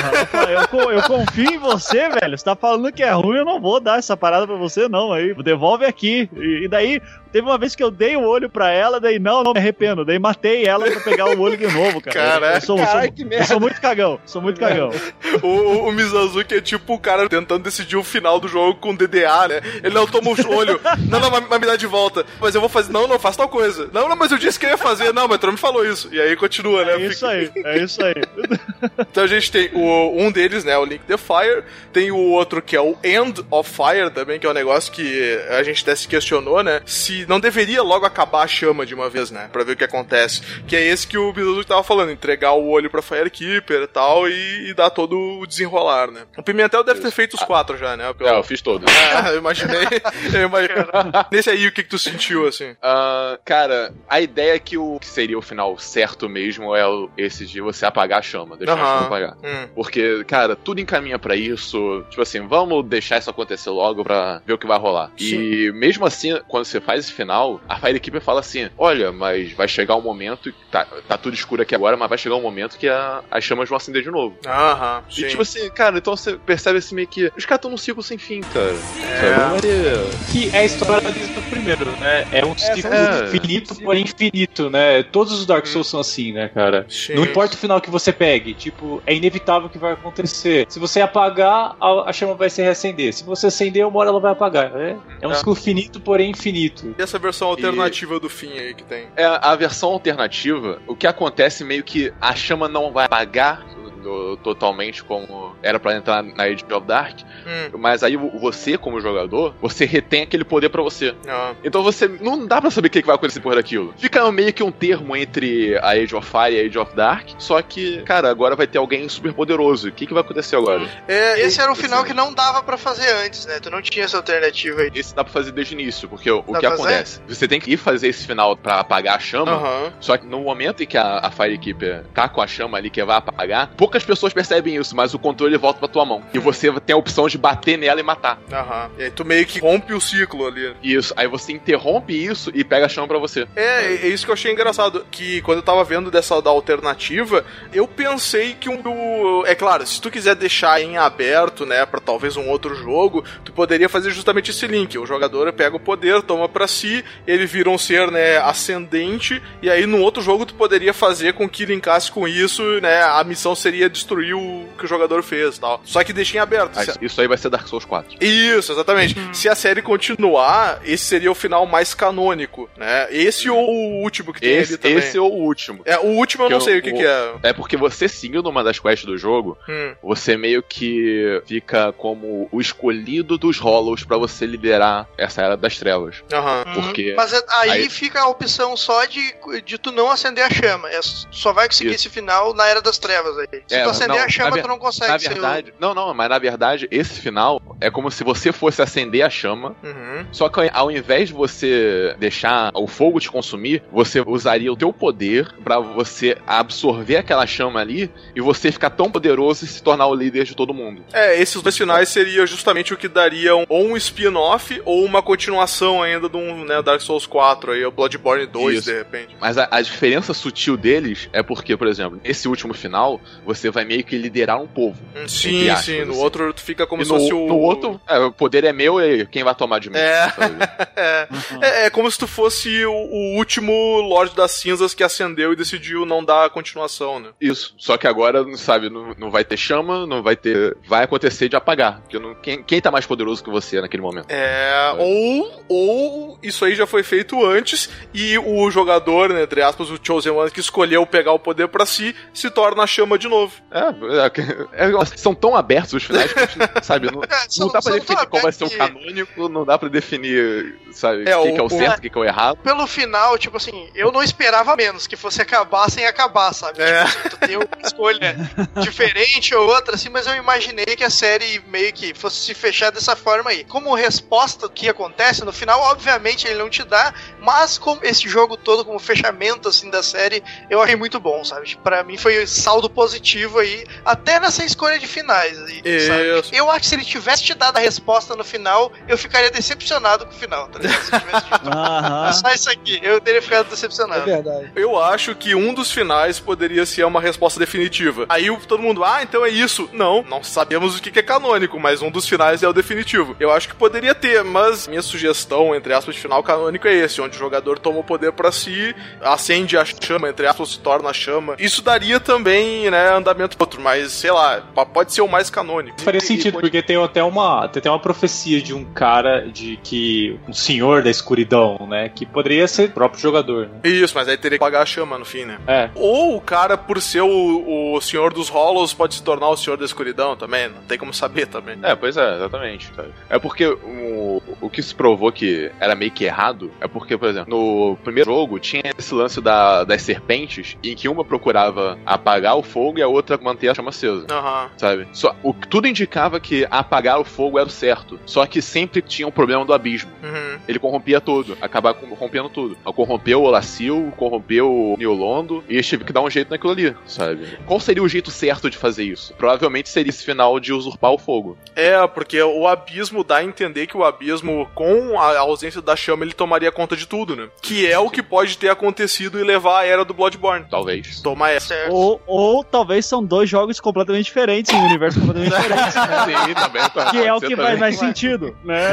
Eu, eu confio em você, velho. Você tá falando que é ruim, eu não vou dar essa parada pra você não, aí. Devolve aqui. E, e daí teve uma vez que eu dei o olho pra ela, daí não, não me arrependo. Daí matei ela pra pegar o olho de novo, cara. Caraca. eu sou, Caralho, sou- que eu merda. sou muito cagão, sou muito cagão. O, o, o Mizazuki é tipo o cara tentando decidir o final do jogo com DDA, né? Ele não toma o olho. Não, não, mas me dá de volta. Mas eu vou fazer. Não, não, faz tal coisa. Não, não, mas eu disse que eu ia fazer. Não, mas tu não me falou isso. E aí continua, né? É isso aí, é isso aí. Então a gente tem o, um deles, né? O Link the Fire. Tem o outro que é o End of Fire também, que é um negócio que a gente até se questionou, né? Se não deveria logo acabar a chama de uma vez, né? Pra ver o que acontece. Que é esse que o Mizazuki tava falando: entregar o olho pra Firekeeper e tal e, e dar todo o desenrolar, né? O Pimentel deve ter feito os quatro já, né? É, eu fiz todos. Ah, eu imaginei. Eu imaginei. Nesse aí, o que, que tu sentiu, assim? Ah, cara, a ideia é que o que seria o final certo mesmo é esse de você apagar a chama, deixar a Aham. chama apagar. Hum. Porque, cara, tudo encaminha pra isso. Tipo assim, vamos deixar isso acontecer logo pra ver o que vai rolar. E mesmo assim, quando você faz esse final, a Fire Keeper fala assim: Olha, mas vai chegar um momento. Tá, tá tudo escuro aqui agora, mas vai chegar um momento que a- as chamas vão acender de novo. Aham, E sim. tipo assim, cara, então você percebe assim meio que. Os caras estão num ciclo sem fim, cara. É. Vai- Que é a história desde o primeiro, né? É um ciclo é. infinito, porém infinito, né? Todos os Dark Souls são assim, né, cara? Sim. Não importa o final que você pegue, tipo, é inevitável que vai acontecer. Se você apagar, a, a chama vai se reacender. Se você acender, uma hora ela vai apagar. É, é um É. ciclo finito, porém infinito. E essa versão alternativa do fim aí que tem? É a versão alternativa, o que acontece meio que a chama não vai apagar no- totalmente como era pra entrar na Age of Dark, Hum. mas aí vo- você, como jogador, você retém aquele poder pra você. Ah. Então você não dá pra saber o que que vai acontecer por daquilo. Fica meio que um termo entre a Age of Fire e a Age of Dark, só que, cara, agora vai ter alguém super poderoso. O que, que vai acontecer agora? É, Esse era o final que não dava pra fazer antes, né? Tu não tinha essa alternativa aí. Esse dá pra fazer desde o início, porque o, Dá que acontece? Você tem que ir fazer esse final pra apagar a chama, Aham. só que no momento em que a, a Firekeeper tá com a chama ali que vai apagar, poucas pessoas percebem isso, mas o controle volta pra tua mão. E você tem a opção de bater nela e matar. Aham. E aí tu meio que rompe o ciclo ali. Isso, aí você interrompe isso e pega a chama pra você. É, é isso que eu achei engraçado. Que quando eu tava vendo dessa da alternativa, eu pensei que um. o- É claro, se tu quiser deixar em aberto, né, pra talvez um outro jogo, tu poderia fazer justamente esse link. O jogador pega o poder, toma pra si, ele vira um ser, né, ascendente, e aí no outro jogo tu poderia fazer com que linkasse com isso, né, a missão seria destruir o que o jogador fez tal. Só que deixa em aberto. Se- isso aí vai ser Dark Souls 4. isso, exatamente. Se a série continuar, esse seria o final mais canônico, né? Esse ou o último que tem ali Esse, também. esse é o último. É, o último eu não sei o que, que é. É porque você seguindo numa das quests do jogo, Hum. você meio que fica como o escolhido dos Hollows pra você liderar essa era das trevas. Aham. Porque Mas é- aí, aí- fica a opção só de, de tu não acender a chama. É, só vai conseguir Isso. esse final na Era das Trevas aí. Se É, tu acender não, a chama, na ver- tu não consegue Na ser o- verdade, não, não, mas na verdade, esse final é como se você fosse acender a chama, Uhum. só que ao invés de você deixar o fogo te consumir, você usaria o teu poder pra você absorver aquela chama ali e você ficar tão poderoso e se tornar o líder de todo mundo. É, esses dois finais seria justamente o que daria um- ou um spin-off ou uma continuação ainda de um né, Dark Souls 4 aí, o Bloodborne 2, Isso. de repente. Mas a, a diferença sutil deles é porque, por exemplo, nesse último final, você vai meio que liderar um povo. Hum, Sim, aspas, sim. No assim. outro tu fica como E se no, fosse o. no outro, é, o poder é meu e quem vai tomar de mim? É. sabe? é, é, é como se tu fosse o, o último Lorde das Cinzas que acendeu e decidiu não dar continuação, né? Isso. Só que agora, sabe, não, não vai ter chama, não vai ter. Vai acontecer de apagar. Porque não, quem, quem tá mais poderoso que você naquele momento? É, ou, ou isso aí já foi feito antes e o jogador, né, entre aspas, o Chosen One que escolheu pegar o poder pra si, se torna a chama de novo. É, é, é, são tão abertos os finais que a gente, sabe, não, são- não dá pra definir qual vai ser o canônico, não dá pra definir, sabe, o É, que, o- que é o certo, o que, que é o errado. Pelo final, tipo assim, eu não esperava menos que fosse acabar sem acabar, sabe? É. Tipo, tu tem uma escolha diferente ou outra, assim, mas eu imaginei que a série meio que fosse se fechar dessa forma aí. Como resposta do que acontece no final, obviamente ele não te dá, mas como esse jogo todo, como fechamento assim da série, eu achei muito bom, sabe? Tipo, Pra mim foi saldo positivo aí, até nessa escolha de finais. Aí. Eu acho que se ele tivesse te dado a resposta no final, eu ficaria decepcionado com o final, tá ligado? Se ele tivesse Aham. só isso aqui, eu teria ficado decepcionado. verdade. Eu acho que um dos finais poderia ser uma resposta definitiva. Aí todo mundo, ah, então é isso. Não, não sabemos o que é canônico, mas um dos finais é o definitivo. Eu acho que poderia ter, mas minha sugestão, entre aspas, de final canônico é esse, onde o jogador toma o poder pra si, acende a chama, entre aspas, se torna a chama. Isso daria também, né, andamento pro outro, mas sei lá, pode ser o mais canônico. Faria sentido, e- porque tem até uma, tem até uma profecia de um cara de que. um senhor da escuridão, né? Que poderia ser o próprio jogador, né? Isso, mas aí teria que pagar a chama no fim, né? É. Ou o cara, por ser o, o senhor dos Hollows, pode se tornar o senhor da escuridão também. Não tem como saber também. É, pois é, exatamente. sabe? É porque o, o que se provou que era meio que errado é porque, por exemplo, no primeiro jogo tinha esse lance da, das serpentes em que uma procurava apagar o fogo e a outra manter a chama acesa. Aham. Sabe? Só, o, tudo indicava que apagar o fogo era o certo. Só que sempre tinha um problema do abismo. Uhum. Ele corrompia tudo, acabava corrompendo tudo. Corrompeu o Olacil, corrompeu o Neolondo, e eles tiveram que dar um jeito naquilo ali, sabe? Qual seria o jeito certo de fazer isso? Provavelmente seria esse final de usurpar o fogo. É, porque o abismo dá a entender que o abismo abismo com a ausência da chama, ele tomaria conta de tudo, né? Que é o que pode ter acontecido e levar a era do Bloodborne. Talvez. Toma essa. Ou, ou talvez são dois jogos completamente diferentes, em universos completamente diferentes. Sim, também. tá- Que é o que faz mais sentido, né?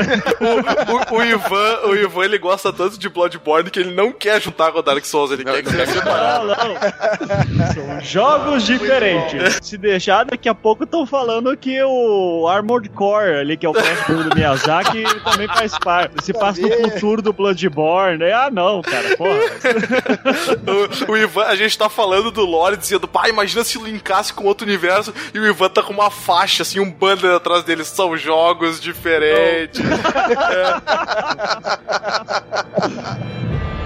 O, o Ivan, o Ivan, ele gosta tanto de Bloodborne que ele não quer juntar com o Dark Souls, ele quer que seja separado. Não, não. São jogos diferentes. Se deixar, daqui a pouco estão falando que o Armored Core, ali, que é o próximo do Miyazaki, ele também faz parte. Se passa no futuro do Bloodborne. Ah, não, cara, porra. O, o Ivan, a gente tá falando do lore, dizendo, pai, imagina se linkasse com outro universo, e o Ivan tá com uma faixa, assim, um banner atrás dele, são jogos diferentes.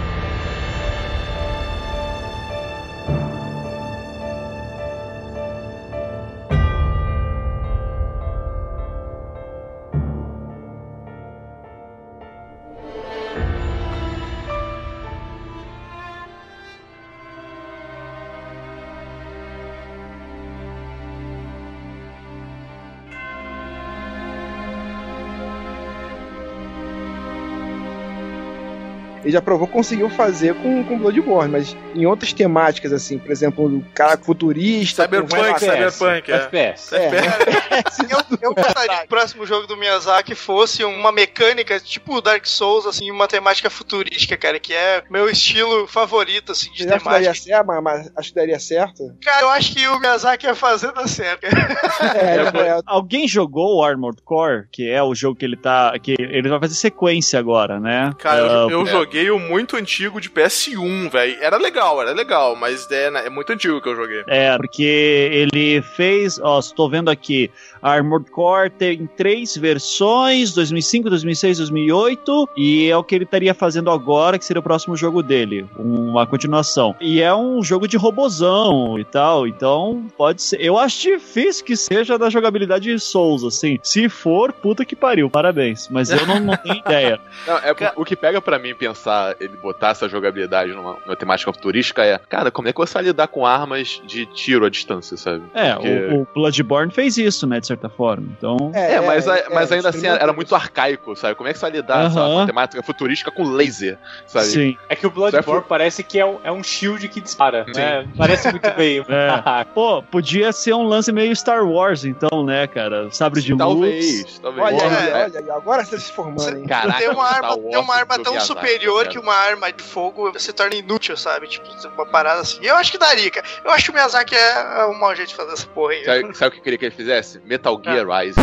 Ele já provou conseguiu fazer com, com Bloodborne, mas em outras temáticas, assim, por exemplo, o cara futurista. Cyberpunk, Cyberpunk, é. FPS. É, Eu, eu gostaria que o próximo jogo do Miyazaki fosse uma mecânica tipo Dark Souls, assim, uma temática futurística, cara, que é meu estilo favorito, assim, de Você acha que daria temática. certo, mas, mas acho que daria certo. Cara, eu acho que o Miyazaki ia fazer dar certo. É, é, Alguém jogou o Armored Core, que é o jogo que ele tá. que ele vai fazer sequência agora, né? Cara, eu, Ah, eu é. Joguei o muito antigo de PS1, velho. Era legal, era legal, mas é, né, é muito antigo que eu joguei. É, porque ele fez, ó, estou vendo aqui, Armored Core tem três versões, 2005, 2006, 2008, e é o que ele estaria fazendo agora, que seria o próximo jogo dele, uma continuação. E é um jogo de robozão e tal, então pode ser. Eu acho difícil que seja da jogabilidade Souls, assim. Se for, puta que pariu, parabéns. Mas eu não, não tenho ideia. Não, é o que pega pra mim pensar ele botar essa jogabilidade numa, numa temática futurística é, cara, como é que você vai lidar com armas de tiro à distância, sabe? É, Porque- o, o Bloodborne fez isso, né, de certa forma. Então. É, mas, a- mas ainda assim era muito arcaico, sabe? Como é que você vai lidar sabe, Aham. com a temática futurística com laser, sabe? Sim. É que o Bloodborne parece que é um, é um shield que dispara, né? Parece muito bem. É. Pô, podia ser um lance meio Star Wars, então, né, cara? Sabre de Talvez, luz. talvez. olha, olha, é. olha, agora você tá se formando, hein? Caraca, tem uma arma, tem uma arma tão superior cara. que uma arma de fogo se torna inútil, sabe? Tipo, uma parada assim. Eu acho que daria, cara. Eu acho que o Miyazaki é um mau jeito de fazer essa porra aí. Sabe, sabe o que eu queria que ele fizesse? Metal Gear Rise.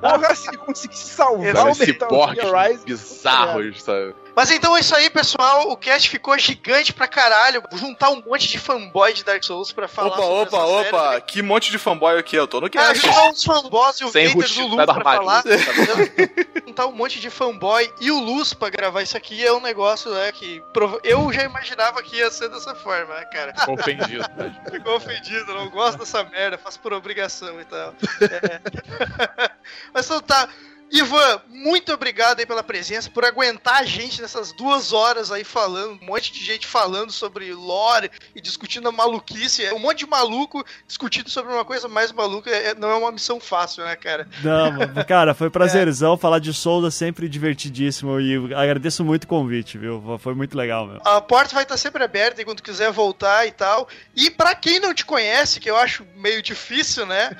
Porra, se ele conseguisse salvar Sabe, o Metal Gear Rise. bizarros, sabe? Mas então é isso aí, pessoal. O cast ficou gigante pra caralho. Vou juntar um monte de fanboy de Dark Souls pra falar Opa, sobre opa, essa série. opa, que monte de fanboy aqui, eu tô no Ah, cast. juntar uns fanboys e o Sem hater do Lu sai do pra falar. juntar um monte de fanboy e o Luz pra gravar isso aqui é um negócio, né, que eu já imaginava que ia ser dessa forma, né, cara. Ficou ofendido. né? Ficou ofendido, não gosto dessa merda, faço por obrigação e tal. É. Mas então tá. Ivan, muito obrigado aí pela presença, por aguentar a gente nessas duas horas aí falando, um monte de gente falando sobre lore e discutindo a maluquice. Um monte de maluco discutindo sobre uma coisa mais maluca é- não é uma missão fácil, né, cara? Não, cara, foi prazerzão falar de Souls, é sempre divertidíssimo e agradeço muito o convite, viu? Foi muito legal, meu. A porta vai estar sempre aberta enquanto quiser voltar e tal. E pra quem não te conhece, que eu acho meio difícil, né?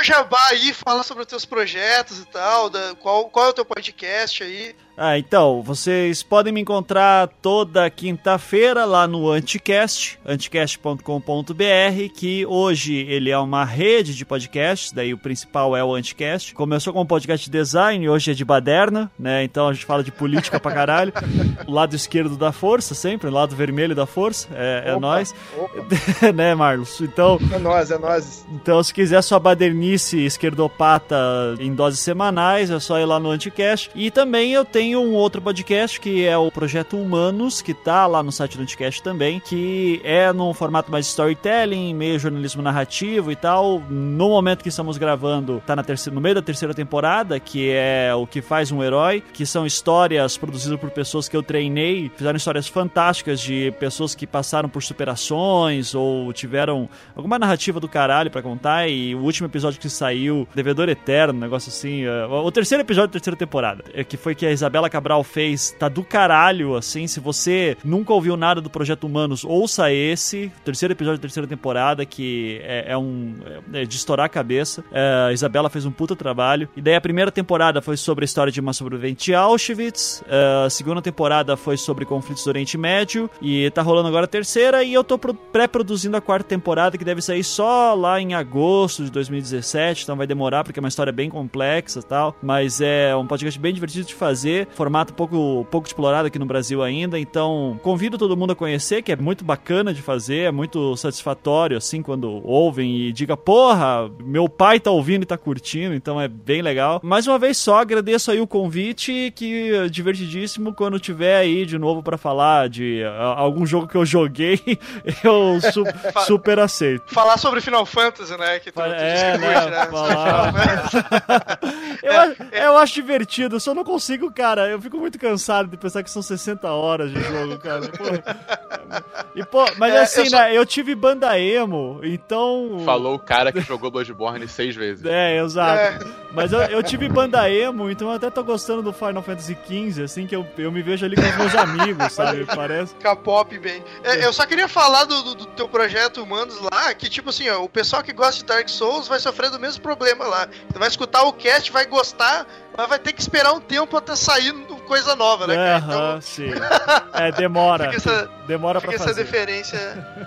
o Jabá aí, fala sobre os teus projetos e tal, da, qual, qual é o teu podcast aí. Ah, então, vocês podem me encontrar toda quinta-feira lá no Anticast, anticast.com.br, que hoje ele é uma rede de podcasts, daí o principal é o Anticast. Começou com um podcast de design, hoje é de baderna, né? Então a gente fala de política pra caralho. O lado esquerdo da força, sempre, o lado vermelho da força, é, é Opa, nós. opa. né, Marlos? Então, É nós, é nós. então, se quiser sua badernice esquerdopata em doses semanais, é só ir lá no Anticast. E também eu tenho tenho um outro podcast que é o Projeto Humanos, que tá lá no site do Anticast também, que é num formato mais storytelling, meio jornalismo narrativo e tal. No momento que estamos gravando, tá na terceira, no meio da terceira temporada, que é o que faz um herói, que são histórias produzidas por pessoas que eu treinei, fizeram histórias fantásticas de pessoas que passaram por superações ou tiveram alguma narrativa do caralho pra contar. E o último episódio que saiu, Devedor Eterno, um negócio assim. uh, o terceiro episódio da terceira temporada, é que foi que a Isabela Cabral fez, tá do caralho, assim. Se você nunca ouviu nada do Projeto Humanos, ouça esse, terceiro episódio da terceira temporada, que é, é um. é de estourar a cabeça. É, a Isabela fez um puta trabalho. E daí a primeira temporada foi sobre a história de uma sobrevivente Auschwitz. é, a segunda temporada foi sobre conflitos do Oriente Médio. E tá rolando agora a terceira. E eu tô pro- pré-produzindo a quarta temporada, que deve sair só lá em agosto de 2017. Então vai demorar, porque é uma história bem complexa e tal. Mas é um podcast bem divertido de fazer. Formato pouco, pouco explorado aqui no Brasil ainda. Então convido todo mundo a conhecer, que é muito bacana de fazer. É muito satisfatório, assim, quando ouvem e diga, porra, meu pai tá ouvindo e tá curtindo. Então é bem legal. Mais uma vez só, agradeço aí o convite, que é divertidíssimo quando tiver aí de novo pra falar de algum jogo que eu joguei, eu su- super aceito. Falar sobre Final Fantasy, né? Que tu, tu É, que né? curte, né? falar. eu, acho, eu acho divertido, eu só não consigo, cara. Eu fico muito cansado de pensar que são 60 horas de jogo, cara. Pô. E, pô, mas É, assim, eu só- né? Eu tive banda emo, então. Falou o cara que jogou Bloodborne seis vezes. É, exato. Mas eu, eu tive banda emo, então eu até tô gostando do Final Fantasy XV, assim, que eu, eu me vejo ali com os meus amigos, sabe? Parece. K-pop bem. É, eu só queria falar do, do- do teu projeto Humanos lá, que tipo assim, ó, o pessoal que gosta de Dark Souls vai sofrer do mesmo problema lá. Vai escutar o cast, vai gostar, mas vai ter que esperar um tempo até sair coisa nova, né, cara? Então, Aham, sim. É, demora. Fica essa- demora pra Fica essa fazer. deferência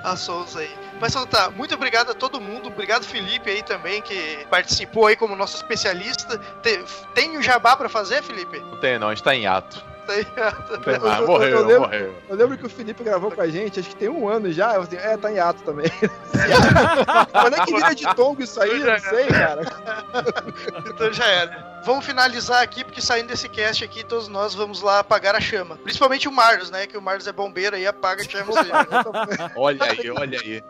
a Souls aí. Mas então tá, muito obrigado a todo mundo. Obrigado, Felipe, aí também, que participou aí como nosso especialista. Te- Tem o jabá pra fazer, Felipe? Não tem, não, a gente tá em ato. Não tem Eu- mais. eu- Morreu, eu lembro- morreu. Eu lembro que o Felipe gravou com a gente, acho que tem um ano já. Eu falei, é, tá em ato também. Quando é que vira de tongo isso aí? Eu não sei, cara. Então já era. Vamos finalizar aqui, porque saindo desse cast aqui, todos nós vamos lá apagar a chama. Principalmente o Marlos, né? Que o Marlos é bombeiro aí, apaga a chama. Olha aí, olha aí.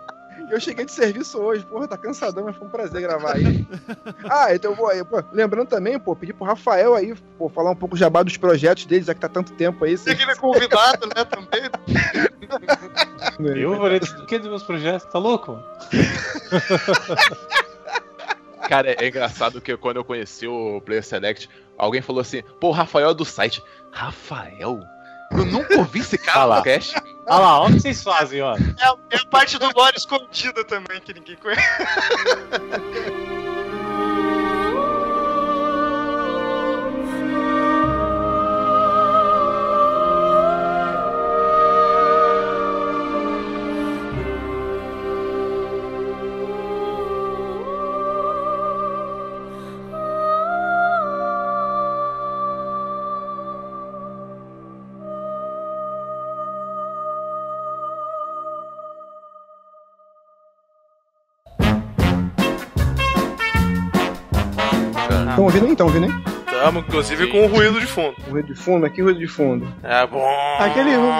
Eu cheguei de serviço hoje, porra, tá cansadão, mas foi um prazer gravar aí. ah, então eu vou aí, pô, lembrando também, pô, pedir pro Rafael aí, pô, falar um pouco jabá dos projetos deles, já que tá tanto tempo aí. Você que ele é convidado, né, também. Eu vou ler o que dos meus projetos? Tá louco? Cara, é engraçado que quando eu conheci o Player Select, alguém falou assim: pô, o Rafael é do site. Rafael? Eu nunca ouvi esse cara no cast. Olha lá, olha o que vocês fazem, ó. É, é a parte do lore escondida também, que ninguém conhece. Estão ouvindo? Tamo, inclusive, com o ruído de fundo. O ruído de fundo, aqui ruído de fundo. É bom. Aquele ruído,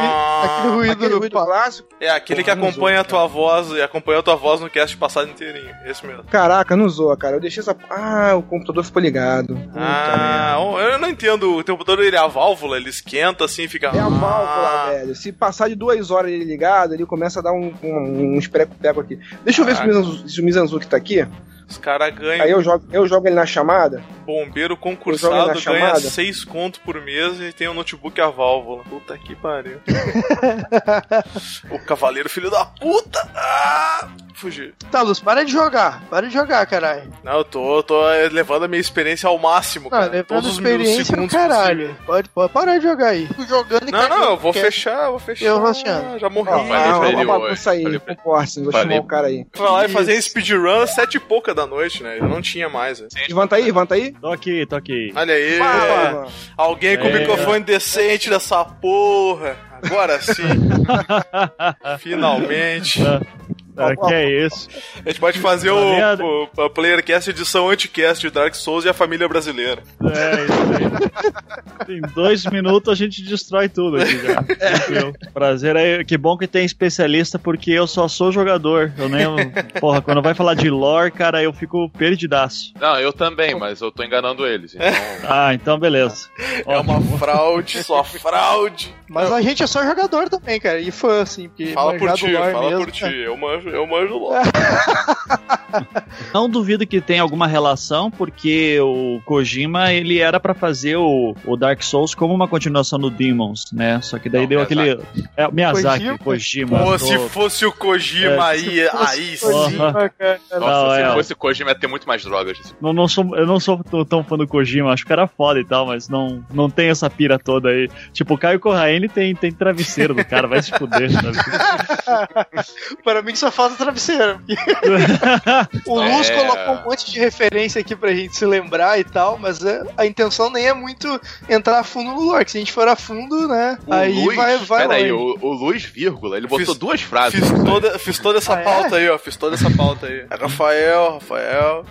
aquele ruído, Aquele ruído clássico. É aquele que acompanha a tua voz e acompanhou a tua voz no cast passado inteirinho. Esse mesmo. Caraca, não zoa, cara. Eu deixei essa. Ah, o computador ficou ligado. Puta Ah, eu não entendo. O teu computador ele é a válvula, ele esquenta assim, fica. É a válvula, velho. Se passar de duas horas ele ligado, ele começa a dar um, um, uns preco-peco aqui. Deixa eu ver se o Mizanzu- se o Mizanzuki tá aqui. Os caras ganham. Aí eu jogo, eu jogo ele na chamada. Bombeiro concursado na ganha chamada. 6 conto por mês e tem um notebook a válvula. Puta que pariu. o cavaleiro filho da puta. Ah, fugi. Tá, Luz, para de jogar. Para de jogar, caralho. Não, eu tô, eu tô levando a minha experiência ao máximo, Não, cara. levando Todos os experiência segundos caralho. Pode, pode parar de jogar aí. Fico jogando e Não, não, eu vou quer. fechar, eu vou fechar. Eu, Rossiano. Já morri. Ó, falei ah, pra ele hoje, aí, falei pra- comporte, vou falei- chamar o cara aí. Pra lá e fazer speedrun às sete e pouca da noite, né? Eu não tinha mais. né? Levanta aí, levanta aí. Tô aqui, tô aqui. Olha aí. Fala. Alguém com É. microfone decente dessa porra. Agora sim. Finalmente. É, que é isso. A gente pode fazer o, Merda. o, o Playercast edição anticast de Dark Souls e a família brasileira. É, isso aí. Em dois minutos a gente destrói tudo aqui já. Tranquilo. Prazer aí. Que bom que tem especialista, porque eu só sou jogador. Eu nem. Porra, quando vai falar de lore, cara, eu fico perdidaço. Não, eu também, mas eu tô enganando eles. Então... Ah, então beleza. É uma fraude, só fraude. Mas a gente é só jogador também, cara. E fã, assim, porque Fala por ti, fala mesmo, por ti. cara. Eu manjo, eu manjo logo. Não duvido que tenha alguma relação, porque o Kojima ele era pra fazer o, o Dark Souls como uma continuação do Demons, né? Só que daí Não, deu Miyazaki. aquele. É, Miyazaki, Kojima? Kojima. Pô, se fosse o Kojima É, aí, aí sim. Nossa, Não, se é. fosse Kojima ia ter muito mais drogas. Não, não sou, eu não sou tão- fã do Kojima, acho que era foda e tal, mas não, não tem essa pira toda aí. Tipo, o Caio Corraine tem, tem travesseiro do cara, vai se fuder, sabe? Para mim só falta travesseiro. o Luz É. colocou um monte de referência aqui pra gente se lembrar e tal, mas é- a intenção nem é muito entrar a fundo no lore, que se a gente for a fundo, né, O aí Luiz, vai, vai peraí, o, o Luiz, vírgula, ele botou Fiz- duas frases. Fiz toda, fiz toda essa Ah, é? pauta aí, ó. Fiz toda essa pauta aí. É Rafael, Rafael.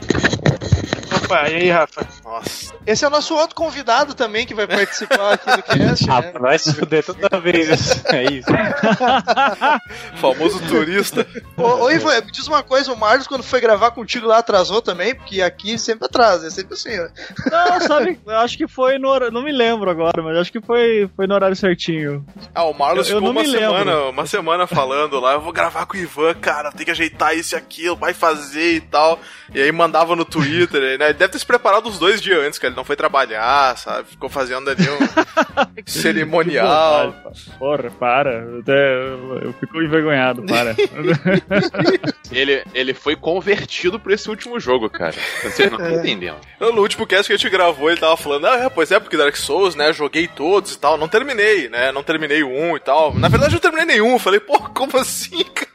Opa, e aí, Rafa? Nossa. Esse é o nosso outro convidado também que vai participar aqui do cast, Ah, né? vai se fuder toda vez. É isso. Famoso turista. Ô, ô Ivan, me diz uma coisa, o Marlos quando foi gravar contigo lá atrasou também, porque aqui sempre atrasa, é sempre assim, ó. Não, sabe, eu acho que foi no horário, não me lembro agora, mas acho que foi, foi no horário certinho. Ah, o Marlos Eu- ficou não uma me lembro. semana, uma semana falando lá, eu vou gravar com o Ivan, cara, tem que ajeitar isso e aquilo, vai fazer e tal. E aí mandava no Twitter, né? Ele deve ter se preparado uns dois dias antes, que ele não foi trabalhar, sabe? Ficou fazendo ali um cerimonial. Vontade. Porra, para. Eu, até, eu, fico envergonhado, para. Ele, ele foi convertido por esse último jogo, cara. Vocês não estão entendendo. Então, No último cast que a gente gravou, ele tava falando, ah, é, pois é, porque Dark Souls, né, joguei todos e tal, não terminei, né, não terminei o 1 e tal. Na verdade, eu não terminei nenhum, eu falei, pô, como assim, cara?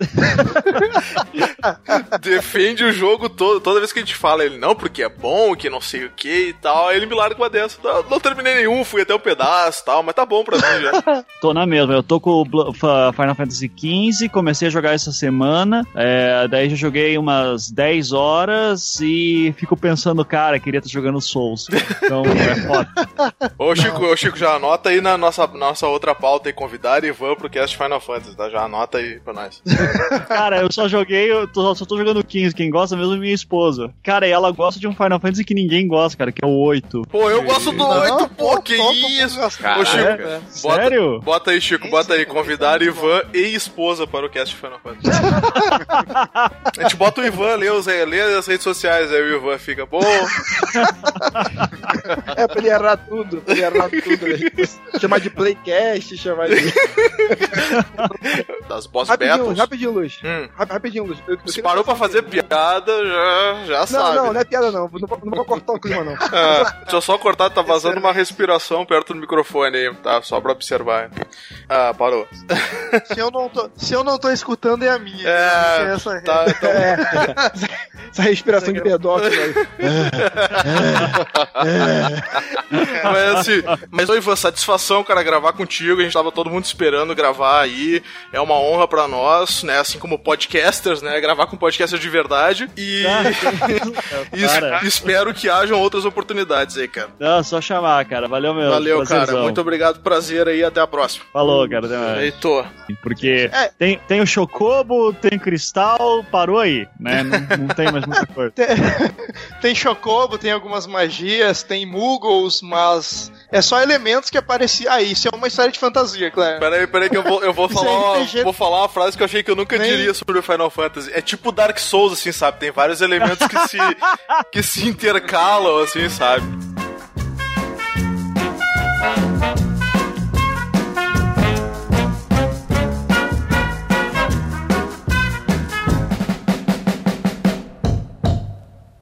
Defende o jogo todo, toda vez que a gente fala, ele, não, porque é bom, que não sei o que e tal, aí ele me larga uma dessa, não, não terminei nenhum, fui até o pedaço e tal, mas tá bom pra mim já. tô na mesma, eu tô com o Final Fantasy XV, comecei a jogar essa semana, é, daí já joguei umas 10 horas e fico pensando, cara, queria estar jogando Souls. Então, é foda. Ô Chico, ô Chico, já anota aí na nossa, nossa outra pauta e convidar Ivan pro cast Final Fantasy, tá? Já anota aí pra nós. Cara, eu só joguei, eu tô- só tô jogando 15, quem gosta mesmo é minha esposa. Cara, e ela gosta de um Final Fantasy que ninguém gosta, cara, que é o 8. Pô, eu gosto do Não, 8, pô, pô, que todo isso? Ô, Chico, Caraca. bota, Sério? bota aí, Chico, bota aí, convidar Ivan e esposa para o cast Final Fantasy. A gente bota o Ivan, lê, os, lê as redes sociais, aí o Ivan fica, bom. É pra ele errar tudo, pra ele errar tudo. né? chamar de playcast, chamar de. Das boss Rapidinho, battles. rapidinho, Luz. Hum. Rap- Rapidinho, Luz. Eu- eu Se parou pra fazer fazer piada, já, já Não, sabe. não, não é piada não. Não vou, não vou cortar o clima, não. Ah, deixa eu só cortar, tá vazando uma respiração perto do microfone aí, tá? Só pra observar. Ah, parou. Se eu não tô, se eu não tô escutando, é a minha. É, Essa- tá, então, É. Essa respiração de pedófilo aí. mas assim, mas Ivan, satisfação, cara, gravar contigo. A gente tava todo mundo esperando gravar aí. É uma honra pra nós, né? Assim como podcasters, né? Gravar com podcasters de verdade. E, e es- Para. Espero que hajam outras oportunidades aí, cara. Não, só chamar, cara. Valeu mesmo. Valeu, cara. prazerzão. Muito obrigado, prazer aí. Até a próxima. Falou, cara. Até mais. Heitor. Porque É. tem, tem o Chocobo, tem Cristal, parou aí, né? Não, não tem mais muita coisa. Tem, tem Chocobo, tem algumas magias, tem Muggles, mas é só elementos que apareciam. Ah, isso é uma história de fantasia, claro. Peraí, peraí, que eu vou, eu vou, falar, uma, vou falar uma frase que eu achei que eu nunca Nem- diria sobre o Final Fantasy. É tipo Dark Souls, assim, sabe? Tem vários elementos que se, que se intercalam, assim, sabe?